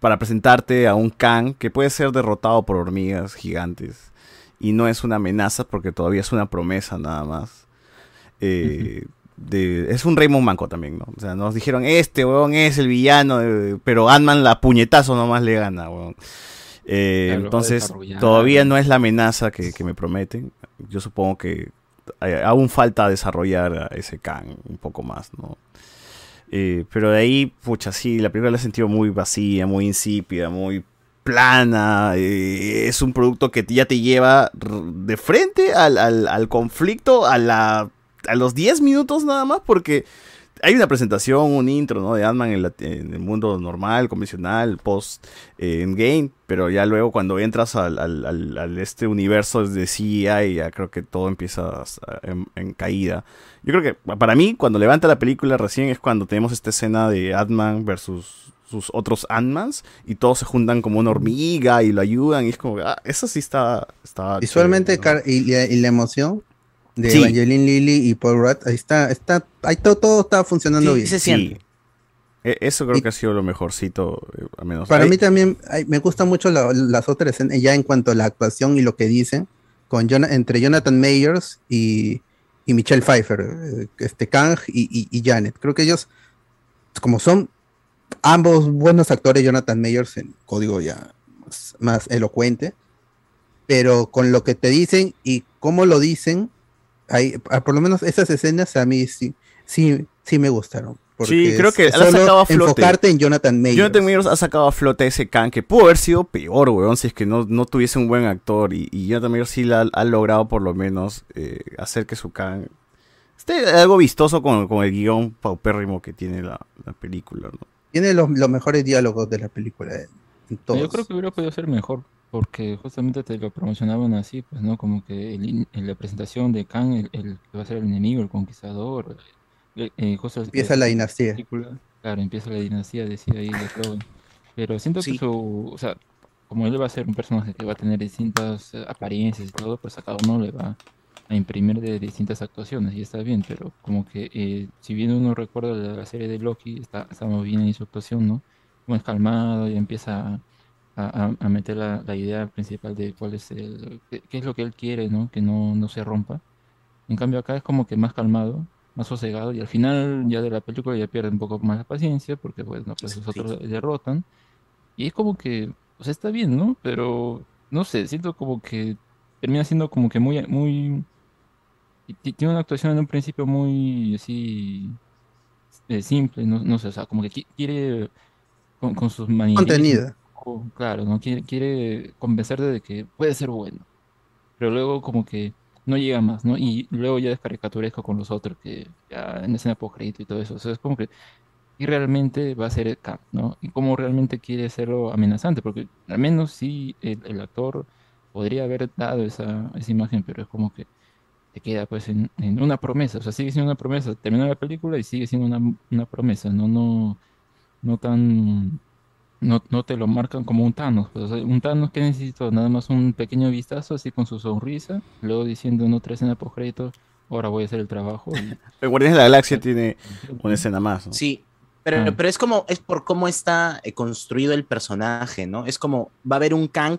para presentarte a un Kang que puede ser derrotado por hormigas gigantes y no es una amenaza porque todavía es una promesa nada más. Eh, de, es un Raymond Manco también, ¿no? O sea, nos dijeron, este weón es el villano, de- pero Ant-Man la puñetazo nomás le gana, weón. Eh, Claro, entonces, todavía no es la amenaza que, que me prometen. Yo supongo que eh, aún falta desarrollar a ese Kang un poco más, ¿no? Eh, pero de ahí, pucha, sí, la película la he sentido muy vacía, muy insípida, muy plana. eh, es un producto que ya te lleva de frente al, al- al conflicto a, la, a los 10 minutos nada más, porque hay una presentación, un intro, ¿no? De Ant-Man en, en el mundo normal, convencional, post eh, pero ya luego cuando entras al, al- al- al este universo de CGI, ya creo que todo empieza en, en caída. Yo creo que para mí, cuando levanta la película recién es cuando tenemos esta escena de Ant-Man versus sus otros Ant-Mans y todos se juntan como una hormiga y lo ayudan y es como, ah, eso sí está... está Visualmente y la emoción de Sí. Evangeline Lilly y Paul Rudd, ahí está, está, ahí todo, todo está funcionando Sí, bien. se siente. E- Eso creo que ha sido lo mejorcito, eh, al menos. Para mí también ay, me gusta mucho la- las otras escenas, ya en cuanto a la actuación y lo que dicen, con entre Jonathan Mayers y, y Michelle Pfeiffer, eh, este Kang y, y- y Janet. Creo que ellos, como son ambos buenos actores, Jonathan Mayers en código ya más, más elocuente, pero con lo que te dicen y cómo lo dicen, hay, ah, por lo menos esas escenas a mí sí, sí, sí me gustaron. porque Sí, creo que la sacado a flote. enfocarte en Jonathan Mayers. Jonathan Mayers ha sacado a flote ese Kang que pudo haber sido peor, weón, si es que no, no tuviese un buen actor. Y, y Jonathan Mayers sí la, ha logrado por lo menos eh, hacer que su Kang esté algo vistoso con, con el guion paupérrimo que tiene la, la película, ¿no? Tiene los, los mejores diálogos de la película. eh, en todos. Yo creo que hubiera podido ser mejor, porque justamente te lo promocionaban así, pues, ¿no? Como que el en la presentación de Kang, el, el que va a ser el enemigo, el conquistador, eh, eh, justo Empieza la dinastía. película, claro, empieza la dinastía, decía ahí de Cloven. Pero siento que su, o sea, como él va a ser un personaje que va a tener distintas eh, apariencias y todo, pues a cada uno le va a imprimir de distintas actuaciones y está bien, pero como que eh, si bien uno recuerda la serie de Loki, está, está muy bien en su actuación, ¿no? Como es calmado y empieza a, a- meter la, la idea principal de cuál es el, qué, qué es lo que él quiere, ¿no? Que no, no se rompa. En cambio acá es como que más calmado, más sosegado y al final ya de la película ya pierde un poco más la paciencia porque pues, no, pues los otros derrotan. Y es como que, o sea, está bien, ¿no? Pero, no sé, siento como que termina siendo como que muy, muy... Tiene una actuación en un principio muy así eh, simple, no, no sé, o sea, como que qui- quiere con, con sus manierismos, Contenida. Claro, ¿no? Quiere, quiere convencerte de que puede ser bueno, pero luego como que no llega más, ¿no? Y luego ya es caricaturesco con los otros que ya en escena post y todo eso, o es como que y realmente va a ser el Kang, ¿no? Y cómo realmente quiere hacerlo amenazante, porque al menos sí el, el actor podría haber dado esa, esa imagen, pero es como que te queda pues en, en una promesa, o sea, sigue siendo una promesa, termina la película y sigue siendo una, una promesa, no, no, no tan, no, no te lo marcan como un Thanos, pues, o sea, un Thanos que necesito nada más un pequeño vistazo así con su sonrisa, luego diciendo en otra escena post ahora voy a hacer el trabajo. y- El Guardianes de la Galaxia tiene una escena más, ¿no? Sí, pero, Ah. pero es como, es por cómo está eh, construido el personaje, ¿no? Es como, va a haber un Kang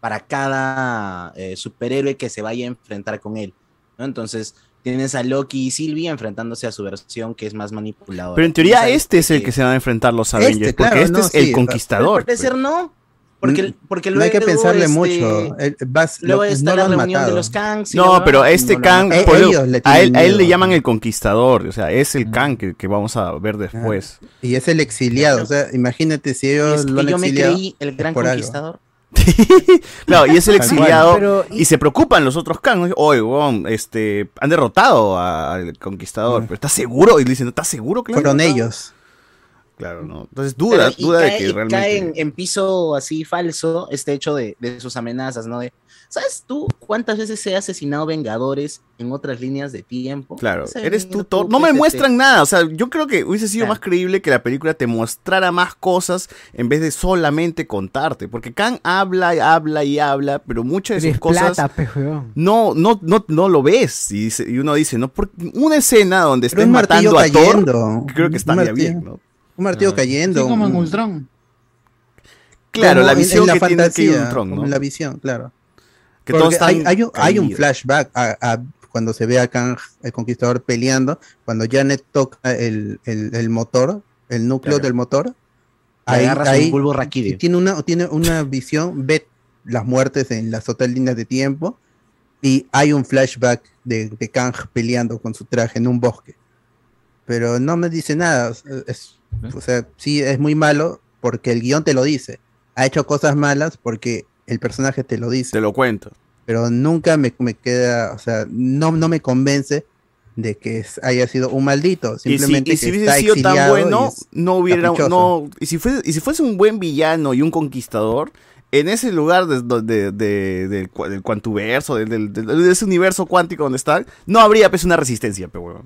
para cada eh, superhéroe que se vaya a enfrentar con él, ¿no? Entonces, tienes a Loki y Sylvie enfrentándose a su versión que es más manipuladora. Pero en teoría este es el que se van a enfrentar los Este, Avengers, porque claro, este no, es el conquistador. Al pues. parecer no, porque, porque no hay que luego, pensarle este, mucho. el- vas- luego lo- está no la reunión de los Kangs. y No, pero este no Kang, por ellos le a él, a él le llaman el conquistador, o sea, es el Kang que, que vamos a ver después. Y es el exiliado. O sea, imagínate si ellos Es que lo han yo me creí el gran algo. Claro, y es el exiliado Pero, y... se preocupan los otros Kang. ¿no? Oye, weón, este, han derrotado a- al conquistador, pero ¿estás seguro? Y le dicen, ¿estás seguro? Claro, Fueron ellos. Claro, ¿no? Entonces duda, Pero, duda cae, de que y realmente... cae en, en piso así falso este hecho de, de sus amenazas, ¿no? De, ¿Sabes tú cuántas veces se ha asesinado Vengadores en otras líneas de tiempo? Claro, Ese eres tú Thor. No me muestran te- nada. O sea, yo creo que hubiese sido Claro. más creíble que la película te mostrara más cosas en vez de solamente contarte. Porque Kang habla y habla y habla, pero muchas de sus cosas plata, weón. no, no, no, no lo ves. Y, dice- y uno dice, no, por una escena donde estés un matando a Thor, creo que estaría martillo. bien, ¿no? Un martillo Ah. cayendo. Sí, como en un- Ultron. Claro, como la en- visión en la que tiene fantasía, que Ultron, ¿no? en la visión, claro. Que Porque todos están hay, hay un, hay un caídos. flashback a, a cuando se ve a Kang, el conquistador, peleando, cuando Janet toca el, el- el motor, el núcleo Claro. del motor. Le agarras un y tiene una, tiene una visión, ve las muertes en las otras líneas de tiempo, y hay un flashback de, de Kang peleando con su traje en un bosque. Pero no me dice nada. es- es- o sea, sí, es muy malo porque el guion te lo dice. Ha hecho cosas malas porque el personaje te lo dice. Te lo cuento. Pero nunca me, me queda, o sea, no, no me convence de que haya sido un maldito. Y si, Simplemente y si hubiese sido tan bueno, no hubiera, caprichoso. no, y si fuese, y si fuese un buen villano y un conquistador, en ese lugar de, de- de- del, cua- del cuantuverso, del- de ese universo cuántico donde está, no habría pues una resistencia, pero.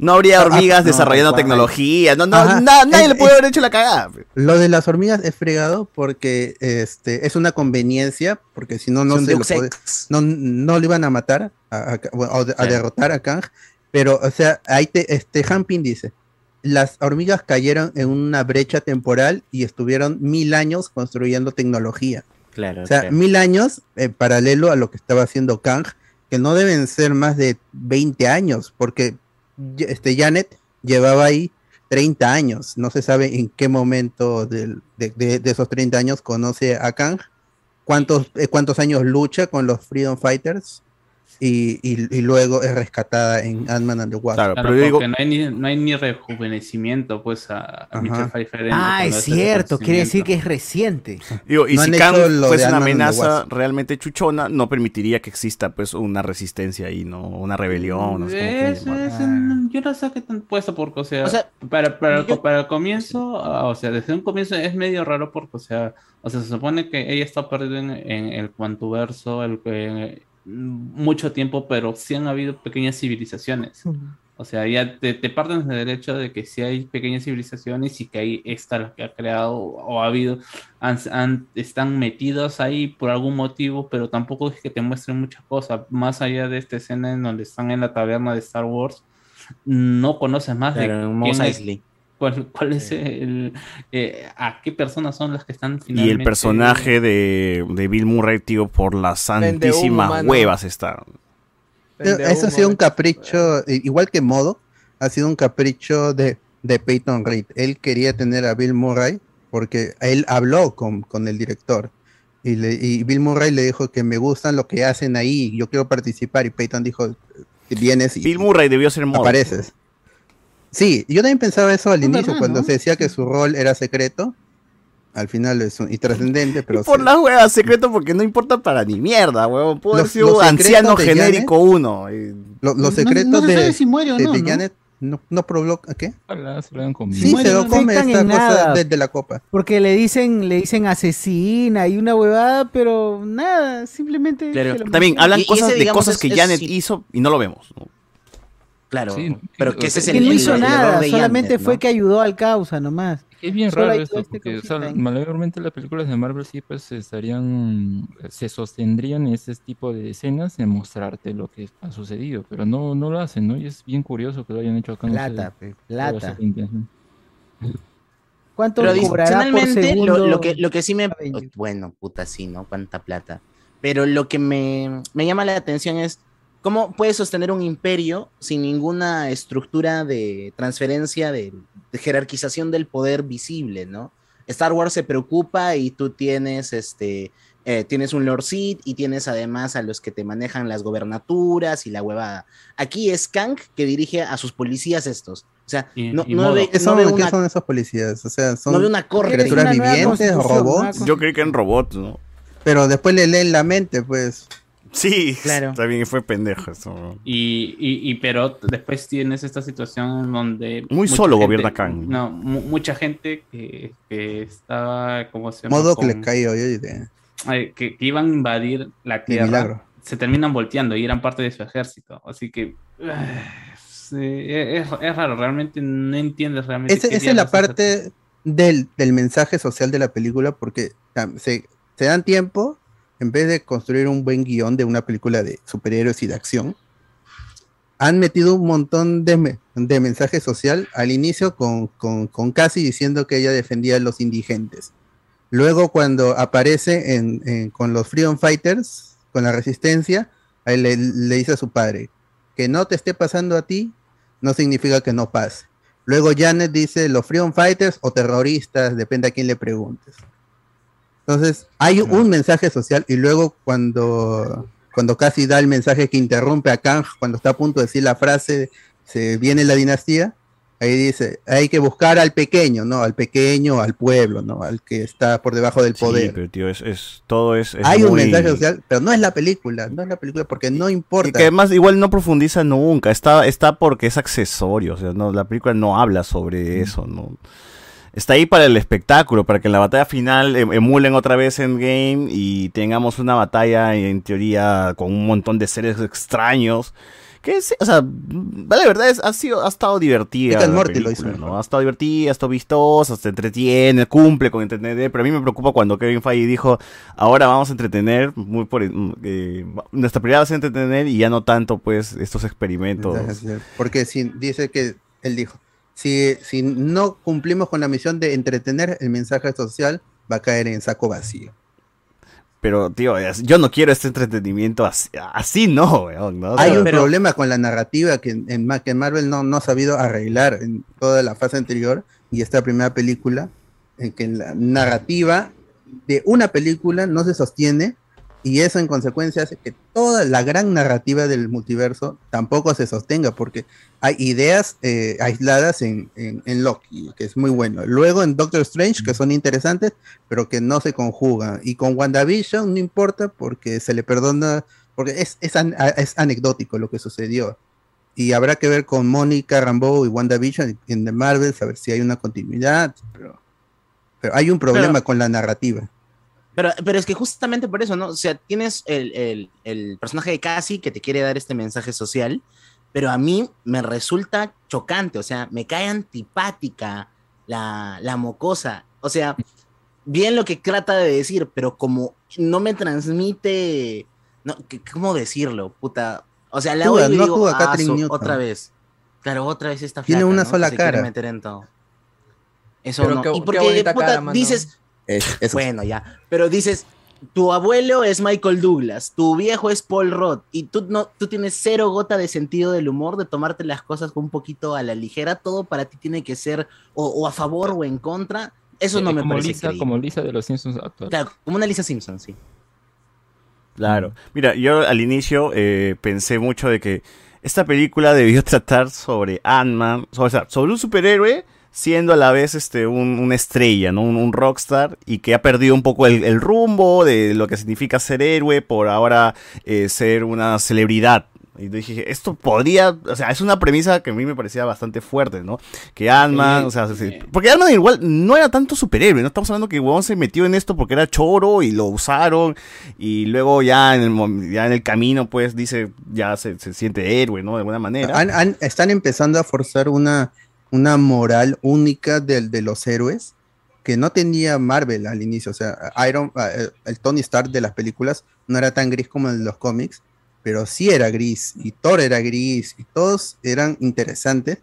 No habría Ah, hormigas desarrollando tecnología, no, no, Ajá. na- nadie Es- le puede es- haber hecho la cagada. Lo de las hormigas es fregado porque este es una conveniencia, porque si no, no se lo puede- no, no lo iban a matar a, a- bueno, o de- a derrotar a Kang, pero o sea, ahí te, este Hampin dice, las hormigas cayeron en una brecha temporal y estuvieron mil años construyendo tecnología. Claro. O sea, claro. mil años eh, paralelo a lo que estaba haciendo Kang, que no deben ser más de 20 años, porque este Janet llevaba ahí 30 años. No se sabe en qué momento de esos 30 años conoce a Kang, cuántos, eh, cuántos años lucha con los Freedom Fighters y, y- y luego es rescatada en Ant-Man and the Wasp. Claro, Claro, pero yo digo, porque no hay ni, no hay ni rejuvenecimiento pues a, a Michelle Pfeiffer. Ah, es cierto, quiere decir que es reciente. Digo, y No si Kang fuese una amenaza realmente chuchona, no permitiría que exista pues una resistencia ahí, ¿no? Una rebelión. no sé cómo Es- es yo no sé qué tan puesto porque, o sea, O sea, para, para, yo- para el comienzo, ah, o sea, desde un comienzo es medio raro porque, o sea, o sea, se supone que ella está perdida en, en el cuantuverso el, eh, mucho tiempo, pero sí han habido pequeñas civilizaciones. O sea, ya te, te parten del hecho de que sí hay pequeñas civilizaciones y que ahí está la que ha creado o ha habido, han- han- están metidos ahí por algún motivo, pero tampoco es que te muestren muchas cosas. Más allá de esta escena en donde están en la taberna de Star Wars, no conoces más de en Mos quién es- Eisley. Cuál, cuál es el, eh, a qué personas son las que están Y el finalmente personaje de, de Bill Murray, tío, por las santísimas huevas está. Eso ha sido un capricho, igual que Modo, ha sido un capricho de, de Peyton Reed. Él quería tener a Bill Murray porque él habló con, con el director. Y, le- y Bill Murray le dijo que me gustan lo que hacen ahí, yo quiero participar. Y Peyton dijo, vienes y Bill Murray debió ser modo. apareces. Sí, yo también pensaba eso al Es inicio, verdad, cuando ¿no? se decía que su rol era secreto. Al final es un, y trascendente, pero Por las huevas secreto porque no importa para ni mierda, huevón. Puede los un anciano genérico uno. y- lo- los No- secretos no se de, si muere o de- no, de ¿no? Janet no, no provoca, ¿qué? Se lo hagan conmigo. Sí, muere, se lo no come afectan esta cosa nada. desde la copa. Porque le dicen, le dicen asesina y una huevada, pero nada, simplemente. Claro. También hablan Y- y cosas ese, de cosas es- que es- Janet sí. hizo y no lo vemos. ¿no? Claro. Sí, pero que ese es el, que no hizo el nada, de solamente fue ¿no? que ayudó al causa nomás. Es bien Solo raro esto, este porque o sea, mayormente las películas de Marvel sí pues estarían, se sostendrían en ese tipo de escenas en mostrarte lo que ha sucedido, pero no, no lo hacen, ¿no? Y es bien curioso que lo hayan hecho acá. no sé Plata, plata. ¿Cuánto Pero cobrará por adicionalmente, segundo? lo, lo que, lo que sí me... Bueno, puta, sí, ¿no? Cuánta plata. Pero lo que me, me llama la atención es cómo puedes sostener un imperio sin ninguna estructura de transferencia, de, de jerarquización del poder visible, ¿no? Star Wars se preocupa y tú tienes este... eh, tienes un Lord Sith y tienes además a los que te manejan las gobernaturas y la huevada. Aquí es Kang que dirige a sus policías estos. O sea, Y- no, y no ve, ¿Qué no son, ve qué una, son esos policías? O sea, son no ve una corte. criaturas vivientes, robots, Yo creí que eran robots, ¿no? pero después le leen la mente, pues. Sí, Claro. también fue pendejo eso. Y, y, y pero después tienes esta situación en donde Muy solo gente- gobierna Kang. No, mu- mucha gente que, que estaba como se llama? Modo que le Con- cayó, yo diré. que, que iban a invadir la tierra, milagro. se terminan volteando y eran parte de su ejército. Así que sí, es, es raro, realmente no entiendes realmente. Esa es la parte del, del mensaje social de la película, porque tam, se, se dan tiempo, en vez de construir un buen guion de una película de superhéroes y de acción, han metido un montón de, me- mensaje social al inicio con, con, con Cassie diciendo que ella defendía a los indigentes. Luego cuando aparece con los Freedom Fighters, con la resistencia, ahí le, le dice a su padre, que no te esté pasando a ti, no significa que no pase. Luego Janet dice los Freedom Fighters o terroristas, depende a quién le preguntes. Entonces, hay un mensaje social y luego cuando, cuando casi da el mensaje que interrumpe a Kang, cuando está a punto de decir la frase, se viene la dinastía, ahí dice, hay que buscar al pequeño, ¿no? Al pequeño, al pueblo, ¿no? Al que está por debajo del Sí, poder. pero tío, es, es- todo es, es hay un mensaje social, pero no es la película, no es la película porque no Y importa. que además igual no profundiza nunca, está, está porque es accesorio, o sea, no, la película no habla sobre eso, ¿no? Está ahí para el espectáculo, para que en la batalla final em- emulen otra vez Endgame y tengamos una batalla en teoría con un montón de seres extraños. Que sí, o sea, la verdad es, ha sido, ha estado divertida. La. Ha estado divertida, ha estado vistosa, se entretiene, cumple con entretener, pero a mí me preocupa cuando Kevin Feige dijo, ahora vamos a entretener, muy por, eh, nuestra prioridad va a ser entretener y ya no tanto pues estos experimentos. Porque si dice que él dijo, si, si no cumplimos con la misión de entretener, el mensaje social va a caer en saco vacío. Pero, tío, yo no quiero este entretenimiento así, así no, weón. ¿no? Hay un problema con la narrativa que, en, que Marvel no, no ha sabido arreglar en toda la fase anterior y esta primera película, en que la narrativa de una película no se sostiene y eso en consecuencia hace que toda la gran narrativa del multiverso tampoco se sostenga porque hay ideas eh, aisladas en, en, en Loki, que es muy bueno. Luego en Doctor Strange, que son interesantes, pero que no se conjugan. Y con WandaVision no importa porque se le perdona, porque es, es, an- es anecdótico lo que sucedió. Y habrá que ver con Mónica Rambeau y WandaVision en The Marvel, saber si hay una continuidad, pero, pero hay un problema Pero- con la narrativa. Pero, pero es que justamente por eso, ¿no? O sea, tienes el, el- el personaje de Cassie que te quiere dar este mensaje social, pero a mí me resulta chocante, o sea, me cae antipática la, la mocosa. O sea, bien lo que trata de decir, pero como no me transmite, no, ¿qué- ¿cómo decirlo? Puta. O sea, la y no digo, "Ah, Catherine su- Newton". otra vez. Claro, otra vez esta Tiene flaca, una ¿no? Que sola cara. meter en todo. Eso Pero no. qué- y porque, puta, cara, dices, Es- bueno, ya. Pero dices, tu abuelo es Michael Douglas, tu viejo es Paul Roth, y tú no, tú tienes cero gota de sentido del humor, de tomarte las cosas un poquito a la ligera, todo para ti tiene que ser o, o a favor o en contra. Eso no Eh, me como parece Lisa, como Lisa de los Simpsons actual. Claro, como una Lisa Simpson, sí. Claro. Mira, yo al inicio eh, pensé mucho de que esta película debió tratar sobre Ant-Man, so- o sea, sobre un superhéroe siendo a la vez este un, una estrella, ¿no? Un, un rockstar y que ha perdido un poco el, el rumbo de lo que significa ser héroe por ahora eh, ser una celebridad. Y dije, esto podría, o sea, es una premisa que a mí me parecía bastante fuerte, ¿no? Que Ant-Man, o sea, sí, porque Ant-Man igual no era tanto superhéroe, no estamos hablando que huevón se metió en esto porque era choro y lo usaron y luego ya en el, ya en el camino pues dice, ya se, se siente héroe, ¿no? De alguna manera. Han- han- están empezando a forzar una, una moral única del, de los héroes que no tenía Marvel al inicio. O sea, Iron, eh, el Tony Stark de las películas no era tan gris como de los cómics, pero sí era gris, y Thor era gris, y todos eran interesantes.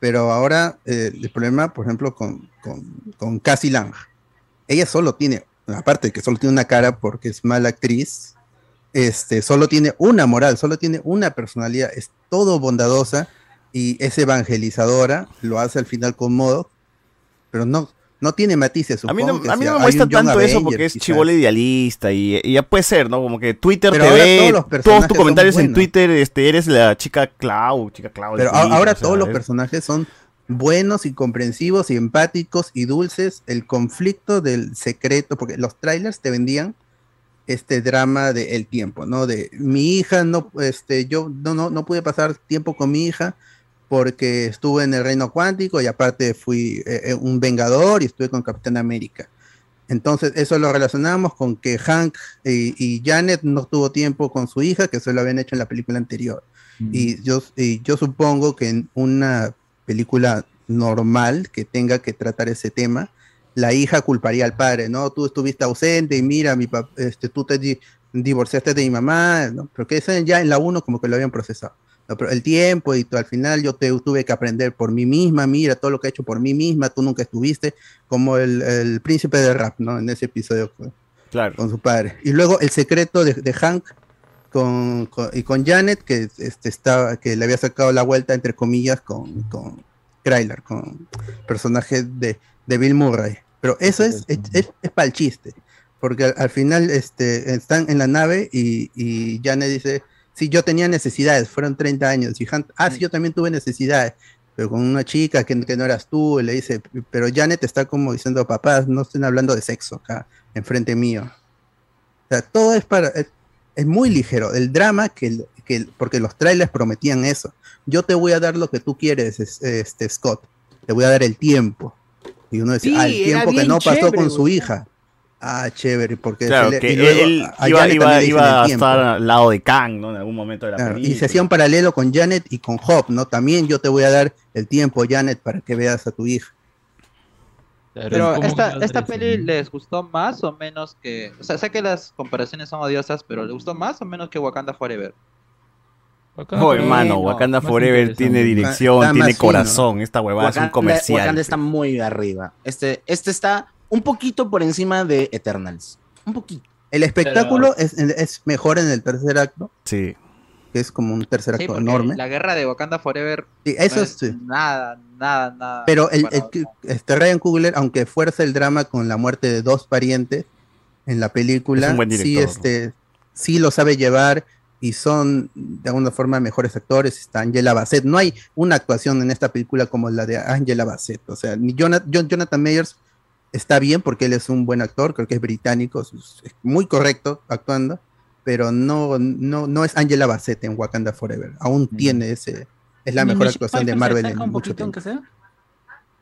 Pero ahora eh, el problema, por ejemplo, con, con, con Cassie Lang, ella solo tiene, aparte de que solo tiene una cara porque es mala actriz, este, solo tiene una moral, solo tiene una personalidad, es todo bondadosa y es evangelizadora, lo hace al final con modo, pero no, no tiene matices. A mí no, a mí no me molesta tanto eso porque es chivolo idealista y, y ya puede ser, ¿no? Como que Twitter Pero te ve, todos todos, tus comentarios en. Twitter, este, eres la chica Clau, chica Clau. Pero Twitter, ahora o sea, todos los es- personajes son buenos y comprensivos y empáticos y dulces. El conflicto del secreto, porque los trailers te vendían este drama de el tiempo, ¿no? De mi hija no, este, yo no, no, no pude pasar tiempo con mi hija porque estuve en el reino cuántico y aparte fui eh, eh, un vengador y estuve con Capitán América. Entonces, eso lo relacionamos con que Hank y, y Janet no tuvo tiempo con su hija, que eso lo habían hecho en la película anterior. Y yo, y yo supongo que en una película normal que tenga que tratar ese tema, la hija culparía al padre, ¿no? Tú estuviste ausente y mira, mi este, tú te di- divorciaste de mi mamá, ¿no? Porque eso ya en la 1 como que lo habían procesado. El tiempo y tú, al final yo te tuve que aprender por mí misma, mira todo lo que he hecho por mí misma, tú nunca estuviste, como el, el príncipe del rap, ¿no? En ese episodio con, Claro. con su padre. Y luego el secreto de, de Hank con, con- y con Janet, que este estaba, que le había sacado la vuelta, entre comillas, con, con Krylar, con personaje de, de Bill Murray. Pero eso es, es, es, para el chiste, porque al, al final este, están en la nave y, y Janet dice, sí, yo tenía necesidades, fueron 30 años, y ah, sí, yo también tuve necesidades, pero con una chica que, que no eras tú, y le dice, pero Janet está como diciendo, papás, no estén hablando de sexo acá, enfrente mío. O sea, todo es para, es, es muy ligero, el drama que, que porque los trailers prometían eso. Yo te voy a dar lo que tú quieres, es- este Scott, te voy a dar el tiempo. Y uno decía, Sí, ah, el tiempo que no pasó con su hija. Ah, chévere, porque Claro, le- que luego él a- iba, Janet iba, iba a estar al lado de Kang, ¿no? En algún momento de la Claro, película. y se hacía un paralelo con Janet y con Job, ¿no? También yo te voy a dar el tiempo, Janet, para que veas a tu hija. Pero esta, esta peli les gustó más o menos que. O sea, sé que las comparaciones son odiosas, pero ¿les gustó más o menos que Wakanda Forever? Oh, hermano, Wakanda Forever tiene dirección, Está tiene fino. corazón. Esta huevada es un comercial. Wakanda está muy arriba. Este, este está un poquito por encima de Eternals. Un poquito. El espectáculo es, es mejor en el tercer acto. Sí. Que es como un tercer acto enorme. La guerra de Wakanda Forever. Sí, eso no es- sí. Nada, nada, nada. Pero el, comparado. el- este Ryan Coogler, aunque fuerza el drama con la muerte de dos parientes en la película, Es un buen sí, este, sí lo sabe llevar y son de alguna forma mejores actores. Está Angela Bassett. No hay una actuación en esta película como la de Angela Bassett. O sea, ni Jonathan, Jonathan Meyers está bien porque él es un buen actor, creo que es británico, es muy correcto actuando, pero no, no, no es Angela Bassett en Wakanda Forever. Aún tiene ese. Es la mejor actuación de Marvel en un mucho poquito, tiempo. aunque sea.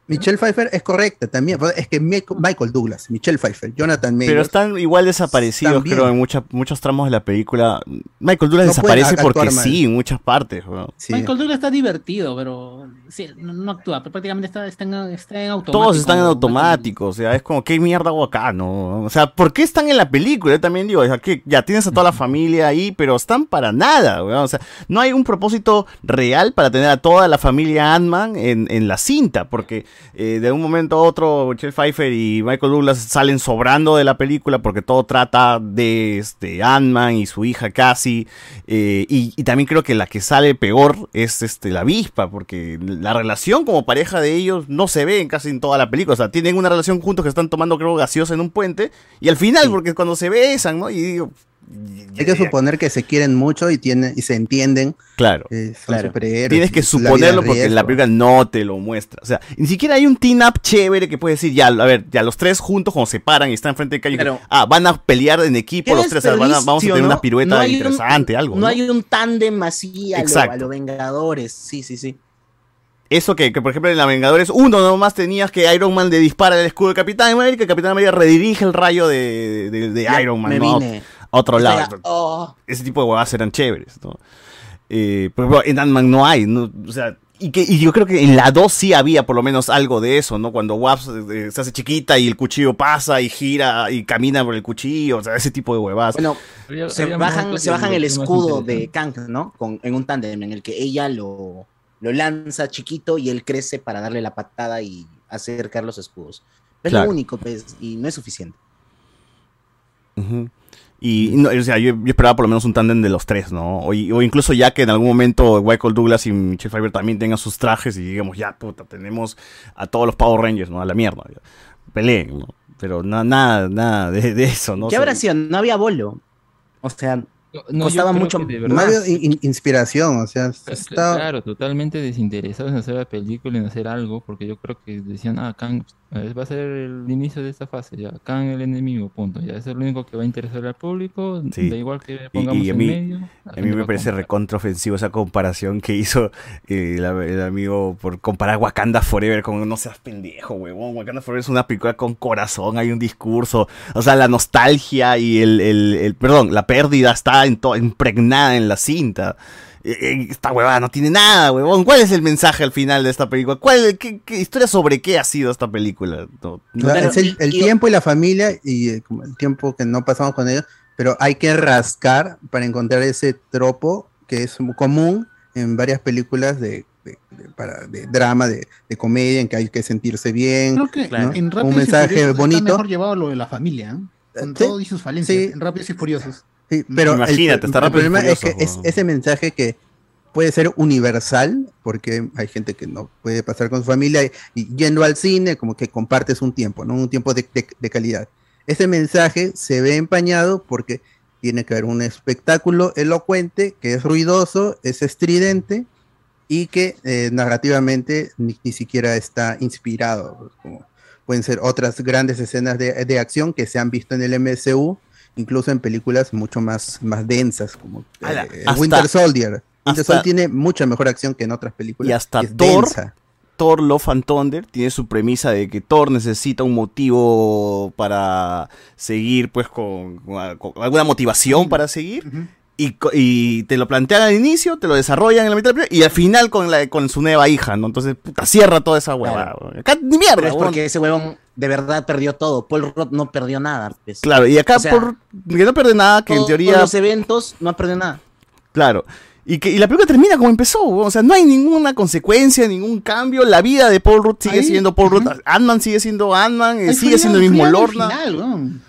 Michelle Pfeiffer es correcta también. pues, Es que Michael Douglas, Michelle Pfeiffer, Jonathan Meyers. Pero están igual desaparecidos, También. creo, en mucha- muchos tramos de la película. Michael Douglas No desaparece porque mal. sí, en muchas partes. Michael Douglas está divertido, pero sí, no, actúa, pero prácticamente está, está, en, está en automático. Todos están en automático, o sea, es como, ¿qué mierda hago acá, no? O sea, ¿por qué están en la película? Yo también digo, o sea, que ya tienes a toda la familia ahí, pero están para nada, weón. O sea, no hay un propósito real para tener a toda la familia Ant-Man en, en la cinta, porque eh, de un momento a otro, Michelle Pfeiffer y Michael Douglas salen sobrando de la película porque todo trata de este Ant-Man y su hija Cassie, eh, y, y también creo que la que sale peor es este la avispa, porque la relación como pareja de ellos no se ve en casi en toda la película. O sea, tienen una relación juntos que están tomando, creo, gaseosa en un puente. Y al final, porque cuando se besan, ¿no? Y digo, Hay que suponer que se quieren mucho y tienen y se entienden. Claro. eh, superhéroes Tienes que la suponerlo es porque la película no te lo muestra. O sea, ni siquiera hay un team-up chévere que puede decir, ya, a ver, ya los tres juntos cuando se paran y están frente de calle, Claro. ah, van a pelear en equipo los tres, van a- vamos a tener ¿no? una pirueta No hay un- interesante, algo. No, ¿no? hay un tándem así a lo, Exacto. a lo Vengadores. Sí, sí, sí. Eso que, que, por ejemplo, en la Vengadores 1 nomás tenías que Iron Man le dispara el escudo de Capitán América y Capitán América redirige el rayo de, de- de Ya, Iron Man me ¿no? vine. A otro lado. oh. Ese tipo de huevadas eran chéveres. ¿no? Eh, por ejemplo, en Ant-Man no hay. ¿no? O sea, y, que, y yo creo que en la 2 sí había por lo menos algo de eso, ¿no? Cuando Waps eh, se hace chiquita y el cuchillo pasa y gira y camina por el cuchillo, o sea, ese tipo de huevadas. Bueno, Había- se había bajan, se bajan el escudo de. Kang, ¿no? Con, en un tándem en el que ella lo, lo lanza chiquito y él crece para darle la patada y acercar los escudos. Es Claro. lo único, pues, y no es suficiente. Y no, o sea, yo, yo esperaba por lo menos un tándem de los tres, ¿no? O, o incluso ya que en algún momento Michael Douglas y Michelle Pfeiffer también tengan sus trajes y digamos, ya, puta, tenemos a todos los Power Rangers, ¿no? A la mierda. ya. Peleen, ¿no? Pero na- nada, nada de, de eso, ¿no? ¿Qué O sea, habrá sido? No había bolo. O sea, no, costaba mucho. había in- in- inspiración, o sea, está- Claro, totalmente desinteresados en hacer la película, en hacer algo, porque yo creo que decían, ah, Kang eh, va a ser el inicio de esta fase, ya, Kang el enemigo, punto, ya, es lo único que va a interesar al público, Sí. da igual que Y, pongamos y a en mí, medio. la a mí me a parece recontraofensivo esa comparación que hizo eh, el, el amigo por comparar Wakanda Forever con no seas pendejo, huevón. Wakanda Forever es una película con corazón, hay un discurso. O sea, la nostalgia y el, el- el- perdón, la pérdida está en impregnada en la cinta. Eh, eh, Esta huevada no tiene nada, huevón. ¿Cuál es el mensaje al final de esta película? ¿Cuál, qué, qué historia sobre qué ha sido esta película? No, no- Claro, es el, el tiempo y la familia y eh, el tiempo que no pasamos con ellos, pero hay que rascar para encontrar ese tropo que es muy común en varias películas de, de- de- para, de drama, de, de comedia, en que hay que sentirse bien. Creo que ¿no? en Un y mensaje está bonito. mejor llevado lo de la familia, ¿eh? con Sí, todo y sus falencias. sí. En Rápidos y Furiosos. Sí, pero el- Imagínate, el, está el problema es que es ese mensaje que puede ser universal, porque hay gente que no puede pasar con su familia y, y yendo al cine, como que compartes un tiempo, ¿no? Un tiempo de, de- de calidad. Ese mensaje se ve empañado porque tiene que haber un espectáculo elocuente, que es ruidoso, es estridente y que eh, narrativamente ni, ni siquiera está inspirado. pues, como pueden ser otras grandes escenas de, de acción que se han visto en el MCU, incluso en películas mucho más, más densas, como eh, Ala, eh, hasta- Winter Soldier. Winter hasta- Soldier tiene mucha mejor acción que en otras películas. Y hasta Thor, densa. Thor Love and Thunder tiene su premisa de que Thor necesita un motivo para seguir, pues con, con- con alguna motivación para seguir. Y te lo plantean al inicio, te lo desarrollan en la mitad de la película, y al final con, la, con su nueva hija, ¿no? Entonces, puta, cierra toda esa. Claro. weón. Acá ni mierda, Pero es porque ese huevón de verdad perdió todo. Paul Rudd no perdió nada. pues. Claro, y acá O sea, por que no pierde nada, que en teoría los eventos no perdió nada. Claro. Y, que, y la película termina como empezó, o sea, no hay ninguna consecuencia, ningún cambio. La vida de Paul Rudd sigue Ahí, siendo Paul Rudd. Ant-Man sigue siendo Ant-Man, eh, sigue final- siendo el mismo final, el Lorna. final,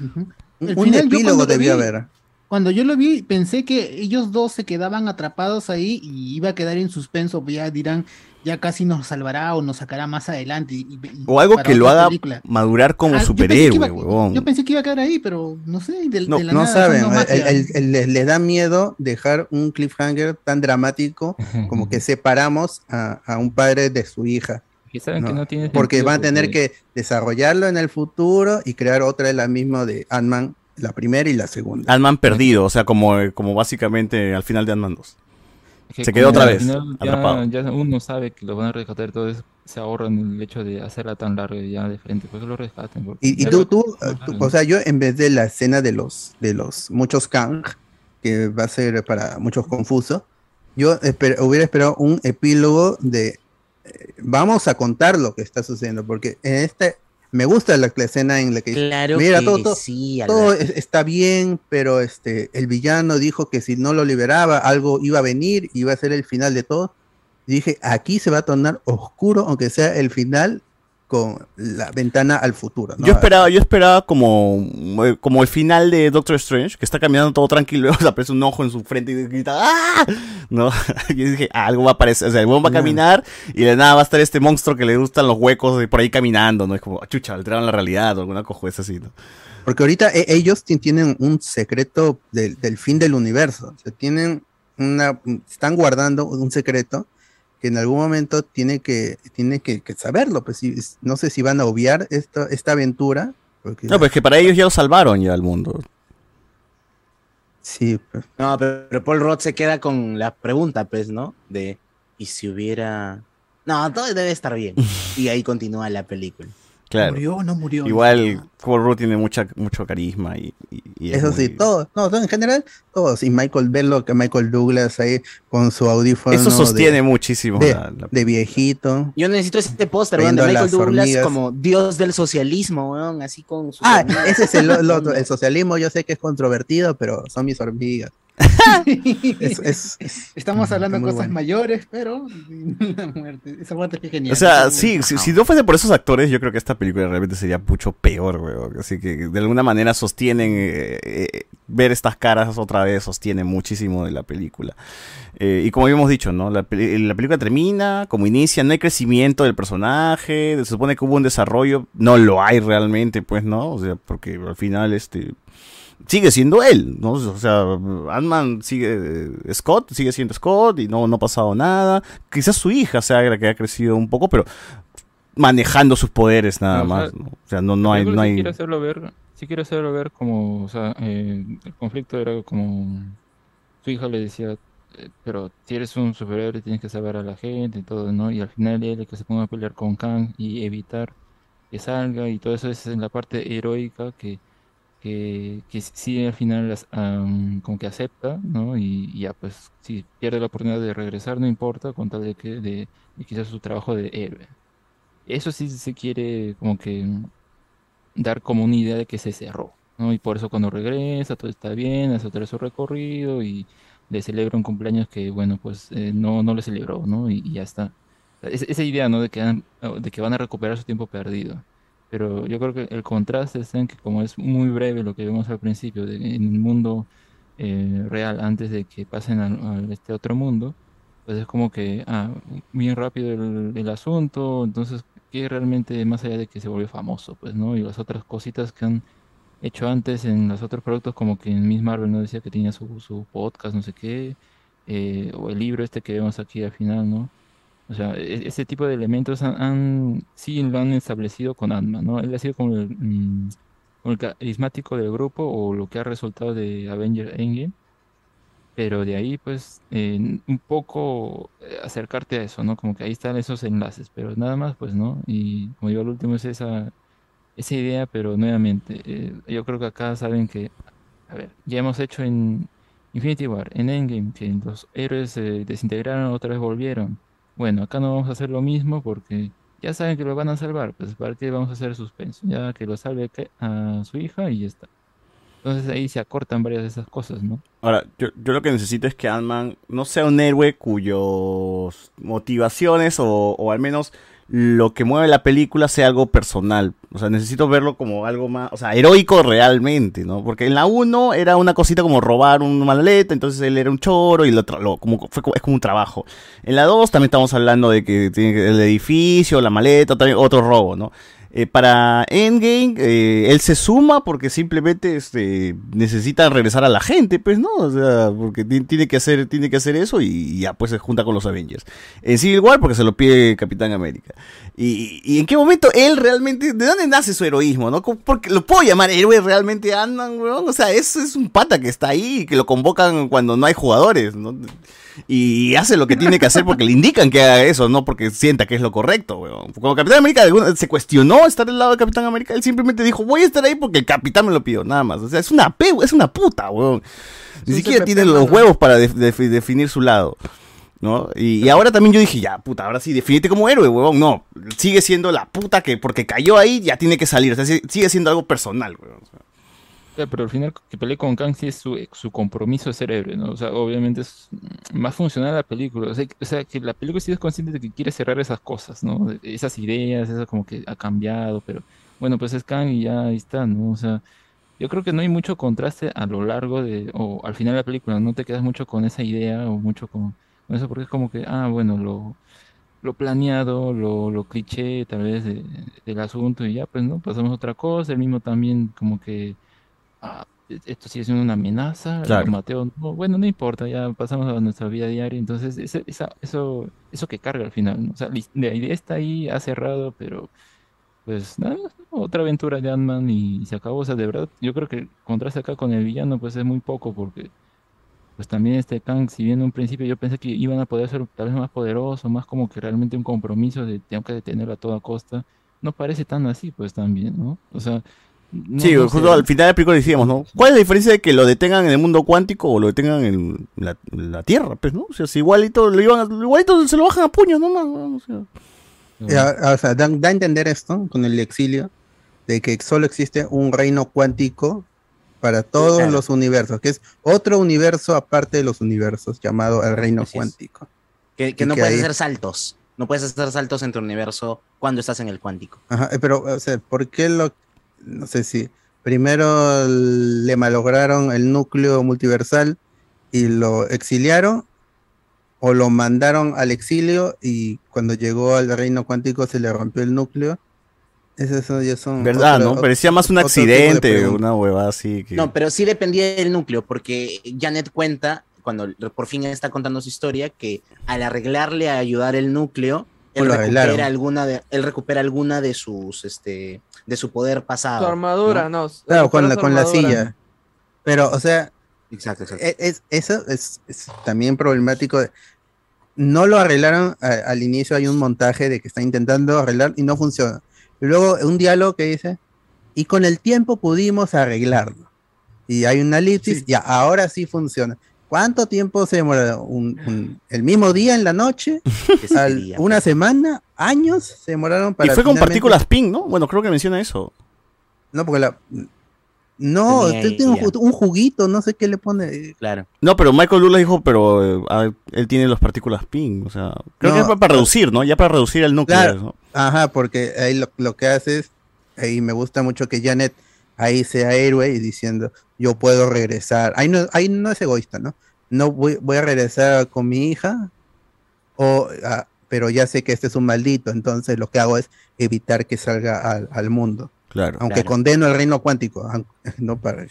Un final, epílogo debió haber. Cuando yo lo vi, pensé que ellos dos se quedaban atrapados ahí y iba a quedar en suspenso. pues Ya dirán, ya casi nos salvará o nos sacará más adelante. y- y- O algo que lo haga película. madurar como Ah, superhéroe, iba- huevón. Yo pensé que iba a quedar ahí, pero no sé. de- No, de la No nada, saben, no, el- da miedo dejar un cliffhanger tan dramático como que separamos a, a un padre de su hija. Y saben que No, no tiene porque sentido van a tener porque- que desarrollarlo en el futuro y crear otra de la misma de Ant-Man, la primera y la segunda. Ant-Man perdido, o sea, como, eh, como básicamente al final de Ant-Man 2. que Se quedó otra vez final ya- atrapado. Ya, uno sabe que lo van a rescatar, entonces se ahorran el hecho de hacerla tan larga ya de frente, pues que lo rescaten. Y, y tú, lo- tú, eh, tú- o sea, yo en vez de la escena de los, de los muchos Kang, que va a ser para muchos confuso, yo esper- hubiera esperado un epílogo de eh, vamos a contar lo que está sucediendo, porque en este me gusta la, la escena en la que Claro mira que todo, todo, sí, está bien, pero este el villano dijo que si no lo liberaba algo iba a venir, iba a ser el final de todo. Y dije, aquí se va a tornar oscuro, aunque sea el final con la ventana al futuro. ¿no? Yo esperaba, yo esperaba como, eh, como el final de Doctor Strange, que está caminando todo tranquilo, luego se aparece un ojo en su frente y grita ¡Ah! ¿No? Yo dije, "Ah, algo va a aparecer, o sea, el huevón va a caminar y de nada va a estar este monstruo que le gustan los huecos y por ahí caminando, ¿no? Es como, chucha, alteraron la realidad o alguna cojueza así, ¿no? Porque ahorita e- ellos ti- tienen un secreto del, del fin del universo. O sea, tienen una, están guardando un secreto que en algún momento tiene que, tiene que, que saberlo. Pues si- no sé si van a obviar esta, esta aventura. Porque No, pues que para ellos ya lo salvaron ya al mundo. Sí, pues. No, pero, pero Paul Roth se queda con la pregunta, pues, ¿no? De, ¿y si hubiera...? No, todo debe estar bien. Y ahí continúa la película. Claro. Murió, no murió. Igual Rudd tiene mucha, mucho carisma y, y- y es Eso sí, muy- todos, no, todo en general, todos. Y Michael verlo que Michael Douglas ahí con su audífono. Eso sostiene de- muchísimo De, la- la- de viejito. Yo necesito este póster, de Michael las Douglas hormigas. como dios del socialismo, weón, así con sus Ah, hormigas. ese es el, lo- el socialismo, yo sé que es controvertido, pero son mis hormigas. Es- es- es- Estamos hablando de cosas bueno. mayores, pero la muerte, esa muerte es genial. O sea, sí, si, si no fuese por esos actores, yo creo que esta película realmente sería mucho peor, weón. Así que de alguna manera sostienen, eh, eh, ver estas caras otra vez sostiene muchísimo de la película. Eh, y como habíamos dicho, ¿no? La película termina, como inicia, no hay crecimiento del personaje, se supone que hubo un desarrollo, no lo hay realmente, pues, ¿no? O sea, porque al final, este... Sigue siendo él, ¿no? O sea, Ant-Man sigue, eh, Scott sigue siendo Scott y no, no ha pasado nada. Quizás su hija sea la que ha crecido un poco, pero manejando sus poderes nada No, o sea, más. ¿no? O sea, no, hay, no hay... quiere hacerlo ver, sí quiere hacerlo ver como, o sea, eh, el conflicto era como su hija le decía, eh, pero si eres un superhéroe tienes que salvar a la gente y todo, ¿no? Y al final él es que se ponga a pelear con Kang y evitar que salga y todo eso es en la parte heroica que, que, que sí al final am, como que acepta, ¿no? Y, y ya pues si pierde la oportunidad de regresar no importa con tal de que de, de sea su trabajo de héroe. Eso sí se quiere como que dar como una idea de que se cerró, ¿no? Y por eso cuando regresa todo está bien, hace otra vez su recorrido y le celebra un cumpleaños que, bueno, pues eh, no, no le celebró, ¿no? Y, y ya está. Es- esa idea, ¿no? De que, han- de que van a recuperar su tiempo perdido. Pero yo creo que el contraste está en que como es muy breve lo que vemos al principio, de- en el mundo eh, real, antes de que pasen a este otro mundo, pues es como que, ah, bien rápido el, asunto, entonces, ¿qué realmente más allá de que se volvió famoso, pues, ¿no? Y las otras cositas que han hecho antes en los otros productos, como que en Miss Marvel no decía que tenía su, su podcast, no sé qué, eh, o el libro este que vemos aquí al final, ¿no? O sea, e- ese tipo de elementos han, sí lo han establecido con Ant-Man, ¿no? Él ha sido como el, mm, como el carismático del grupo o lo que ha resultado de Avengers Endgame. Pero de ahí, pues, eh, un poco eh, acercarte a eso, ¿no? Como que ahí están esos enlaces, pero nada más, pues, ¿no? Y como digo, al último es esa, esa idea, pero nuevamente, eh, yo creo que acá saben que, a ver, ya hemos hecho en Infinity War, en Endgame, que los héroes se desintegraron, otra vez volvieron. Bueno, acá no vamos a hacer lo mismo porque ya saben que lo van a salvar, pues, ¿para qué vamos a hacer suspenso? Ya que lo salve a su hija y ya está. Entonces ahí se acortan varias de esas cosas, ¿no? Ahora, yo, yo lo que necesito es que Ant-Man no sea un héroe cuyos motivaciones o al menos lo que mueve la película sea algo personal. O sea, necesito verlo como algo más, o sea, heroico realmente, ¿no? Porque en la 1 era una cosita como robar una maleta, entonces él era un choro y lo, lo- como, fue, es como un trabajo. En la 2 también estamos hablando de que tiene el edificio, la maleta, otro robo, ¿no? Eh, para Endgame, eh, él se suma porque simplemente este, necesita regresar a la gente, pues, ¿no? O sea, porque ti- tiene que hacer, tiene que hacer eso y, ya pues se junta con los Avengers. En Civil War porque se lo pide Capitán América. Y, y en qué momento él realmente, ¿de dónde nace su heroísmo, no? ¿Cómo- Porque lo puedo llamar héroe realmente Ant-Man, weón. O sea, eso es un pata que está ahí y que lo convocan cuando no hay jugadores, ¿no? Y hace lo que tiene que hacer porque le indican que haga eso, no porque sienta que es lo correcto, weón. Cuando Capitán América se cuestionó estar del lado de Capitán América, él simplemente dijo, voy a estar ahí porque el capitán me lo pidió, nada más. O sea, es una pe, es una puta, weón. Ni siquiera tiene los huevos para def- def- definir su lado. ¿No? Y, y ahora también yo dije, ya, puta, ahora sí, definite como héroe, huevón. No, sigue siendo la puta que porque cayó ahí ya tiene que salir. O sea, si- sigue siendo algo personal, huevón. O sea, Pero al final que pelee con Kang sí es su, su compromiso héroe, ¿no? O sea, obviamente es más funcional la película. O sea, que- la película sí es consciente de que quiere cerrar esas cosas, ¿no? Esas ideas, eso como que ha cambiado, pero bueno, pues es Kang y ya ahí está, ¿no? O sea, yo creo que no hay mucho contraste a lo largo de, o al final de la película, no te quedas mucho con esa idea o mucho con, eso, porque es como que, ah, bueno, lo, lo planeado, lo, lo cliché tal vez de- del asunto y ya, pues, ¿no? Pasamos otra cosa, el mismo también como que ah, esto sigue siendo una amenaza, Claro. Mateo, no, bueno, no importa, ya pasamos a nuestra vida diaria, entonces esa- eso, eso que carga al final, ¿no? O sea, la idea está ahí, ha cerrado, pero pues nada, otra aventura de Ant-Man y se acabó, o sea, de verdad, yo creo que el contraste acá con el villano pues es muy poco porque pues también este Kang, si bien en un principio yo pensé que iban a poder ser tal vez más poderoso, más como que realmente un compromiso de tengo que detenerlo a toda costa, no parece tan así pues también, ¿no? O sea, no- sí, no justo sé. al final de la película decíamos, ¿no? ¿Cuál es la diferencia de que lo detengan en el mundo cuántico o lo detengan en la, la Tierra, pues, ¿no? O sea, si igualito, lo iban a- igualito se lo bajan a puños nomás, weón, o sea. Ya, o sea, da, da a entender esto con el exilio, de que solo existe un reino cuántico para todos Claro. los universos, que es otro universo aparte de los universos, llamado el reino cuántico. Que, no que puedes ahí- hacer saltos. No puedes hacer saltos en tu universo cuando estás en el cuántico. Ajá, eh, pero, o sea, ¿por qué lo, no sé si primero le malograron el núcleo multiversal y lo exiliaron o lo mandaron al exilio y cuando llegó al reino cuántico se le rompió el núcleo? Esos son- ya son ¿Verdad, otro- no? Parecía más un accidente, una huevada así que... No, pero sí dependía del núcleo, porque Janet cuenta, cuando por fin está contando su historia, que al arreglarle a ayudar el núcleo, él recupera alguna de, él recupera alguna de sus, este, de su poder pasado. Su armadura, no. Claro, con la, con la silla. Pero, o sea, Exacto, exacto. e- es, eso es, es también problemático. No lo arreglaron a- al inicio, hay un montaje de que está intentando arreglar y no funciona. Y luego un diálogo que dice, y con el tiempo pudimos arreglarlo. Y hay una elipsis y ahora sí funciona. ¿Cuánto tiempo se demora? ¿Un- un- ¿El mismo día en la noche? Al- ¿Una semana? ¿Años? Se demoraron para y fue con partículas ping, ¿no? Bueno, creo que menciona eso. No, porque la... No, usted tiene un, juguito, no sé qué le pone. Claro. No, pero Michael Douglas dijo, pero eh, él tiene las partículas ping, o sea, creo que es para, reducir, ¿no? Ya para reducir el núcleo. Claro. ¿no? Ajá, porque ahí lo, lo que hace es, ahí me gusta mucho que Janet ahí sea héroe y diciendo, yo puedo regresar. Ahí no, ahí no es egoísta, ¿no? No voy, voy a regresar con mi hija, o, ah, pero ya sé que este es un maldito, entonces lo que hago es evitar que salga al, al mundo. Claro. Aunque Claro. condeno el reino cuántico, no para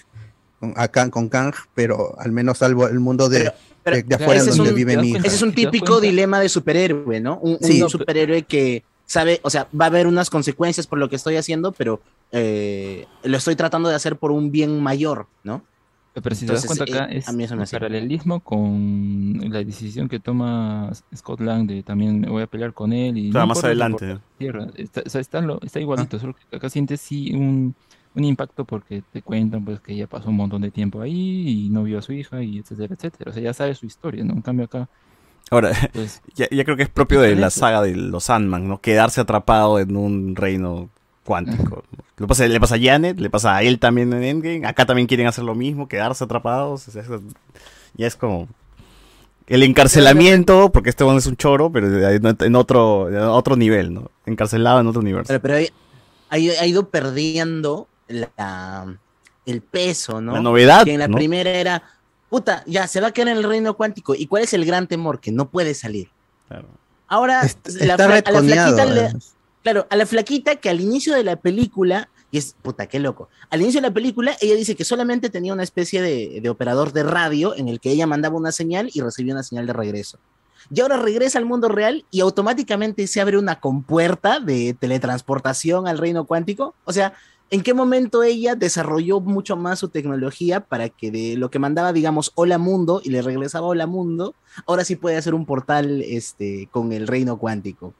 con, acá con Kang, pero al menos salvo el mundo de, Pero de, de afuera donde un, vive mi hija. ese es un típico dilema de superhéroe, ¿no? Un, un Sí. superhéroe que sabe, o sea, va a haber unas consecuencias por lo que estoy haciendo, pero eh, lo estoy tratando de hacer por un bien mayor, ¿no? Pero si te das Entonces, cuenta acá eh, es a mí eso me el hace. paralelismo con la decisión que toma Scott Lang de también me voy a pelear con él y Claro, no más adelante. tierra, está, o sea, está, lo- está igualito, solo que acá sientes sí un, un impacto porque te cuentan pues que ella pasó un montón de tiempo ahí y no vio a su hija y etcétera, etcétera. O sea, ya sabes su historia, ¿no? En cambio acá Ahora, Pues, ya, ya creo que es propio de la saga de los Sandman, ¿no? Quedarse atrapado en un reino cuántico. Le pasa, le pasa a Janet, le pasa a él también en Endgame. Acá también quieren hacer lo mismo, quedarse atrapados. o sea, eso- ya es como el encarcelamiento, porque este one es un choro, pero en otro, en otro nivel, ¿no? Encarcelado en otro universo. Pero, pero ha, ha ido perdiendo la, el peso, ¿no? La novedad, Que en la ¿no? primera era, puta, ya se va a quedar en el reino cuántico. ¿Y cuál es el gran temor? Que no puede salir. Ahora, la está fla- a la flaquita le- claro, a la flaquita que al inicio de la película, y es, puta, qué loco, al inicio de la película ella dice que solamente tenía una especie de, de operador de radio en el que ella mandaba una señal y recibía una señal de regreso. Y ahora regresa al mundo real y automáticamente se abre una compuerta de teletransportación al reino cuántico. O sea, ¿en qué momento ella desarrolló mucho más su tecnología para que de lo que mandaba, digamos, hola mundo y le regresaba hola mundo, ahora sí puede hacer un portal este, con el reino cuántico?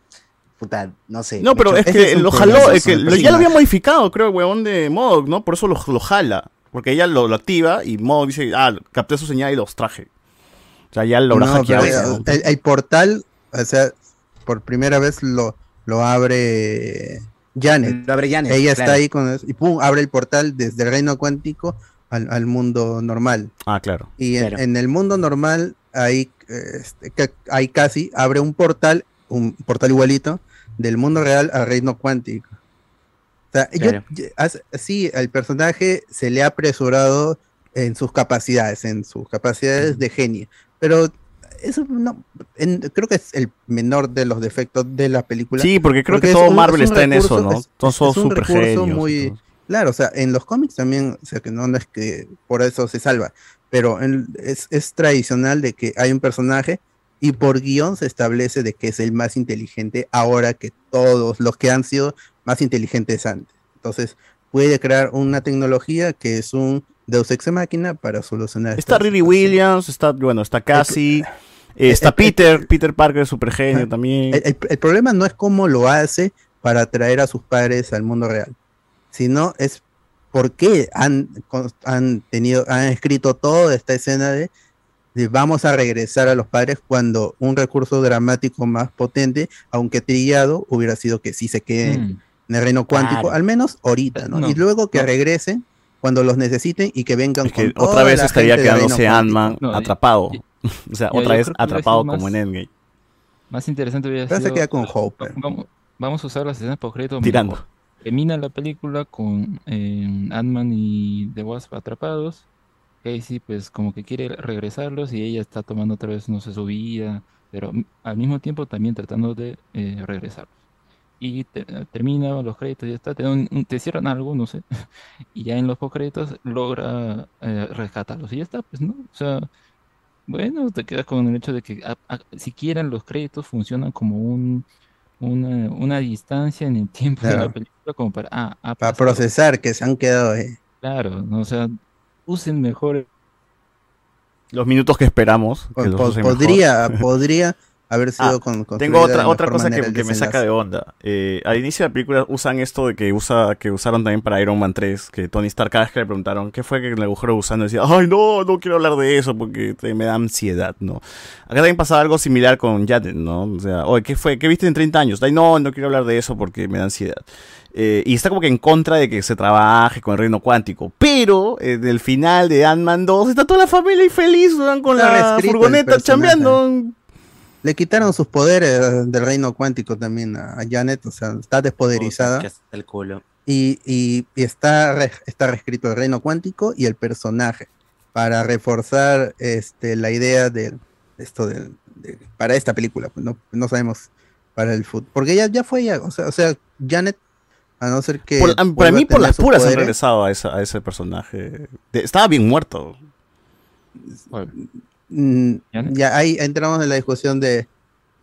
Puta, no sé. No, pero es que lo jaló, es que lo- ya lo había modificado, creo, el huevón de Modok, ¿no? Por eso lo, lo jala. Porque ella lo, lo activa y Modok dice, ah, capté su señal y los traje. O sea, ya lo habrá No, hackeado. el, el portal, o sea, por primera vez lo, lo abre Janet. Lo abre Janet, Ella claro. está ahí con eso, y pum, abre el portal desde el reino cuántico al, al mundo normal. Ah, claro. Y en, Claro. en el mundo normal, ahí, este, ahí casi abre un portal, un portal igualito, del mundo real al reino cuántico. O sea, Claro. yo- sí, al personaje se le ha apresurado en sus capacidades, en sus capacidades de genio, pero eso no, en- creo que es el menor de los defectos de la película. Sí, porque creo que todo un- Marvel es está en eso, ¿no? es- Todos son genios muy. Claro, o sea, en los cómics también, o sea, que no, no es que por eso se salva, pero en- es, es tradicional de que hay un personaje y por guion se establece de que es el más inteligente ahora que todos los que han sido más inteligentes antes. Entonces, puede crear una tecnología que es un Deus Ex Máquina para solucionar Está Riri Williams, está, bueno, está Cassie, eh, está Peter, Peter Parker, super genio también. El, problema no es cómo lo hace para atraer a sus padres al mundo real, sino es por qué han, han tenido, han escrito toda esta escena de, de vamos a regresar a los padres cuando un recurso dramático más potente, aunque trillado, hubiera sido que sí se queden en el reino cuántico, Claro. al menos ahorita, ¿no? No, y luego que no. regresen cuando los necesiten y que vengan que con otra vez estaría quedándose. Ant-Man No, y- atrapado. o sea, otra yo vez atrapado sido como más- en Endgame. Más interesante hubiera Pero se sido. queda con Hope. Vamos, vamos a usar las escenas post crédito Tirando. Termina la película con eh, Ant-Man y The Wasp atrapados. Casey, pues, como que quiere regresarlos y ella está tomando otra vez, no sé, su vida, pero al mismo tiempo también tratando de eh, regresarlos. Y te- termina los créditos, ya está, te, dan un- te cierran algo, no sé, y ya en los post créditos logra eh, rescatarlos y ya está, pues, ¿no? O sea, bueno, te quedas con el hecho de que a- a- siquiera los créditos funcionan como un, una, una distancia en el tiempo de la película como para, ah, Para procesar que se han quedado ahí. Claro, ¿no? o sea, usen mejor. Los minutos que esperamos. que Po- los po- usen mejor. podría, podría haber sido Ah, con, Tengo otra, otra cosa que, me saca de onda. Eh, al inicio de la película usan esto de que usa que usaron también para Iron Man 3, que Tony Stark cada vez que le preguntaron qué fue que el agujero de gusano decía, ay no, no quiero hablar de eso porque te- me da ansiedad, ¿no? Acá también pasaba algo similar con Janet, ¿no? O sea, oye, ¿qué fue? ¿Qué viste en 30 años? Ay no, no quiero hablar de eso porque me da ansiedad. Eh, y está como que en contra de que se trabaje con el reino cuántico. Pero en el final de Ant-Man 2 está toda la familia y feliz, weón, con la furgoneta chambeando. Le quitaron sus poderes del reino cuántico también a, a Janet, o sea, está despoderizada. Que hasta el culo. Y, y- y está, re- está reescrito el reino cuántico y el personaje para reforzar este, la idea de esto de- para esta película. pues, no, no sabemos para el fútbol. Porque ya, ya fue ya, o sea, o sea, Janet, a no ser que. Por- para mí, por las puras han poderes, regresado a, esa- a ese personaje. De- estaba bien muerto. Mm, ya ahí entramos en la discusión de,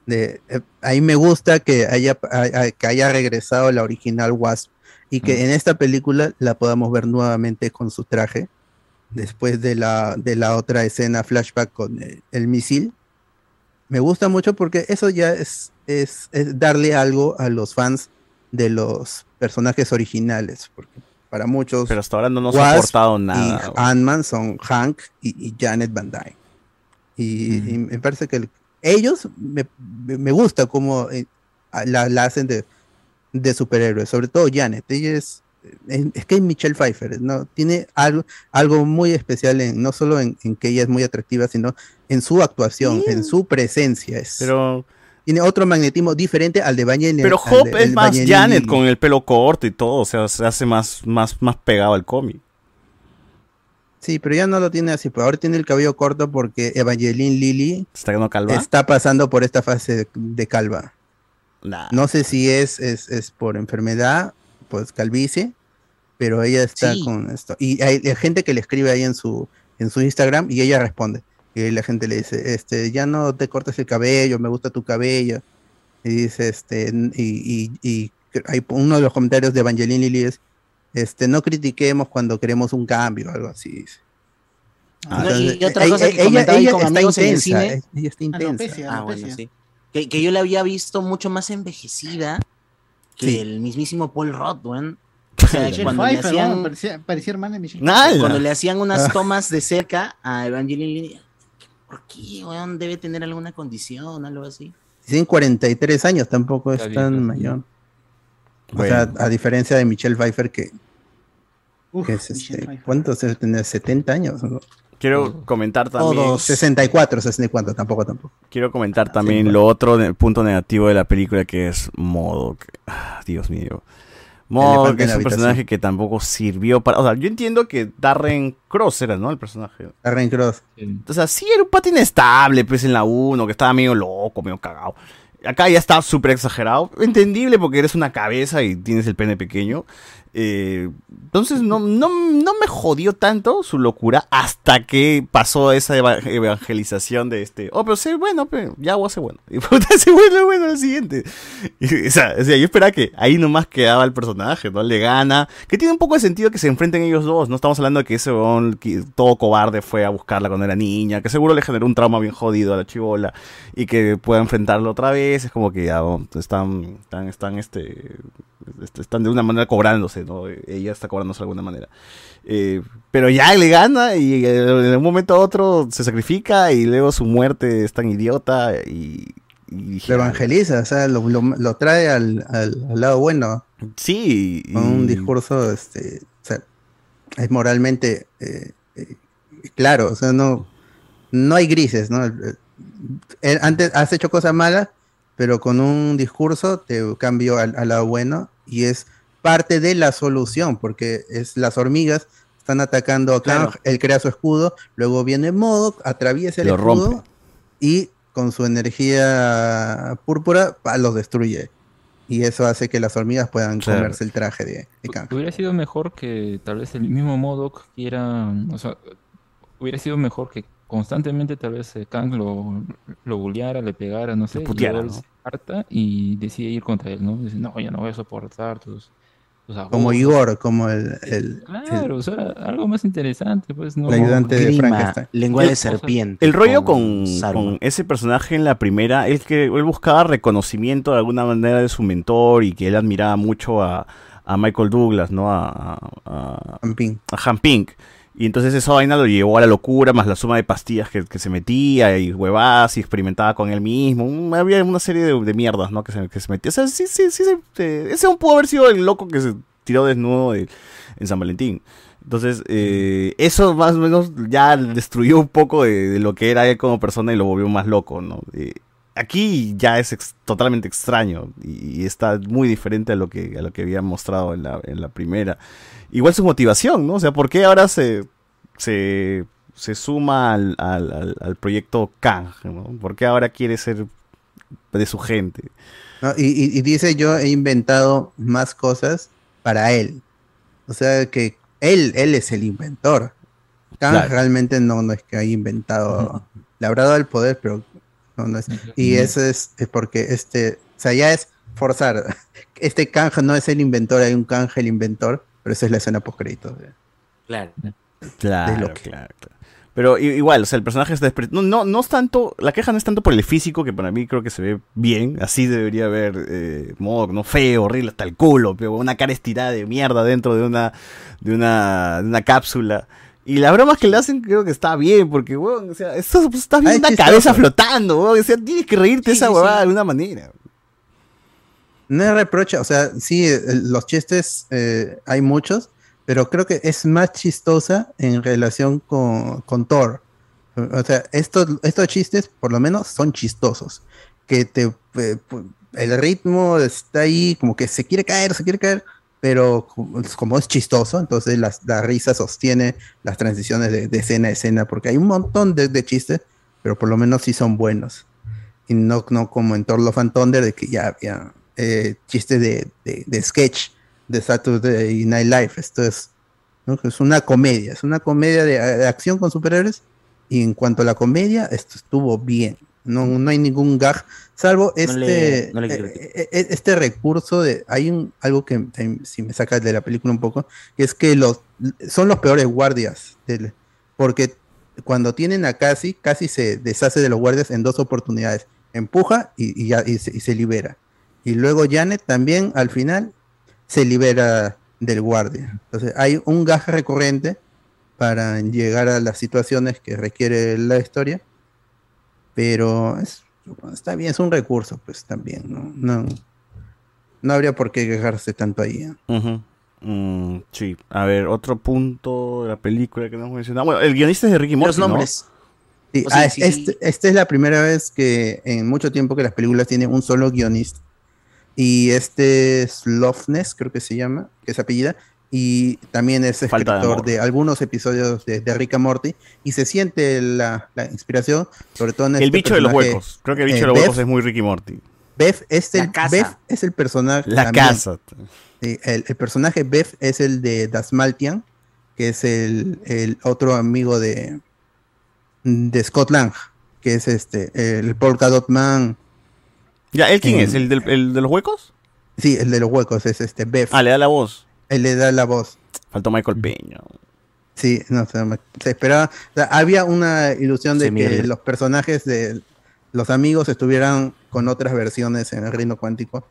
de eh, ahí me gusta que haya a- a- que haya regresado la original Wasp y que en esta película la podamos ver nuevamente con su traje después de la de la otra escena flashback con el, el misil me gusta mucho porque eso ya es, es, es darle algo a los fans de los personajes originales porque para muchos Pero hasta ahora no nos ha Wasp aportado y nada. Ant-Man son Hank y, y Janet Van Dyne. Y, y me parece que el- ellos me, me- gusta cómo eh, la, la hacen de de superhéroes, sobre todo Janet. Ella es, es, es que es Michelle Pfeiffer, ¿no? Tiene algo, algo muy especial, en, no solo en, en que ella es muy atractiva, sino en su actuación, en su presencia. Es, Pero, tiene otro magnetismo diferente al de Evangeline. pero Hope de- es más Janet con el pelo corto y todo, o sea, se hace más, más, más pegado al cómic. Sí, pero ya no lo tiene así, pero ahora tiene el cabello corto porque Evangeline Lily Está quedando calva. está pasando por esta fase de, calva. Nah. No sé si es, es, es por enfermedad, pues calvicie, pero ella está Sí. con esto. Y hay, hay gente que le escribe ahí en su, en su Instagram y ella responde. Y la gente le dice, este, ya no te cortes el cabello, me gusta tu cabello. Y dice, este, y, y, y hay uno de los comentarios de Evangeline Lily es, este, no critiquemos cuando queremos un cambio, algo así. Ah, y- Entonces, y otra ella- cosa que ella- comentaba ahí ella con está amigos en el intensa, cine. ella está intensa. Alopecia, Ah, bueno, alopecia. sí. Que, que yo la había visto mucho más envejecida que Sí. el mismísimo Paul weón. O sea, cuando le hacían, Parecía, parecía hermana de cuando le hacían unas Ah. tomas de cerca a Evangeline Lilly, ¿por qué, weón? Debe tener alguna condición, algo así. Tienen 43 años, tampoco es tan vieja, O sea, a diferencia de Michelle Pfeiffer, que, Uf, que es este, Pfeiffer. ¿cuántos debe tener? ¿70 años? ¿no? Quiero comentar también. Todos 64, 64, tampoco, tampoco. Quiero comentar también lo otro ne- punto negativo de la película que es Modok. Ah, Dios mío. En es un personaje que tampoco sirvió para. O sea, yo entiendo que Darren Cross era, ¿no? El personaje. Darren Cross. O sea, sí era un patín estable, pues en la 1, que estaba medio loco, medio cagado. Acá ya está súper exagerado. Entendible porque eres una cabeza y tienes el pene pequeño. Eh, entonces no, no, no me jodió tanto su locura hasta que pasó esa eva- evangelización de este. Oh, pero sé bueno, pero ya voy a ser bueno. Y puta, vuelve bueno el siguiente. Y, o, sea, o sea, yo esperaba que ahí nomás quedaba el personaje, ¿no? Le gana. Que tiene un poco de sentido que se enfrenten ellos dos. No estamos hablando de que ese que todo cobarde fue a buscarla cuando era niña. Que seguro le generó un trauma bien jodido a la chivola. Y que pueda enfrentarlo otra vez. Es como que ya oh, están, están, están, este, este, están de una manera cobrándose, ¿no? Ella está cobrándose de alguna manera. Eh, pero ya le gana y eh, en un momento a otro se sacrifica y luego su muerte es tan idiota y... y Lo evangeliza, o sea, lo, lo- lo trae al, al- al lado bueno. Sí. Con un discurso, este, o sea, es moralmente eh, eh, claro, o sea, no, no hay grises, ¿no? Antes has hecho cosas malas, pero con un discurso te cambio al, al lado bueno y es parte de la solución, porque es las hormigas están atacando a Kang, Claro. él crea su escudo, luego viene Modo, atraviesa el Lo escudo rompe. y con su energía púrpura los destruye. Y eso hace que las hormigas puedan Claro. comerse el traje de, de Kang. Hubiera sido mejor que tal vez el mismo Modok quiera, o sea, hubiera sido mejor que constantemente tal vez eh, Kang lo, lo bulleara, le pegara, no sé, y puteara, luego él ¿no? se harta y decide ir contra él, ¿no? Dice, no, ya no voy a soportar tus, Como abusos". Igor, como el, el- Claro, o sea, algo más interesante, pues no. El ayudante de Grima, Frankenstein. lengua El- de serpiente. El rollo con con, ese personaje en la primera es que él buscaba reconocimiento de alguna manera de su mentor y que él admiraba mucho a, a Michael Douglas, ¿no? A, a, a, a Han Pink. Y entonces esa vaina lo llevó a la locura, más la suma de pastillas que, que se metía y huevadas y experimentaba con él mismo. Un- había una serie de, de mierdas, ¿no? Que se, que se metía. O sea, sí, sí, sí. se- ese aún pudo haber sido el loco que se tiró desnudo de- en San Valentín. Entonces, eh, eso más o menos ya destruyó un poco de, de lo que era él como persona y lo volvió más loco, ¿no? Eh, aquí ya es ex- totalmente extraño y, y está muy diferente a lo que, a lo que había mostrado en la, en la primera. Igual su motivación, ¿no? O sea, ¿por qué ahora se, se, se suma al, al, proyecto Kang, ¿no? ¿Por qué ahora quiere ser de su gente? ¿no? Y, y- y dice, yo he inventado más cosas para él. O sea que él, él es el inventor. Kang Claro. realmente no, no es que haya inventado, dado el poder, pero no, no es. Y eso es, es porque este, o sea, ya es forzar. Este Kang no es el inventor, hay un Kang el inventor, pero esa es la escena post créditos. Claro. Claro, Loki. claro, claro. Pero igual, o sea, el personaje está despre- no, no, no es tanto, la queja no es tanto por el físico, que para mí creo que se ve bien, así debería ver eh, no feo, horrible hasta el culo, pero una cara estirada de mierda dentro de una, de una, de una cápsula. Y las bromas que le hacen creo que está bien, porque, weón, o sea, esto, pues, estás viendo Ah, es una chistoso. cabeza flotando, weón, o sea, tienes que reírte Sí, esa huevada sí. de alguna manera. No es reproche, o sea, sí, eh, los chistes eh, hay muchos, pero creo que es más chistosa en relación con, con Thor. O sea, estos, estos chistes por lo menos son chistosos. Que te eh, el ritmo está ahí, como que se quiere caer, se quiere caer, pero como, es chistoso, entonces las- la, risa sostiene las transiciones de, de escena a escena, porque hay un montón de, chistes, pero por lo menos sí son buenos. Y no, no como en Thor and Thunder, de que ya había eh, chistes de, de, sketch de Saturday Night Live. Esto es, es una comedia, es una comedia de acción con superhéroes. Y en cuanto a la comedia, esto estuvo bien. No, no hay ningún gag, salvo este, le- no le eh, eh, eh, este recurso de. Hay un, algo que eh, si me saca de la película un poco, que es que los son los peores guardias. del- porque cuando tienen a Casi, Casi se deshace de los guardias en dos oportunidades. Empuja y, y ya, y se, y se libera. Y luego Janet también al final se libera del guardia. Entonces hay un gas recurrente para llegar a las situaciones que requiere la historia. Pero es- está bien, es un recurso, pues también, ¿no? No, no habría por qué quejarse tanto ahí. ¿eh? Mm, sí, a ver, otro punto de la película que no hemos mencionado. Bueno, el guionista es de Ricky Morty, Los ¿no? nombres. Sí, O sea, ah, sí, este- sí. Esta es la primera vez que en mucho tiempo que las películas tienen un solo guionista. Y este es Loveness, creo que se llama, que es apellida. Y también es de escritor amor. de, algunos episodios de, de Rick and Morty. Y se siente la, la inspiración, sobre todo en El este bicho de los huecos. Creo que el bicho eh, de los Beth. huecos es muy Ricky Morty. Beth es el. Beth es el personaje. La también. casa. Sí, el, el personaje Beth es el de Dasmaltian, que es el, el otro amigo de, de Scott Lang, que es este, el Polka Dot Man. Ya, ¿él quién es? ¿El, del- el de los huecos? Sí, el de los huecos, es este Beth. Ah, le da la voz. Él le da la voz. Faltó Michael Peña. Sí, no, se, se esperaba. o sea, había una ilusión de Sí, que los personajes de los amigos estuvieran con otras versiones en el reino cuántico,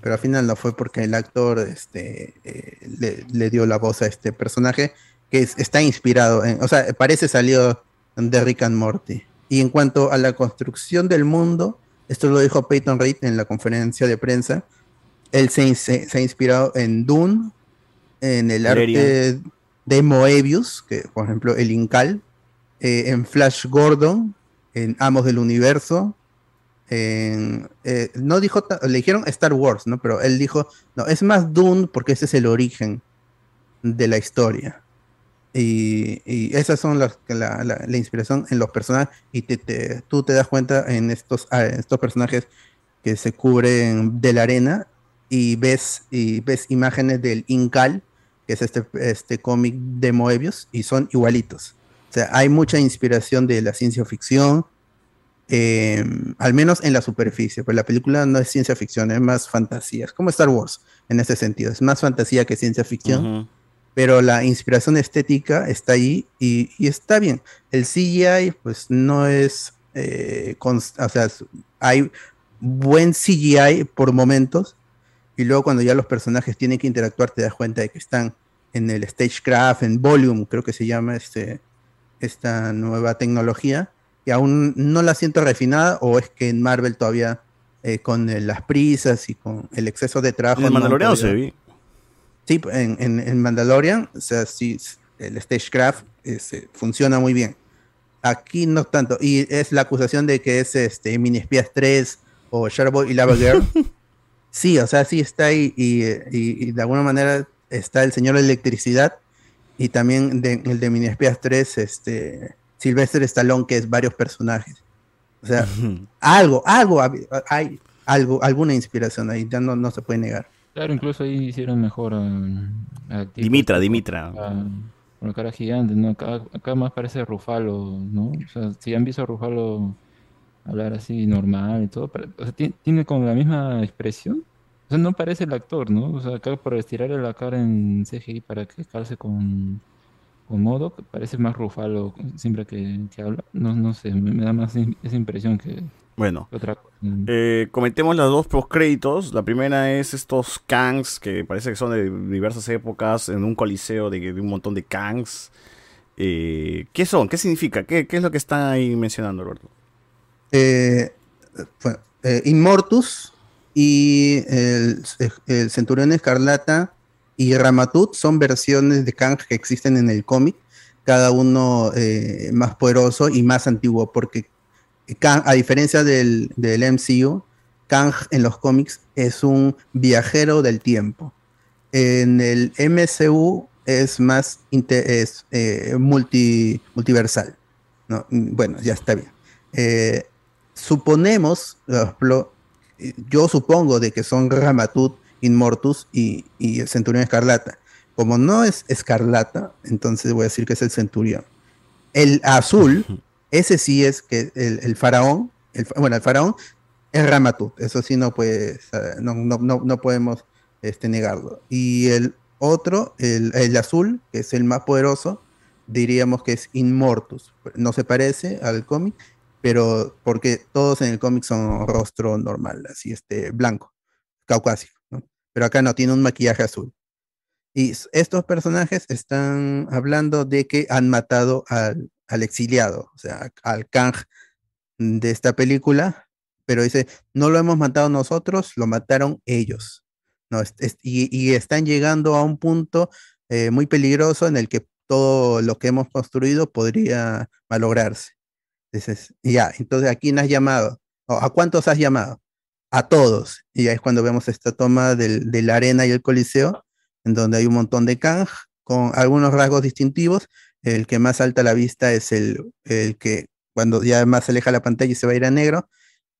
pero al final no fue porque el actor este, eh, le, le dio la voz a este personaje que es- está inspirado en, o sea, parece salido de Rick and Morty. Y en cuanto a la construcción del mundo, esto lo dijo Peyton Reed en la conferencia de prensa, él se- se ha inspirado en Dune, en el arte de Moebius, que por ejemplo el Incal, eh, en Flash Gordon, en Amos del Universo, en, eh, no dijo, le dijeron Star Wars, ¿no? Pero él dijo, no, es más Dune porque ese es el origen de la historia. Y, y esas son las, la, la- la inspiración en los personajes y te, te- tú te das cuenta en estos, estos personajes que se cubren de la arena y ves, y ves imágenes del Incal, que es este, este cómic de Moebius, y son igualitos. O sea, hay mucha inspiración de la ciencia ficción, eh, al menos en la superficie, pues la película no es ciencia ficción, es más fantasía, es como Star Wars en ese sentido, es más fantasía que ciencia ficción, Ujú. pero la inspiración estética está ahí y, y está bien. El CGI pues no es, eh, o sea, hay buen CGI por momentos y luego cuando ya los personajes tienen que interactuar te das cuenta de que están en el stagecraft, en volume, creo que se llama este, esta nueva tecnología, que aún no la siento refinada o es que en Marvel todavía eh, con eh, las prisas y con el exceso de trabajo. En el no podido- se ve. Sí, en, en, en Mandalorian, o sea, sí, el stagecraft este, funciona muy bien. Aquí no tanto. Y es la acusación de que es este Mini Espías 3 o Shareboy y Lava Girl. sí, o sea, sí está ahí y, y- y de alguna manera está el señor Electricidad y también de- el de Mini Espías 3, este, Sylvester Stallone, que es varios personajes. O sea, algo, algo, hab- hay algo, alguna inspiración ahí, ya no, no se puede negar. Claro, incluso ahí hicieron mejor a, Dimitra, Dimitra. con la- cara gigante, ¿no? Acá, acá más parece Rufalo, ¿no? O sea, si han visto a Rufalo hablar así normal y todo, pare- o sea, ti- tiene como la misma expresión. O sea, no parece el actor, ¿no? O sea, acá por estirarle la cara en CGI para que calce con, con modo, parece más Rufalo siempre que, que habla. No, no sé, me, me da más esa impresión que Bueno, que otra cosa. eh, comentemos las dos postcréditos. La primera es estos Kangs que parece que son de diversas épocas en un coliseo de, de un montón de Kangs. Eh, ¿Qué son? ¿Qué significa? ¿Qué, qué es lo que están ahí mencionando, Alberto? Eh, eh, Immortus y el, Centurión Escarlata y Ramatut son versiones de Kang que existen en el cómic, cada uno eh, más poderoso y más antiguo, porque Kang, a diferencia del, del MCU, Kang en los cómics es un viajero del tiempo. En el MCU es más es, eh, multi, multiversal. ¿no? Bueno, ya está bien. Eh, suponemos, yo supongo de que son Ramatut, Inmortus y, y el Centurión Escarlata. Como no es Escarlata, entonces voy a decir que es el Centurión. El azul, ese sí es que el, el faraón, el bueno, el faraón es Ramatut, eso sí no puede, no, no, no, no podemos este, negarlo. Y el otro, el, el azul, que es el más poderoso, diríamos que es Inmortus. No se parece al cómic, pero porque todos en el cómic son rostro normal, así este, blanco, caucásico. Pero acá no, tiene un maquillaje azul. Y estos personajes están hablando de que han matado al, exiliado, o sea, al Kang de esta película, pero dice, no lo hemos matado nosotros, lo mataron ellos. Y están llegando a un punto eh, muy peligroso en el que todo lo que hemos construido podría malograrse. Dices, ya, entonces ¿a quién has llamado? ¿O ¿A cuántos has llamado? A todos. Y ahí es cuando vemos esta toma del- de la arena y el coliseo, en donde hay un montón de Kang con algunos rasgos distintivos. El que más salta a la vista es el, el que cuando ya más se aleja la pantalla y se va a ir a negro,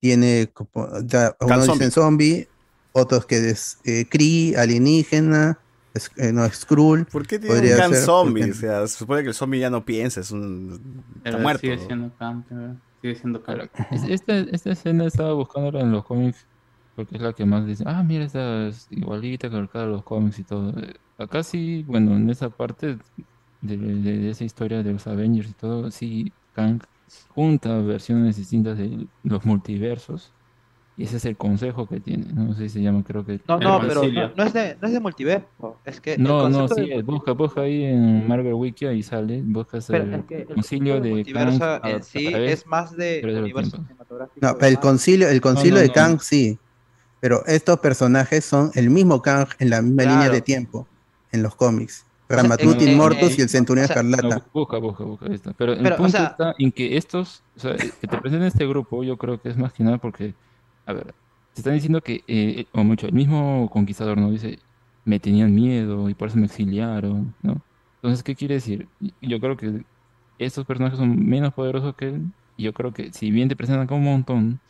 tiene como, ya, unos zombie. dicen zombie, otros que es eh, Kree, alienígena, es- eh, no, Skrull. ¿Por qué tiene un ser, zombie? porque- O sea, se supone que el zombie ya no piensa, es un... Está Pero muerto. Sigue siendo sigue siendo Kang. Es- Esta, esta escena estaba buscándola en los cómics porque es la que más dice, ah, mira, esta es igualita que de los cómics y todo. Acá sí, bueno, en esa parte de, de- de esa historia de los Avengers y todo, sí, Kang junta versiones distintas de los multiversos y ese es el consejo que tiene, no sé si se llama, creo que... No, no, pero no, no es de, no es de multiverso. Es que el No, no, sí, de busca, busca ahí en Marvel Wiki y sale, buscas Pero el es que el concilio de multiverso Kang en sí través es más de universo cinematográfico. No, el concilio, el concilio no, de no. Kang sí, pero estos personajes son el mismo Kang en la misma línea de Claro. tiempo en los cómics. Ramatut, Inmortus en- y el Centurión o sea, Escarlata. No, busca, busca, busca, ahí está. Pero el Pero, o punto sea- está en que estos, o sea, que te presenten este grupo, yo creo que es más que nada porque, a ver, te están diciendo que, eh, o mucho, el mismo conquistador, ¿no? Dice, me tenían miedo y por eso me exiliaron, ¿no? Entonces, ¿qué quiere decir? Yo creo que estos personajes son menos poderosos que él, y yo creo que si bien te presentan como un montón,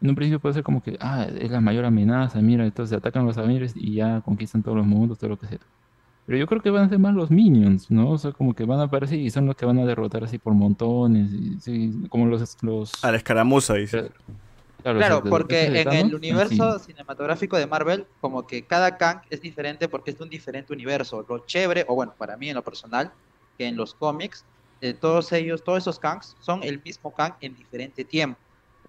en un principio puede ser como que, ah, es la mayor amenaza, mira, entonces atacan los Avengers y ya conquistan todos los mundos, todo lo que sea. Pero yo creo que van a ser más los minions, ¿no? O sea, como que van a aparecer y son los que van a derrotar así por montones, y, sí, como los... los... A la escaramuza, dice. Claro, Claro, porque en el universo sí. cinematográfico de Marvel, como que cada Kang es diferente porque es de un diferente universo. Lo chévere, o bueno, para mí en lo personal, que en los cómics, eh, todos ellos, todos esos Kangs son el mismo Kang en diferente tiempo.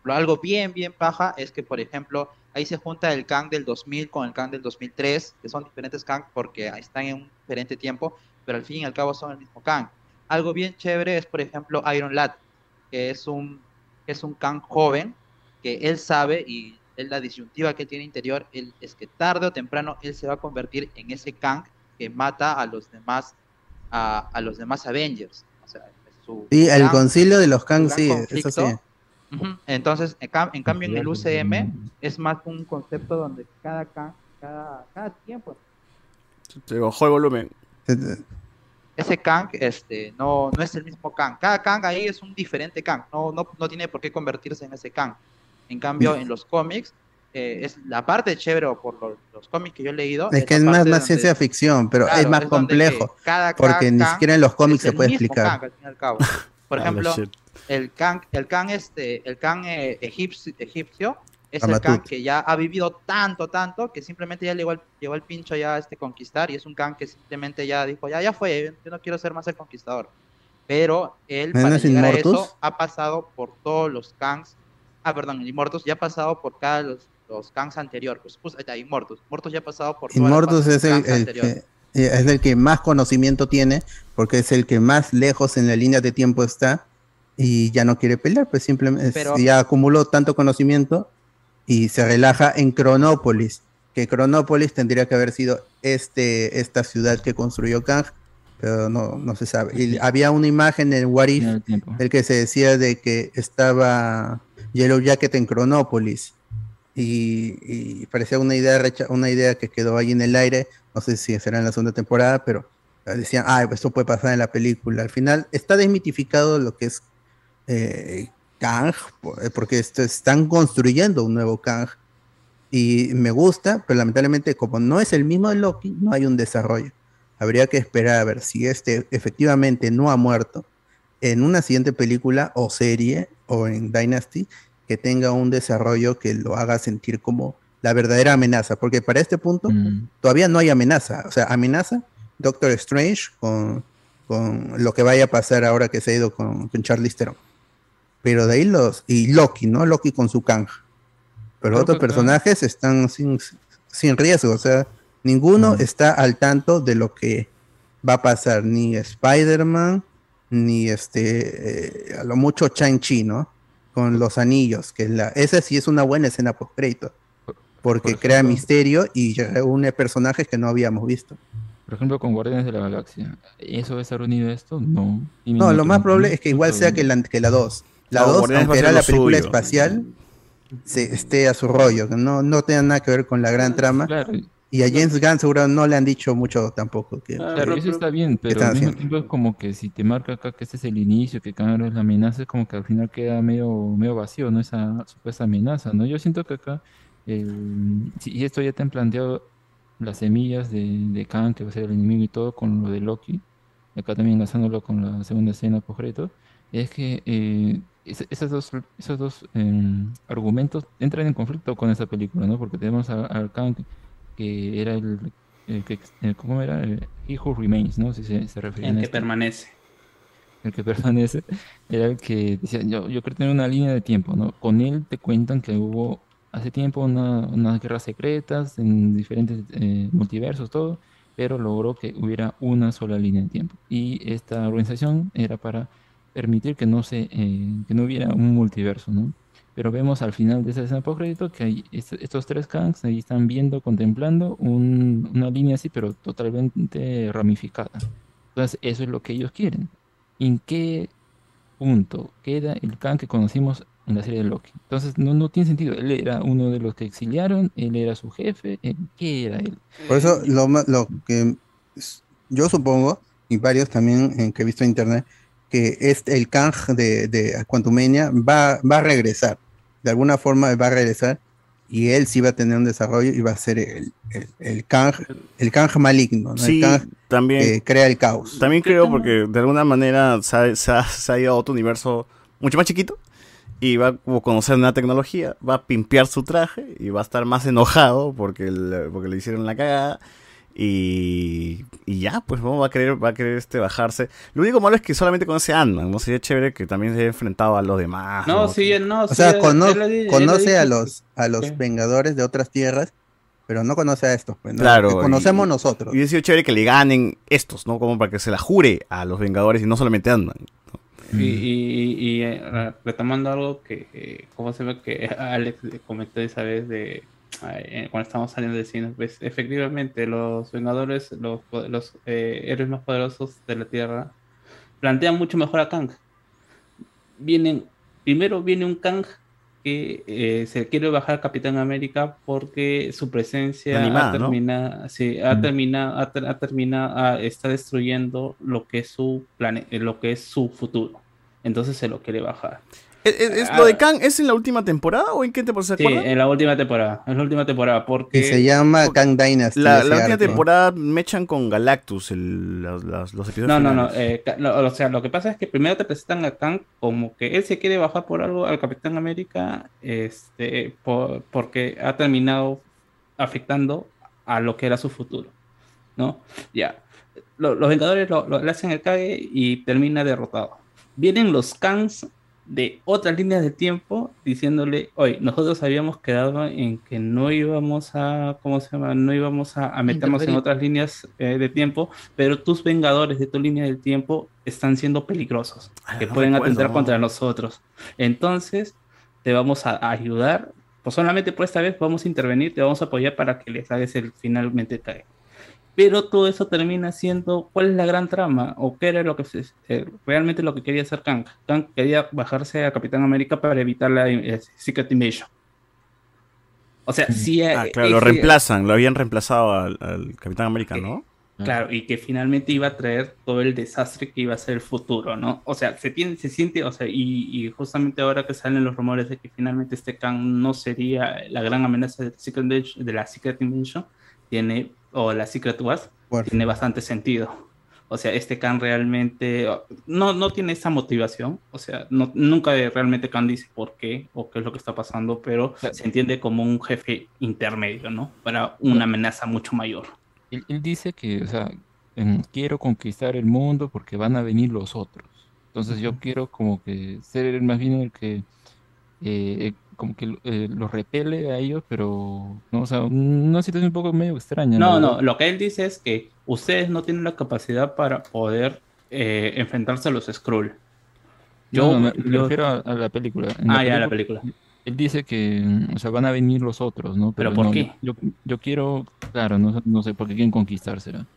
Lo algo bien, bien paja es que, por ejemplo, ahí se junta el Kang del 2000 con el Kang del 2003, que son diferentes Kang porque están en un diferente tiempo, pero al fin y al cabo son el mismo Kang. Algo bien chévere es, por ejemplo, Iron Lad, que es un, es un Kang joven, que él sabe y es la disyuntiva que tiene interior, él, es que tarde o temprano él se va a convertir en ese Kang que mata a los demás, a, a los demás Avengers. O sea, es su Sí, el concilio de los Kang, sí, conflicto. eso sí. Entonces, en, cam- en cambio, en el UCM es más un concepto donde cada Kang, cada, cada tiempo, Te bajó el volumen. ese Kang este, no, no es el mismo Kang. Cada Kang ahí es un diferente Kang. No, no, no tiene por qué convertirse en ese Kang. En cambio, en los cómics, eh, es la parte chévere por lo- los cómics que yo he leído. Es que es más, más donde- ciencia ficción, pero Claro, es más es complejo. cada- porque ni siquiera en los cómics se el puede explicar. Kang, al fin y al cabo. Por Ah, ejemplo, el Kang, el Kang este, el Kang eh, egipcio, egipcio es el Amatut. Kang que ya ha vivido tanto, tanto, que simplemente ya llegó al, llegó al pincho ya a este conquistar, y es un Kang que simplemente ya dijo, ya, ya fue, yo no quiero ser más el conquistador. Pero él, ¿No para llegar a eso, ha pasado por todos los Kangs, ah, perdón, el Immortus ya ha pasado por cada los, los Kangs anteriores, pues, pues, está, Immortus, Immortus ya ha pasado por fases es el, que, eh, es el que más conocimiento tiene, porque es el que más lejos en la línea de tiempo está y ya no quiere pelear, pues simplemente Pero- ya acumuló tanto conocimiento y se relaja en Cronópolis, que Cronópolis tendría que haber sido este, esta ciudad que construyó Kang, pero no, no se sabe. Y había una imagen en What If, el que se decía de que estaba Yellow Jacket en Cronópolis. Y, y parecía una idea, una idea que quedó ahí en el aire. No sé si será en la segunda temporada, pero decían, ah, esto puede pasar en la película. Al final está desmitificado lo que es eh, Kang, eh, porque esto- están construyendo un nuevo Kang. Y me gusta, pero lamentablemente, como no es el mismo de Loki, no hay un desarrollo. Habría que esperar a ver si este efectivamente no ha muerto en una siguiente película o serie o en Dynasty que tenga un desarrollo que lo haga sentir como la verdadera amenaza, porque para este punto todavía no hay amenaza, o sea, amenaza Doctor Strange con, con lo que vaya a pasar ahora que se ha ido con, con Charlize Theron. Pero de ahí los, y Loki, ¿no? Loki con su Kang. Pero Creo otros personajes están sin, sin riesgo, o sea, ninguno está al tanto de lo que va a pasar, ni Spider-Man, ni este, eh, a lo mucho Shang-Chi, ¿no? Con los anillos, que la, esa sí es una buena escena post crédito, porque crea misterio y reúne personajes que no habíamos visto. Por ejemplo, con Guardianes de la Galaxia. ¿Eso va a estar unido a esto? No. No, lo más probable es que igual sea que la, que la 2. La No, 2, Guardianes va a aunque era la película suyo. espacial, se, esté a su rollo, que no, no tenga nada que ver con la gran trama. Y a James Gunn seguro no le han dicho mucho tampoco. Que, Claro, eso está bien, ¿Qué pero al mismo haciendo? tiempo es como que si te marca acá que este es el inicio, que Kang es la amenaza, es como que al final queda medio, medio vacío, ¿no? Esa supuesta amenaza, ¿no? Yo siento que acá, el, si- y esto ya te han planteado las semillas de, de Kang, que va a ser el enemigo y todo, con lo de Loki, y acá también enlazándolo con la segunda escena concreto, es que eh, es- esas dos, esos dos em, argumentos entran en conflicto con esta película, ¿no? Porque tenemos a- al Kang que era el, el que, el- ¿cómo era? El He Who Remains, ¿no? Si se, se refería El a que permanece. El que permanece era el que decía, yo, yo quiero tener una línea de tiempo, ¿no? Con él te cuentan que hubo hace tiempo una, unas guerras secretas en diferentes eh, multiversos, todo, pero logró que hubiera una sola línea de tiempo. Y esta organización era para permitir que no, se, eh, que no hubiera un multiverso, ¿no? Pero vemos al final de esa escena post crédito que hay est- estos tres Kangs ahí están viendo, contemplando un- una línea así, pero totalmente ramificada. Entonces, eso es lo que ellos quieren. ¿En qué punto queda el Kang que conocimos en la serie de Loki? Entonces, no, no tiene sentido. Él era uno de los que exiliaron, él era su jefe, ¿en ¿qué era él? Por eso lo, lo que yo supongo, y varios también en que he visto en internet, que este, el Kang de, de Quantumania va, va a regresar. De alguna forma va a regresar y él sí va a tener un desarrollo y va a ser el, el, el Kang, el Kang maligno, ¿no? Sí, el Kang también. que crea el caos. También creo porque de alguna manera se ha, se ha- se ha ido a otro universo mucho más chiquito y va a conocer nueva tecnología, va a pimpear su traje y va a estar más enojado porque, le- porque le hicieron la cagada y, y ya, pues ¿no? va a querer, va a querer este bajarse. Lo único malo es que solamente conoce a Ant-Man, ¿no? Sería chévere que también se haya enfrentado a los demás. No, sí, no, O sí, sea, él- cono- lo conoce a dijo. los, a los. Vengadores de otras tierras, pero no conoce a estos. Pues, ¿no? Claro. Que conocemos y- nosotros. Y sido chévere que le ganen estos, ¿no? Como para que se la jure a los Vengadores y no solamente a Ant-Man. Y, y, y, eh, re- retomando algo que, eh, ¿cómo se ve? Que Alex comentó esa vez de eh, cuando estábamos saliendo de cine, pues efectivamente los Vengadores, los, eh, héroes más poderosos de la Tierra, plantean mucho mejor a Kang. Vienen, primero viene un Kang que eh, se quiere bajar a Capitán América porque su presencia Animada, ha ¿no? terminado, sí, ha terminado, ha, ter- ha terminado, está destruyendo lo que es su plane- eh, lo que es su futuro. Entonces se lo quiere bajar. ¿Es, lo de Kang es en la última temporada o en qué temporada se Ah. Sí, acuerdan? en la última temporada. Es la última temporada porque Y se llama Kang Dynasty. La, la última arco. temporada me echan con Galactus el- los, los- los episodios No, no, no. eh, no, o sea, lo que pasa es que primero te presentan a Kang como que él se quiere bajar por algo al Capitán América, este, por- porque ha terminado afectando a lo que era su futuro, ¿no? Ya. Lo- los Vengadores lo, lo- le hacen el cague y termina derrotado. Vienen los Kangs de otras líneas de tiempo diciéndole, oye, nosotros habíamos quedado en que no íbamos a, ¿cómo se llama? No íbamos a, a meternos en otras líneas eh, de tiempo, pero tus Vengadores de tu línea del tiempo están siendo peligrosos, que no pueden recuerdo. atentar contra nosotros. Entonces, te vamos a ayudar pues solamente por esta vez vamos a intervenir, te vamos a apoyar para que les hagas el finalmente cae. Pero todo eso termina siendo, ¿cuál es la gran trama? ¿O qué era lo que se- eh, realmente lo que quería hacer Kang? Kang quería bajarse a Capitán América para evitar la eh, Secret Invasion. O sea, sí. Ah, eh, claro, lo reemplazan, lo habían reemplazado al, al Capitán América, ¿no? Claro, y que finalmente iba a traer todo el desastre que iba a ser el futuro, ¿no? O sea, se tiene, se siente, o sea, y, y justamente ahora que salen los rumores de que finalmente este Kang no sería la gran amenaza de, Secret Invasion- de la Secret Invasion, tiene, o la Secret Wars, tiene bastante sentido. O sea, este Kang realmente no, no tiene esa motivación, o sea, no, nunca realmente Kang dice por qué o qué es lo que está pasando, pero se entiende como un jefe intermedio, ¿no? Para una amenaza mucho mayor. Él, él dice que, o sea, quiero conquistar el mundo porque van a venir los otros. Entonces yo quiero como que ser más bien el que eh, como que eh, los repele a ellos, pero no, o sea, una situación un poco medio extraña. No, no, lo que él dice es que ustedes no tienen la capacidad para poder eh, enfrentarse a los Skrull. No, no, me, yo- refiero a, a la película. En Ah, ya, la película. Él dice que, o sea, van a venir los otros, ¿no? ¿Pero por qué? Yo, yo quiero, claro, no, sé- no sé por qué quieren conquistársela.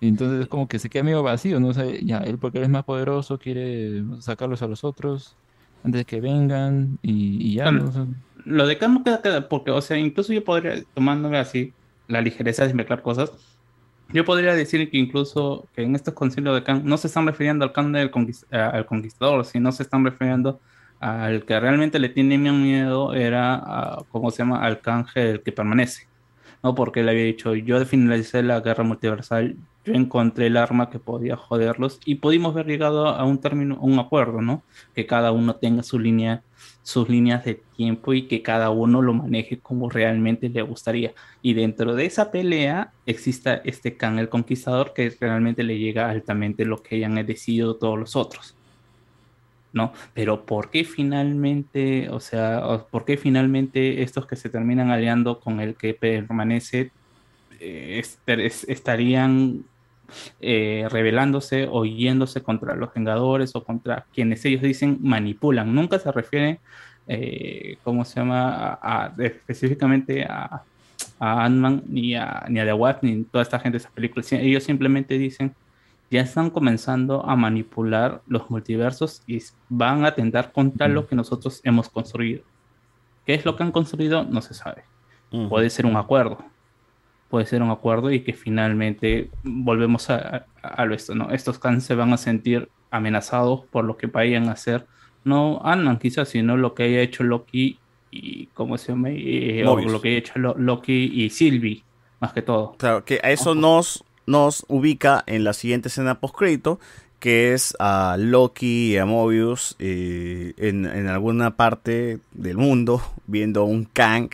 Entonces es como que se queda medio vacío, ¿no? O sea, ya, él porque él es más poderoso quiere sacarlos a los otros antes de que vengan y, y ya, Claro. ¿no? O sea, Lo de no queda, queda- porque, o sea, incluso yo podría, tomándome así la ligereza de mezclar cosas, yo podría decir que incluso que en estos concilios de Kang no se están refiriendo al Kang del conquist- a- al conquistador, sino se están refiriendo al que realmente le tiene miedo era, a, ¿cómo se llama?, al Kang el que permanece. ¿No? Porque él había dicho, yo finalicé la guerra multiversal, yo encontré el arma que podía joderlos y pudimos haber llegado a un término, a un acuerdo, ¿no? Que cada uno tenga su línea, sus líneas de tiempo y que cada uno lo maneje como realmente le gustaría. Y dentro de esa pelea exista este Khan el Conquistador que realmente le llega altamente lo que hayan decidido todos los otros. ¿No? Pero ¿por qué finalmente, o sea, por qué finalmente estos que se terminan aliando con el que permanece eh, estar- es- estarían eh, rebelándose o yéndose contra los Vengadores o contra quienes ellos dicen manipulan? Nunca se refiere, eh, ¿cómo se llama? A, a- específicamente a, a Ant-Man ni a, ni a The Wasp ni toda esta gente de esas películas. Ellos simplemente dicen ya están comenzando a manipular los multiversos y van a atentar contra lo que nosotros hemos construido. ¿Qué es lo que han construido? No se sabe. Puede ser un acuerdo. Puede ser un acuerdo y que finalmente volvemos a, a, a lo esto, ¿no? Estos Khan se van a sentir amenazados por lo que vayan a hacer. No Ant-Man quizás, sino lo que haya hecho Loki y ¿cómo se llama? Eh, o lo que haya hecho Lo- Loki y Sylvie, más que todo. Claro, que a eso nos, nos ubica en la siguiente escena post-crédito, que es a Loki y a Mobius eh, en, en alguna parte del mundo viendo un Kang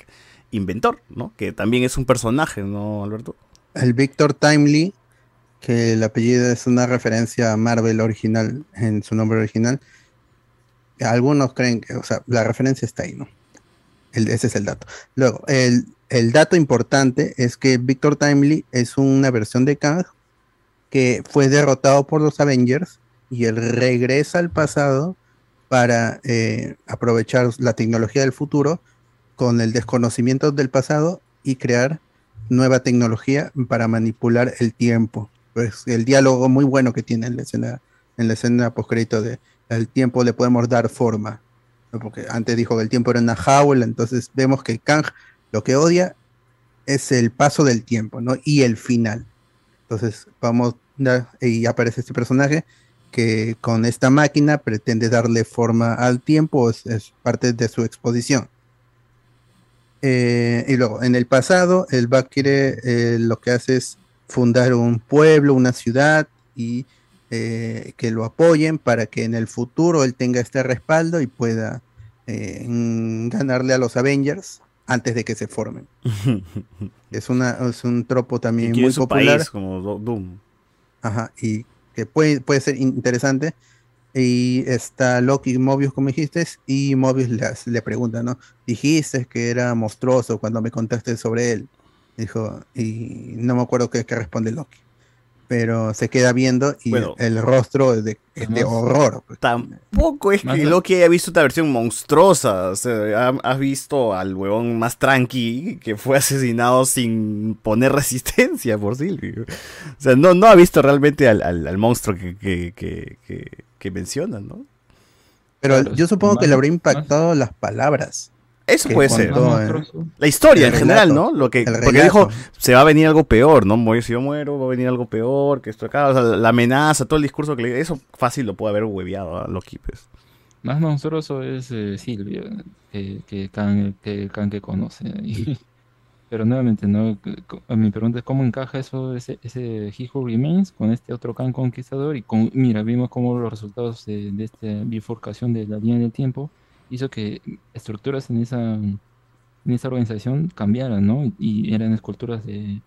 inventor, ¿no? Que también es un personaje, ¿no, Alberto? El Victor Timely, que el apellido es una referencia a Marvel original, en su nombre original. Algunos creen que, o sea, la referencia está ahí, ¿no? Ese es el dato. Luego, el, el dato importante es que Victor Timely es una versión de Kang que fue derrotado por los Avengers y él regresa al pasado para eh, aprovechar la tecnología del futuro con el desconocimiento del pasado y crear nueva tecnología para manipular el tiempo. Pues el diálogo muy bueno que tiene en la escena, en la escena de el tiempo le podemos dar forma. Porque antes dijo que el tiempo era una jaula, entonces vemos que Kang lo que odia es el paso del tiempo, ¿no? Y el final. Entonces, vamos, y aparece este personaje que con esta máquina pretende darle forma al tiempo, es, parte de su exposición. Eh, y luego, en el pasado, el Valkyrie eh, lo que hace es fundar un pueblo, una ciudad y eh, que lo apoyen para que en el futuro él tenga este respaldo y pueda eh, ganarle a los Avengers antes de que se formen. Es, una, es un tropo también muy su popular. país como Do- Doom. Ajá, y que puede, puede ser interesante. Y está Loki y Mobius, como dijiste, y Mobius le pregunta, ¿no? Dijiste que era monstruoso cuando me contaste sobre él. Dijo, y no me acuerdo qué, qué responde Loki. Pero se queda viendo y Bueno. el rostro es de, es de horror. Tampoco es que Loki haya visto esta versión monstruosa. O sea, ha- has visto al huevón más tranqui que fue asesinado sin poner resistencia por Sylvie. O sea, no, no ha visto realmente al, al- al monstruo que, que, que, que, que mencionan, ¿no? Pero yo supongo que le habrá impactado las palabras. Eso puede ser. La historia en general, ¿no? Lo que, porque dijo, se va a venir algo peor, ¿no? Si yo muero, va a venir algo peor, que esto acá, o sea, la amenaza, todo el discurso que le eso fácil lo puede haber hueveado a Loki, pues. Más monstruoso es eh, Silvia, que, que, Kang, que que conoce. Y- pero nuevamente, ¿no? Mi pregunta es cómo encaja eso, ese, ese He Who Remains con este otro Kang conquistador. Y con, mira, vimos cómo los resultados de, de esta bifurcación de la línea del tiempo hizo que estructuras en esa, en esa organización cambiaran, ¿no? Y, eran esculturas de,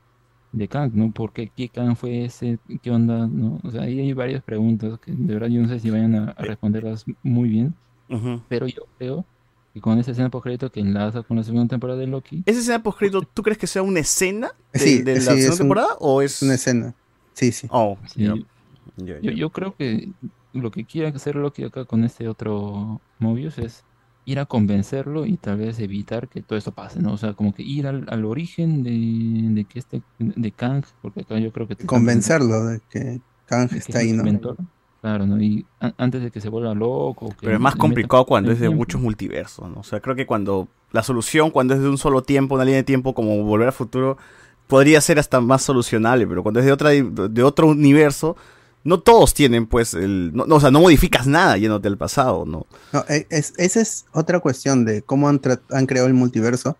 de Kang, ¿no? ¿Por qué? ¿Qué Kang fue ese? ¿Qué onda? ¿no? O sea, ahí hay varias preguntas que de verdad yo no sé si vayan a, a responderlas muy bien. Pero yo creo que con esa escena post-crédito que enlaza con la segunda temporada de Loki, ¿Esa escena post-crédito, tú crees que sea una escena de, Sí, de la sí, segunda un- temporada o es una escena? Sí, sí. Oh, Sí. Yo, yo creo que lo que quiere hacer Loki acá con este otro Mobius es ir a convencerlo y tal vez evitar que todo esto pase, ¿no? O sea, como que ir al, al origen de, de que este, de Kang, porque acá yo creo que... Convencerlo de que Kang que está es ahí, ¿no? mentor. Claro, ¿no? Y an- antes de que se vuelva loco. que Pero es más complicado cuando es de tiempo. muchos multiversos, ¿no? O sea, creo que cuando la solución, cuando es de un solo tiempo, una línea de tiempo como Volver al Futuro, podría ser hasta más solucionable, pero cuando es de otra de otro universo, no todos tienen, pues, el... No, no, o sea, no modificas nada yéndote al pasado, ¿no? No, e- es, esa es otra cuestión de cómo han, creado el multiverso,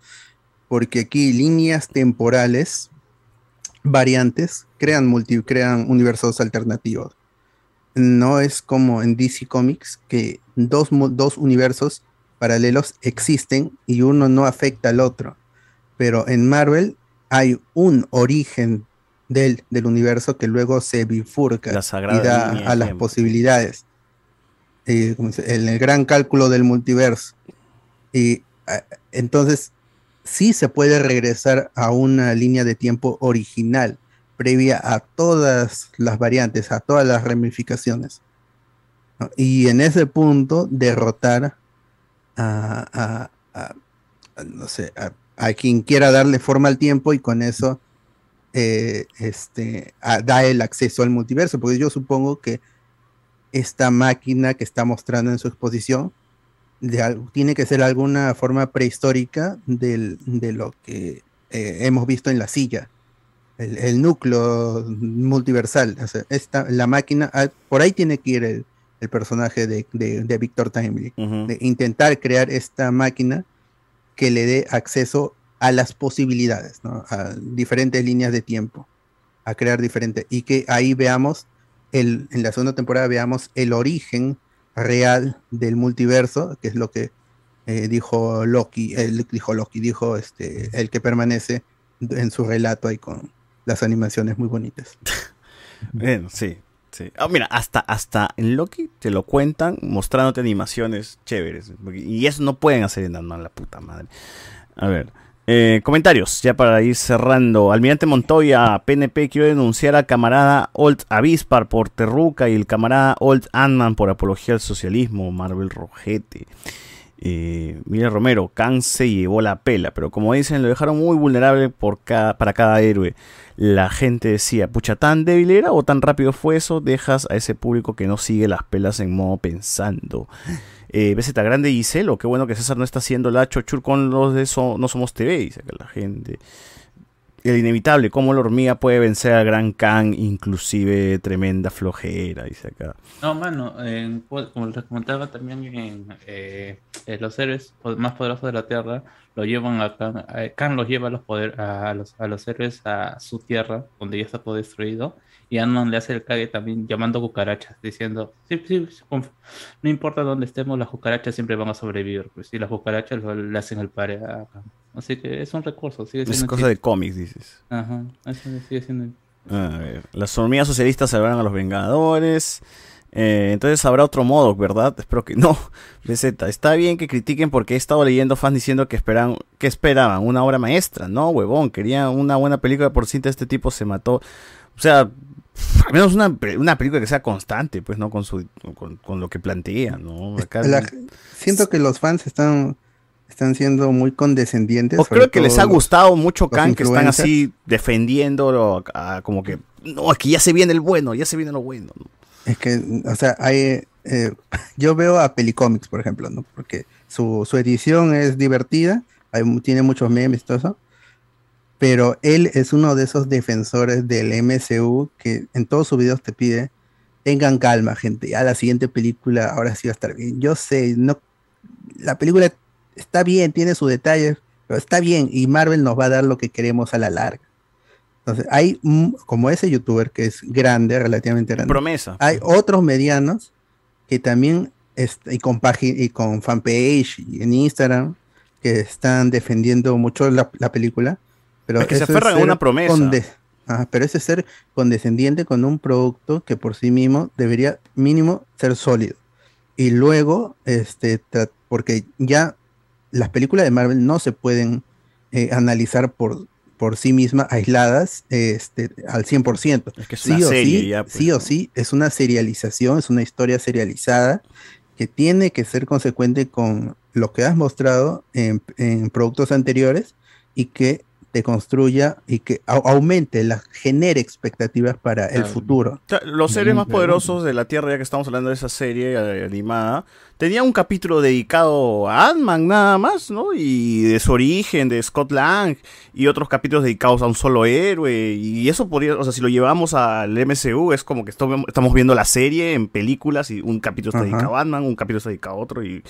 porque aquí líneas temporales variantes crean, multi, crean universos alternativos. No es como en DC Comics que dos, dos universos paralelos existen y uno no afecta al otro. Pero en Marvel hay un origen del, del universo que luego se bifurca La y da a las tiempo. posibilidades. Eh, ¿cómo se- el, gran cálculo del multiverso. Y entonces sí se puede regresar a una línea de tiempo original, previa a todas las variantes, a todas las ramificaciones. ¿no? Y en ese punto derrotar a, a- a- a, no sé, a, a quien quiera darle forma al tiempo y con eso eh, este, a- da el acceso al multiverso, porque yo supongo que esta máquina que está mostrando en su exposición de tiene que ser alguna forma prehistórica del- de lo que eh, hemos visto en la silla, el, el núcleo multiversal. o sea, esta, la máquina, ah, por ahí tiene que ir el, el personaje de, de, de Victor Timely, de intentar crear esta máquina que le dé acceso a las posibilidades, a diferentes líneas de tiempo, a crear diferentes, y que ahí veamos, el, en la segunda temporada veamos el origen real del multiverso, que es lo que eh, dijo Loki, él dijo Loki, dijo este, el que permanece en su relato ahí con las animaciones muy bonitas. Bueno, sí. sí. Ah, mira, hasta, hasta en Loki te lo cuentan mostrándote animaciones chéveres. Y eso no pueden hacer en Ant-Man, la puta madre. A ver. Eh, comentarios, ya para ir cerrando. Almirante Montoya, PNP, quiero denunciar al camarada Old Avispar por Terruca y el camarada Old Ant-Man por apología al socialismo, Marvel Rojete. Eh, Miguel Romero, Khan se llevó la pela, pero como dicen, lo dejaron muy vulnerable por cada, para cada héroe. La gente decía, pucha, ¿tan débil era o tan rápido fue eso? Dejas a ese público que no sigue las pelas en modo pensando. Eh, BZ Grande Giselo, qué bueno que César no está haciendo la chochur con los de No Somos TV, dice la gente. El inevitable, cómo la hormiga puede vencer al gran Khan, inclusive tremenda flojera, dice acá. No, mano, en- como les comentaba también en eh, eh, los héroes más poderosos de la Tierra lo llevan a Khan, eh, Khan los lleva a los, poder, a, los, a los héroes a su tierra, donde ya está todo destruido, y Ant-Man le hace el cague también llamando cucarachas, diciendo, sí, sí, no importa dónde estemos, las cucarachas siempre van a sobrevivir, pues, y las cucarachas lo- le hacen el pare a. Así que es un recurso, sigue siendo Es cosa chiste. de cómics, dices. Ajá, eso sigue siendo... A ver, las hormigas socialistas salvarán a los Vengadores. Eh, entonces habrá otro modo, ¿verdad? Espero que no. BZ, está bien que critiquen porque he estado leyendo fans diciendo que esperan, que esperaban una obra maestra, ¿no, huevón? Querían una buena película por cinta, este tipo se mató. O sea, Al menos una, una película que sea constante, pues, ¿no? Con su con, con lo que plantea, ¿no? Acá- La- siento que los fans están, están siendo muy condescendientes. o creo que les ha los- gustado mucho Khan, que están así defendiéndolo, ah, como que, no, es que ya se viene el bueno, ya se viene lo bueno. ¿no? Es que, o sea, hay, eh, yo veo a Pelicomics, por ejemplo, ¿no? Porque su, su edición es divertida, hay tiene muchos memes y todo eso, pero él es uno de esos defensores del MCU que en todos sus videos te pide, tengan calma, gente, ya la siguiente película ahora sí va a estar bien. Yo sé, no, la película está bien, tiene sus detalles, pero está bien, y Marvel nos va a dar lo que queremos a la larga. Entonces, hay, como ese youtuber que es grande, relativamente grande. Promesa. Hay otros medianos que también, y, con y con fanpage y en Instagram, que están defendiendo mucho la, la película. Pero Es que se aferran a una promesa. pero eso es ser condescendiente con un producto que por sí mismo debería mínimo ser sólido. Y luego, este, porque ya las películas de Marvel no se pueden eh, analizar por, por sí mismas aisladas este, al 100%. Es que es sí una o serie sí, ya, pues, sí o sí, es una serialización, es una historia serializada que tiene que ser consecuente con lo que has mostrado en, en productos anteriores y que te construya y que au- aumente, la, genere expectativas para el futuro. O sea, los seres más poderosos de la Tierra, ya que estamos hablando de esa serie eh, animada, tenía un capítulo dedicado a Ant-Man nada más, ¿no? Y de su origen, de Scott Lang, y otros capítulos dedicados a un solo héroe. Y eso podría, o sea, si lo llevamos al MCU, es como que estamos viendo la serie en películas y un capítulo está Ajá. dedicado a Ant-Man, un capítulo está dedicado a otro. Y,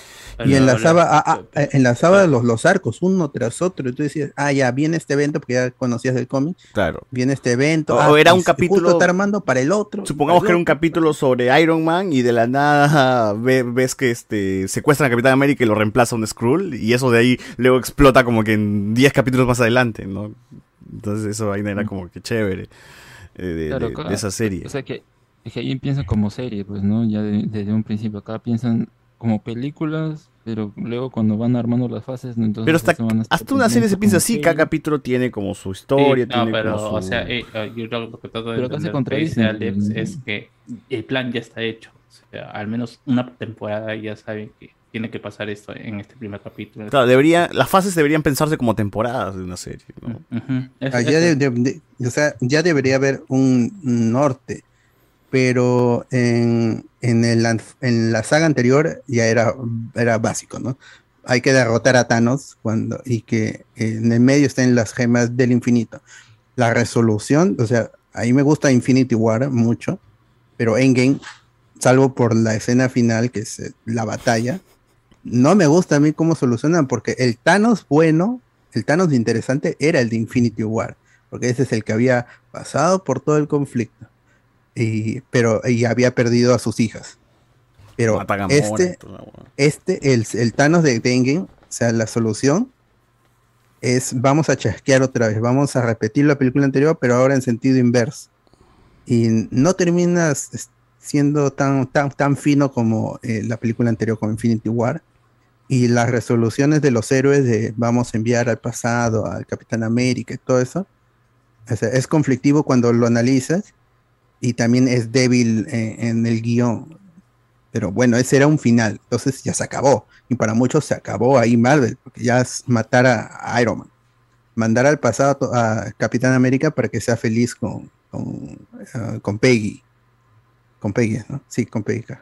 Y enlazaba, a- a- a- enlazaba los, los arcos uno tras otro. Y tú decías, ah, ya viene este evento, porque ya conocías el cómic. Claro. Viene este evento. O- ah, era un justo capítulo- está armando para el otro. Supongamos que era un capítulo sobre Iron Man y de la nada ve- ves que este secuestran a Capitán América y lo reemplaza un Skrull y eso de ahí luego explota como que en 10 capítulos más adelante, ¿no? Entonces eso ahí era como que chévere eh, de, Claro, de- acá- de esa serie. O sea que, es que ahí piensan como serie, pues, ¿no? Ya de- desde un principio acá piensan como películas, pero luego cuando van armando las fases, ¿no? entonces Pero hasta, se van a hacer hasta una serie se piensa así, cada capítulo tiene como su historia, Sí, no, tiene pero, como su... o sea, eh, eh, yo lo, que trato de Pero acá se entender que dice contradicen, Alex pues, es que el plan ya está hecho. Sea, al menos una temporada ya saben que tiene que pasar esto en este primer capítulo. Claro, debería, las fases deberían pensarse como temporadas de una serie, ¿no? Es- Ah, ya, de- de- de- o sea, ya debería haber un norte, pero en, en, el en la saga anterior ya era, era básico, ¿no? Hay que derrotar a Thanos cuando, y que en el medio estén las gemas del infinito. La resolución, o sea, a mí me gusta Infinity War mucho, pero Endgame, salvo por la escena final, que es eh, la batalla, no me gusta a mí cómo solucionan, porque el Thanos bueno, el Thanos interesante era el de Infinity War, porque ese es el que había pasado por todo el conflicto, y, pero y había perdido a sus hijas. Pero este, este, el, el Thanos de Endgame, o sea, la solución es vamos a chasquear otra vez, vamos a repetir la película anterior, pero ahora en sentido inverso. Y no terminas es- siendo tan, tan, tan fino como eh, la película anterior con Infinity War. Y las resoluciones de los héroes de vamos a enviar al pasado, al Capitán América y todo eso, es conflictivo cuando lo analizas y también es débil eh, en el guion. Pero bueno, ese era un final, entonces ya se acabó. Y para muchos se acabó ahí Marvel, porque ya es matar a, Iron Man. Mandar al pasado a Capitán América para que sea feliz con, con, con Peggy. Con Peggy, ¿no? Sí, con Peggy. claro.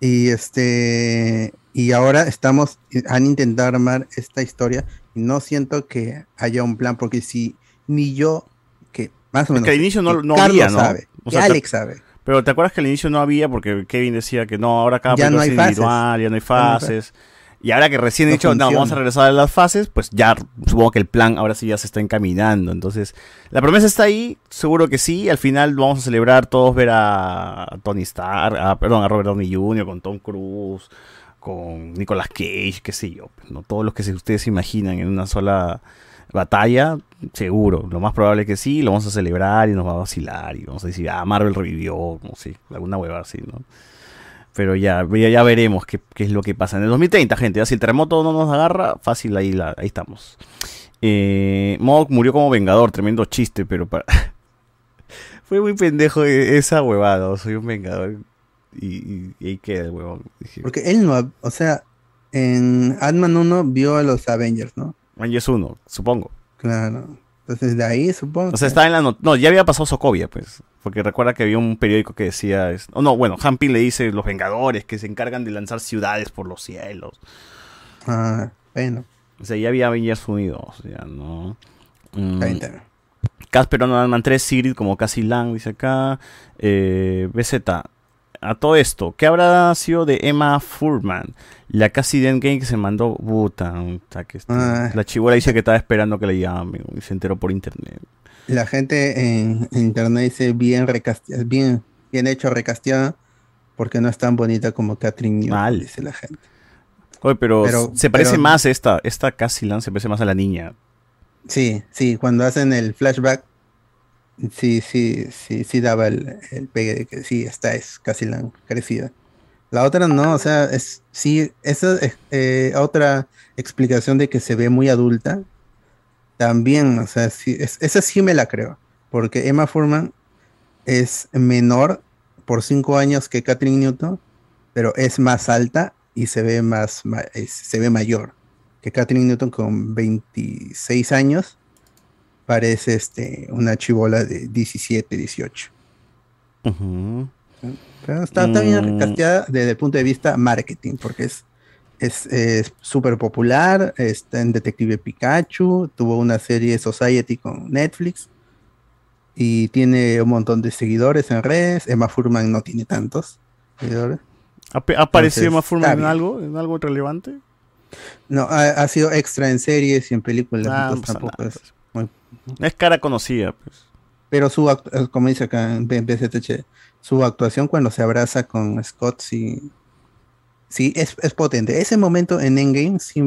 Y este y ahora estamos, han intentado armar esta historia y no siento que haya un plan, porque si ni yo, que más o menos. que al inicio no, no Carlos había, ¿no? sabe, O sea, te- Alex sabe. Pero te acuerdas que al inicio no había porque Kevin decía que no, ahora cada Ya no hay es fases. individual, ya no hay Ya no hay fases. Y ahora que recién he No dicho, no, vamos a regresar a las fases, pues ya supongo que el plan ahora sí ya se está encaminando. Entonces, la promesa está ahí, seguro que sí. Al final vamos a celebrar todos ver a Tony Stark, a- perdón, a Robert Downey Jr., con Tom Cruise, con Nicolas Cage, qué sé yo. pues, ¿no? Todos los que ustedes se imaginan en una sola batalla, seguro. Lo más probable es que sí, lo vamos a celebrar y nos va a vacilar y vamos a decir, ah, Marvel revivió, no sé, alguna hueva así, ¿no? Pero ya, ya, ya veremos qué, qué es lo que pasa en el 2030, gente. Ya si el terremoto no nos agarra, fácil, ahí, la, ahí estamos. Eh, Mog murió como vengador, tremendo chiste, pero para... Fue muy pendejo e- esa huevada. ¿no? Soy un vengador. Y, ahí queda el huevón. Porque él no, o sea, en Ant-Man 1 vio a los Avengers, ¿no? Avengers 1, supongo. Claro. Entonces de ahí supongo. O sea, que- estaba en la not- No, ya había pasado Sokovia, pues. Porque recuerda que había un periódico que decía. es- Oh, no, bueno, Hampin le dice los Vengadores que se encargan de lanzar ciudades por los cielos. Ah, bueno. O sea, ya había Avengers unidos, ya, ¿no? Mm. Casper Man 3, Sigrid como Cassie Lang, dice acá. Eh, BZ, a todo esto, ¿qué habrá sido de Emma Furman? La Cassie de Endgame que se mandó, puta, que este- Ah. la chibola dice que estaba esperando que le llamen y se enteró por internet. La gente en, en internet dice bien recasteada, bien, bien hecho recasteada, porque no es tan bonita como Catherine Newton, dice la gente. Oye, pero, Pero- se parece pero- más esta, esta Cassie Lang se parece más a la niña. Sí, sí, cuando hacen el flashback, sí, sí, sí, sí daba el, el pegue de que sí, esta es casi la crecida. La otra no, o sea, es sí, esa es eh, otra explicación de que se ve muy adulta. También, o sea, sí, es- esa sí me la creo, porque Emma Furman es menor por cinco años que Catherine Newton, pero es más alta y se ve más, ma- es- se ve mayor que Catherine Newton con 26 años parece este una chivola de 17, 18. Pero está, está bien Mm. desde el punto de vista marketing, porque es es es súper popular, está en Detective Pikachu, tuvo una serie Society con Netflix y tiene un montón de seguidores en redes. Emma Furman no tiene tantos seguidores. ¿Ha, aparecido Emma Furman en algo, en algo relevante? No, ha, ha sido extra en series y en películas, Ah, pasa tampoco nada, es muy- Es cara conocida, pues. Pero su, como dice acá en BZH, su actuación cuando se abraza con Scott sí, sí es, es potente. Ese momento en Endgame sí,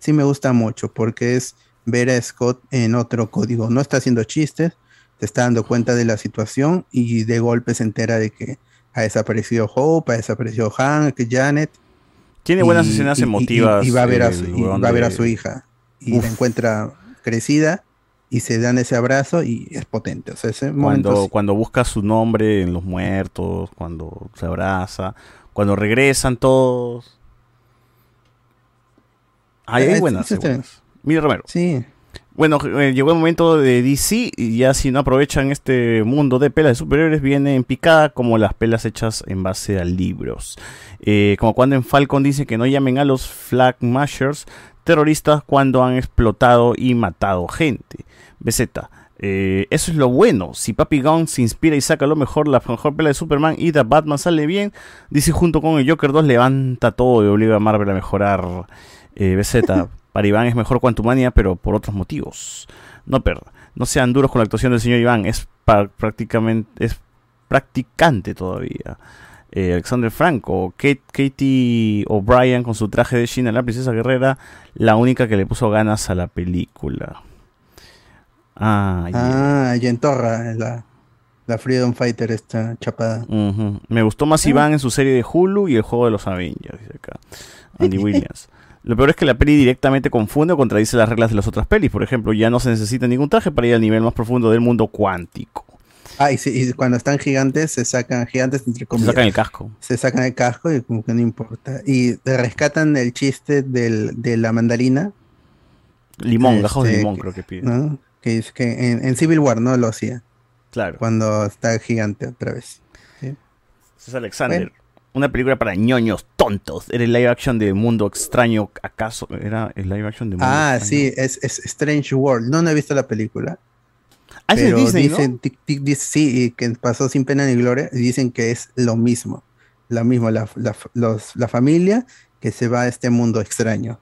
sí me gusta mucho porque es ver a Scott en otro código. No está haciendo chistes, se está dando cuenta de la situación y de golpe se entera de que ha desaparecido Hope, ha desaparecido Hank, Janet. Tiene buenas y- escenas y- emotivas, Y, va a ver a el su, va a ver a su hija y Uf. la encuentra crecida y se dan ese abrazo y es potente. O sea, ese momento Cuando, sí. cuando busca su nombre en los muertos, cuando se abraza, cuando regresan todos. Eh, hay buenas, sí. buenas. Mira Romero. Sí. Bueno, eh, llegó el momento de DC y ya si no aprovechan este mundo de pelas de superhéroes viene en picada como las pelas hechas en base a libros. Eh, como cuando en Falcon dice que no llamen a los Flag Mashers terroristas cuando han explotado y matado gente. BZ. Eh, eso es lo bueno. Si Papi Gunn se inspira y saca lo mejor, la mejor pela de Superman y The Batman sale bien, DC junto con el Joker 2 levanta todo y obliga a Marvel a mejorar. Eh, BZ, para Iván es mejor Quantumania, pero por otros motivos. No, pero no sean duros con la actuación del señor Iván, es prácticamente es practicante todavía. Eh, Alexander Franco, Kate, Katie O'Brien con su traje de China, la princesa guerrera, la única que le puso ganas a la película. Ah, yeah. Ah, Yentorra, la, la Freedom Fighter está chapada. Me gustó más Iván en su serie de Hulu y el juego de los Avengers, dice acá. Andy Williams. Lo peor es que la peli directamente confunde o contradice las reglas de las otras pelis. Por ejemplo, ya no se necesita ningún traje para ir al nivel más profundo del mundo cuántico. Ah, y, si- y cuando están gigantes, se sacan gigantes entre comillas. sacan el casco. Se sacan el casco y como que no importa. Y rescatan el chiste del, de la mandarina. Limón, gajos de Este, limón creo que pide. ¿no? Que es que en, en Civil War no lo hacía. Claro. Cuando está gigante otra vez. ¿sí? Es Alexander. Una película para ñoños tontos. Era el live action de Mundo Extraño. ¿Acaso era el live action de Mundo Ah, Extraño? sí, es, es Strange World. No, no he visto la película. Ah, es pero Disney, ¿no? dicen, dice- sí, que pasó sin pena ni gloria. Y dicen que es lo mismo. Lo mismo, la, la, los- la familia que se va a este mundo extraño.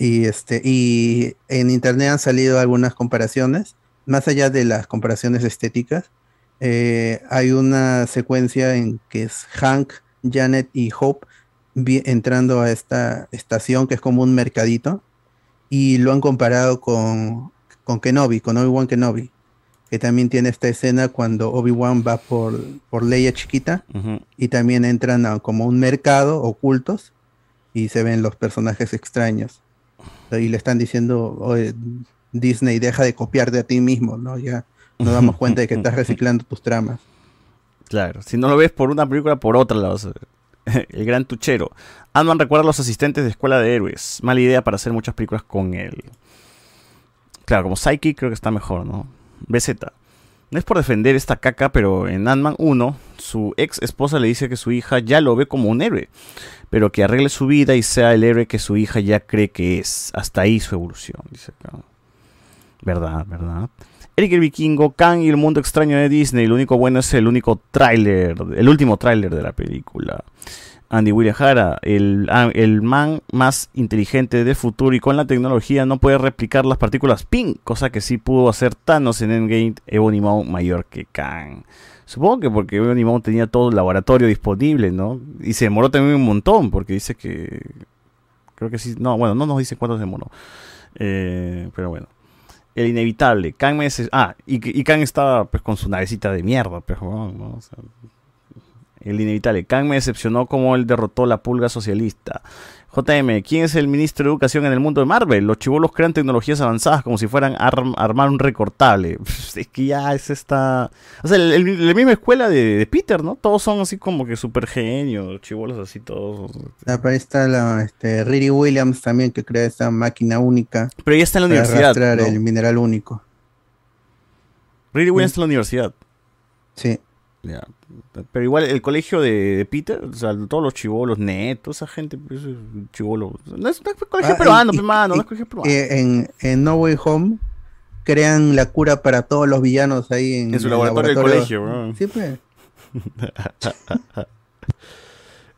Y, este, y en internet han salido algunas comparaciones. Más allá de las comparaciones estéticas, eh, hay una secuencia en que es Hank, Janet y Hope entrando a esta estación que es como un mercadito y lo han comparado con, con Kenobi, con Obi-Wan Kenobi, que también tiene esta escena cuando Obi-Wan va por, por Leia chiquita y también entran a como un mercado ocultos y se ven los personajes extraños. Y le están diciendo, "Oye, Disney, deja de copiarte a ti mismo, ¿no? Ya nos damos cuenta de que estás reciclando tus tramas. Claro, si no lo ves por una película, por otra la vas a ver. El gran tuchero. Ant-Man recuerda a los asistentes de escuela de héroes. Mala idea para hacer muchas películas con él. Claro, como Psyche creo que está mejor, ¿no? BZ. No es por defender esta caca, pero en Ant-Man 1, su ex esposa le dice que su hija ya lo ve como un héroe, pero que arregle su vida y sea el héroe que su hija ya cree que es. Hasta ahí su evolución, dice acá. Verdad, verdad. Eric el Vikingo, Kang y el mundo extraño de Disney. Lo único bueno es el único tráiler, el último tráiler de la película. Andy William el, ah, el man más inteligente del futuro y con la tecnología no puede replicar las partículas PIN, cosa que sí pudo hacer Thanos en Endgame, Ebony Maw mayor que Kang. Supongo que porque Maw tenía todo el laboratorio disponible, ¿no? Y se demoró también un montón, porque dice que... Creo que sí, no, bueno, no nos dice cuánto se demoró. Eh, pero bueno. El inevitable. Kang me des- Ah, y, y Kang estaba pues con su navecita de mierda, pues, weón, ¿no? El inevitable. Kang me decepcionó como él derrotó la pulga socialista. JM, ¿quién es el ministro de Educación en el mundo de Marvel? Los chivolos crean tecnologías avanzadas como si fueran a arm- armar un recortable. Es que ya es esta... O sea, el- el- la misma escuela de, de Peter, ¿no? Todos son así como que super genios, chivolos así todos. Ah, pero ahí está la, este, Riri Williams también que crea esta máquina única. Pero ella está en la para universidad, ¿no? el mineral único. Riri Williams está en la universidad. Sí. Ya. Pero igual el colegio de, de Peter, o sea, todos los chivolos, netos, esa gente, pues, es chivolo. No es, no es colegio Ah, peruano, y- pe, mano, y- no es colegio peruano. eh, en, en No Way Home crean la cura para todos los villanos ahí en, En su el laboratorio del colegio. Sí, pues.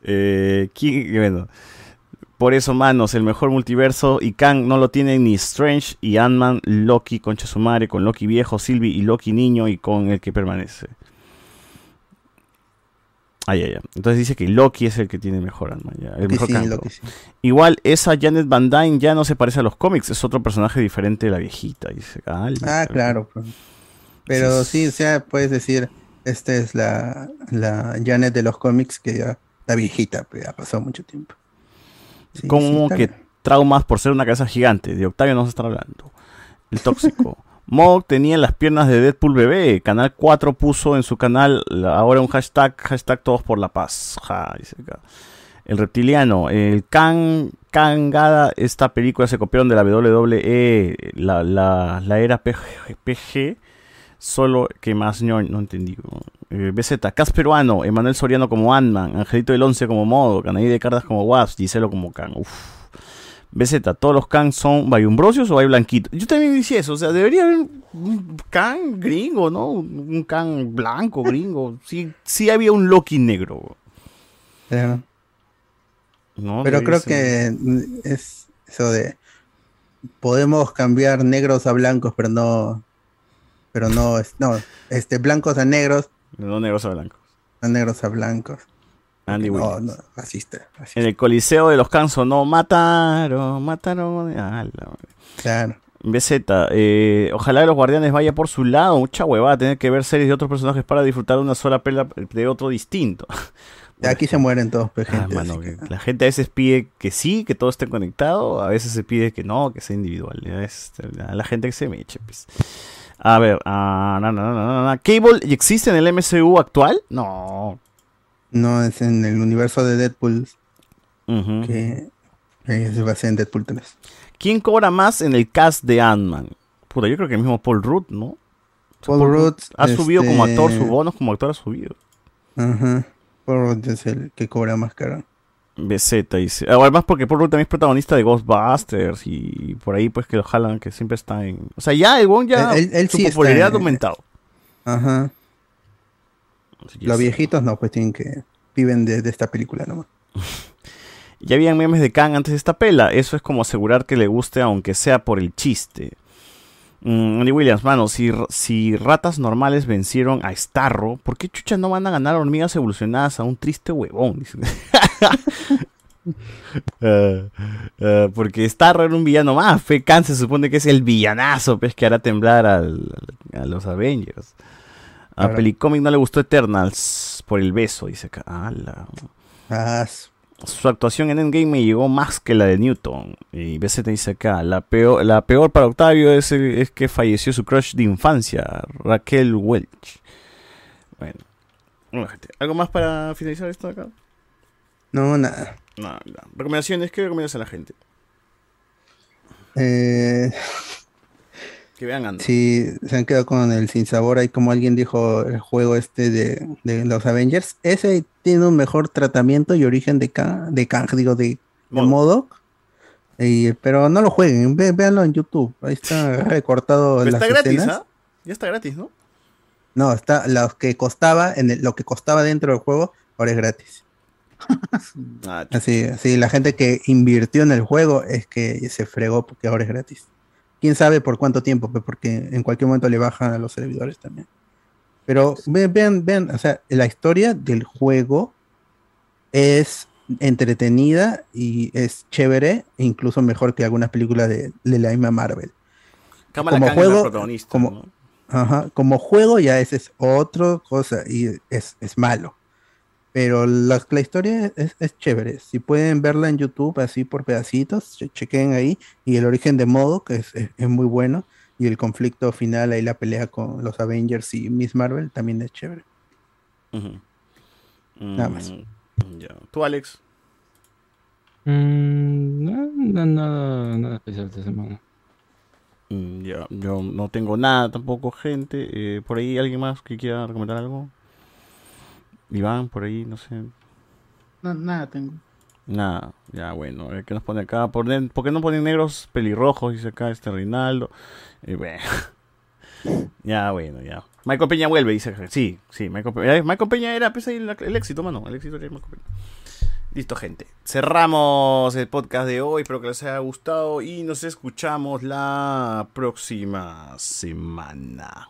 Eh, ¿quién- bueno, por eso, manos, el mejor multiverso y Kang no lo tienen ni Strange y Ant-Man, Loki, Concha su madre, con Loki viejo, Sylvie y Loki niño y con el que permanece. Ay, ay, ay. Entonces dice que Loki es el que tiene mejor Ant-Man, ya, el mejor sí, Loki sí. Igual, esa Janet Van Dyne ya no se parece a los cómics, es otro personaje diferente de la viejita. Dice, "Ala, Ah, claro. pues. Pero sí, o sea, puedes decir, esta es la, la Janet de los cómics que ya está viejita, pues ha pasado mucho tiempo. Como que traumas por ser una cabeza gigante. De Octavio no se está hablando. El tóxico. Mog tenía las piernas de Deadpool bebé. Canal 4 puso en su canal ahora un hashtag, hashtag todos por la paz. El reptiliano. El Kang, Kangada. Esta película se copiaron de la WWE. La, era PG, Solo que más no, entendí. Eh, BZ, Cas peruano, Emanuel Soriano como Ant-Man, Angelito del 11 como Modo, Canaí de Cardas como Wasp, Giselo como Kang. Uf. BZ, ¿todos los Kang son bayumbrosios o hay blanquito? Yo también decía eso, o sea, debería haber un Kang gringo, ¿no? Un Kang blanco, gringo. Sí, sí había un Loki negro. Claro. ¿no? Pero creo que es eso de podemos cambiar negros a blancos, pero no, pero no, no, este blancos a negros, No negros a blancos. no negros a blancos. Andy no, no, racista. En el Coliseo de los Kang sonó mataron, mataron. Ah, la. Claro. BZ, eh, ojalá los guardianes vaya por su lado, mucha huevada tener que ver series de otros personajes para disfrutar de una sola pela de otro distinto. Aquí se mueren todos, pues, Ah, gente, mano, así que la gente a veces pide que sí, que todo esté conectado, a veces se pide que no, que sea individual. es, la gente que se me eche, pues. A ver, ah, na, na, na. ¿Cable existe en el MCU actual? No. No, es en el universo de Deadpool Ujú. que, que se basa en Deadpool 3. ¿Quién cobra más en el cast de Ant-Man? Puta, yo creo que el mismo Paul Rudd, ¿no? Sea, Paul Rudd, ha subido como este- actor, su bonos como actor ha subido. Ajá. Paul Rudd es el que cobra más caro. BZ dice. Además porque Paul Rudd también es protagonista de Ghostbusters y por ahí pues que lo jalan, que siempre está en... O sea, ya el Wong ya Él- él- él su sí popularidad ha aumentado. Ajá. Los viejitos no, pues tienen que viven de, de esta película nomás. Ya habían memes de Kang antes de esta pela. Eso es como asegurar que le guste aunque sea por el chiste. Mm, Andy Williams, mano, si, ratas normales vencieron a Starro, ¿por qué chucha no van a ganar hormigas evolucionadas a un triste huevón? Eh, eh, porque Starro era un villano más. Fe Khan se supone que es el villanazo pues, que hará temblar al- a los Avengers. A Claro. Pelicomic no le gustó Eternals por el beso, dice acá. Ala. Ah, Su actuación en Endgame me llegó más que la de Newton. Y BZ dice acá, la peor, la peor para Octavio es, es que falleció su crush de infancia, Raquel Welch. Bueno. Bueno, gente, ¿algo más para finalizar esto acá? No, nada. No. Recomendaciones, ¿qué recomiendas a la gente? Eh, Que vean Ant-Man. si se han quedado con el sin sabor, ahí como alguien dijo, el juego este de, de los Avengers, ese tiene un mejor tratamiento y origen de Kang, de Kang, digo, de, de MODOK. Y- pero no lo jueguen, ve- véanlo en YouTube. Ahí está recortado Pero las está gratis, escenas. ¿ah? Ya está gratis, ¿no? No, está lo que costaba en el- lo que costaba dentro del juego, ahora es gratis. Ah, Así, así la gente que invirtió en el juego es que se fregó porque ahora es gratis. Quién sabe por cuánto tiempo, porque en cualquier momento le bajan a los servidores también. Pero vean, vean, o sea, la historia del juego es entretenida y es chévere, e incluso mejor que algunas películas de, de la misma Marvel. Kamala como Khan juego, protagonista, como, ¿no? ajá, como juego ya ese es otra cosa y es, es malo. Pero la, la historia es, es chévere. Si pueden verla en YouTube así por pedacitos, che- chequen ahí. Y el origen de modo, que es, es- es muy bueno. Y el conflicto final ahí, la pelea con los Avengers y Miss Marvel también es chévere. Ujú. Nada más. Mm, Ya. ¿Tú, Alex? Mm, no, no, nada, nada especial esta semana. Mm, Ya, yo no tengo nada tampoco, gente. Eh, por ahí, ¿alguien más que quiera recomendar algo? Iván, por ahí, no sé. No, nada tengo. Nada, ya bueno, a ver qué nos pone acá. ¿Por, qué- por qué no ponen negros pelirrojos? Dice acá este Reinaldo. Y bueno. ya, bueno, ya. Michael Peña vuelve, dice. Sí, sí, Michael Peña. Michael Peña era pues, el, el éxito, mano. El éxito era Michael Peña. Listo, gente. Cerramos el podcast de hoy. Espero que les haya gustado y nos escuchamos la próxima semana.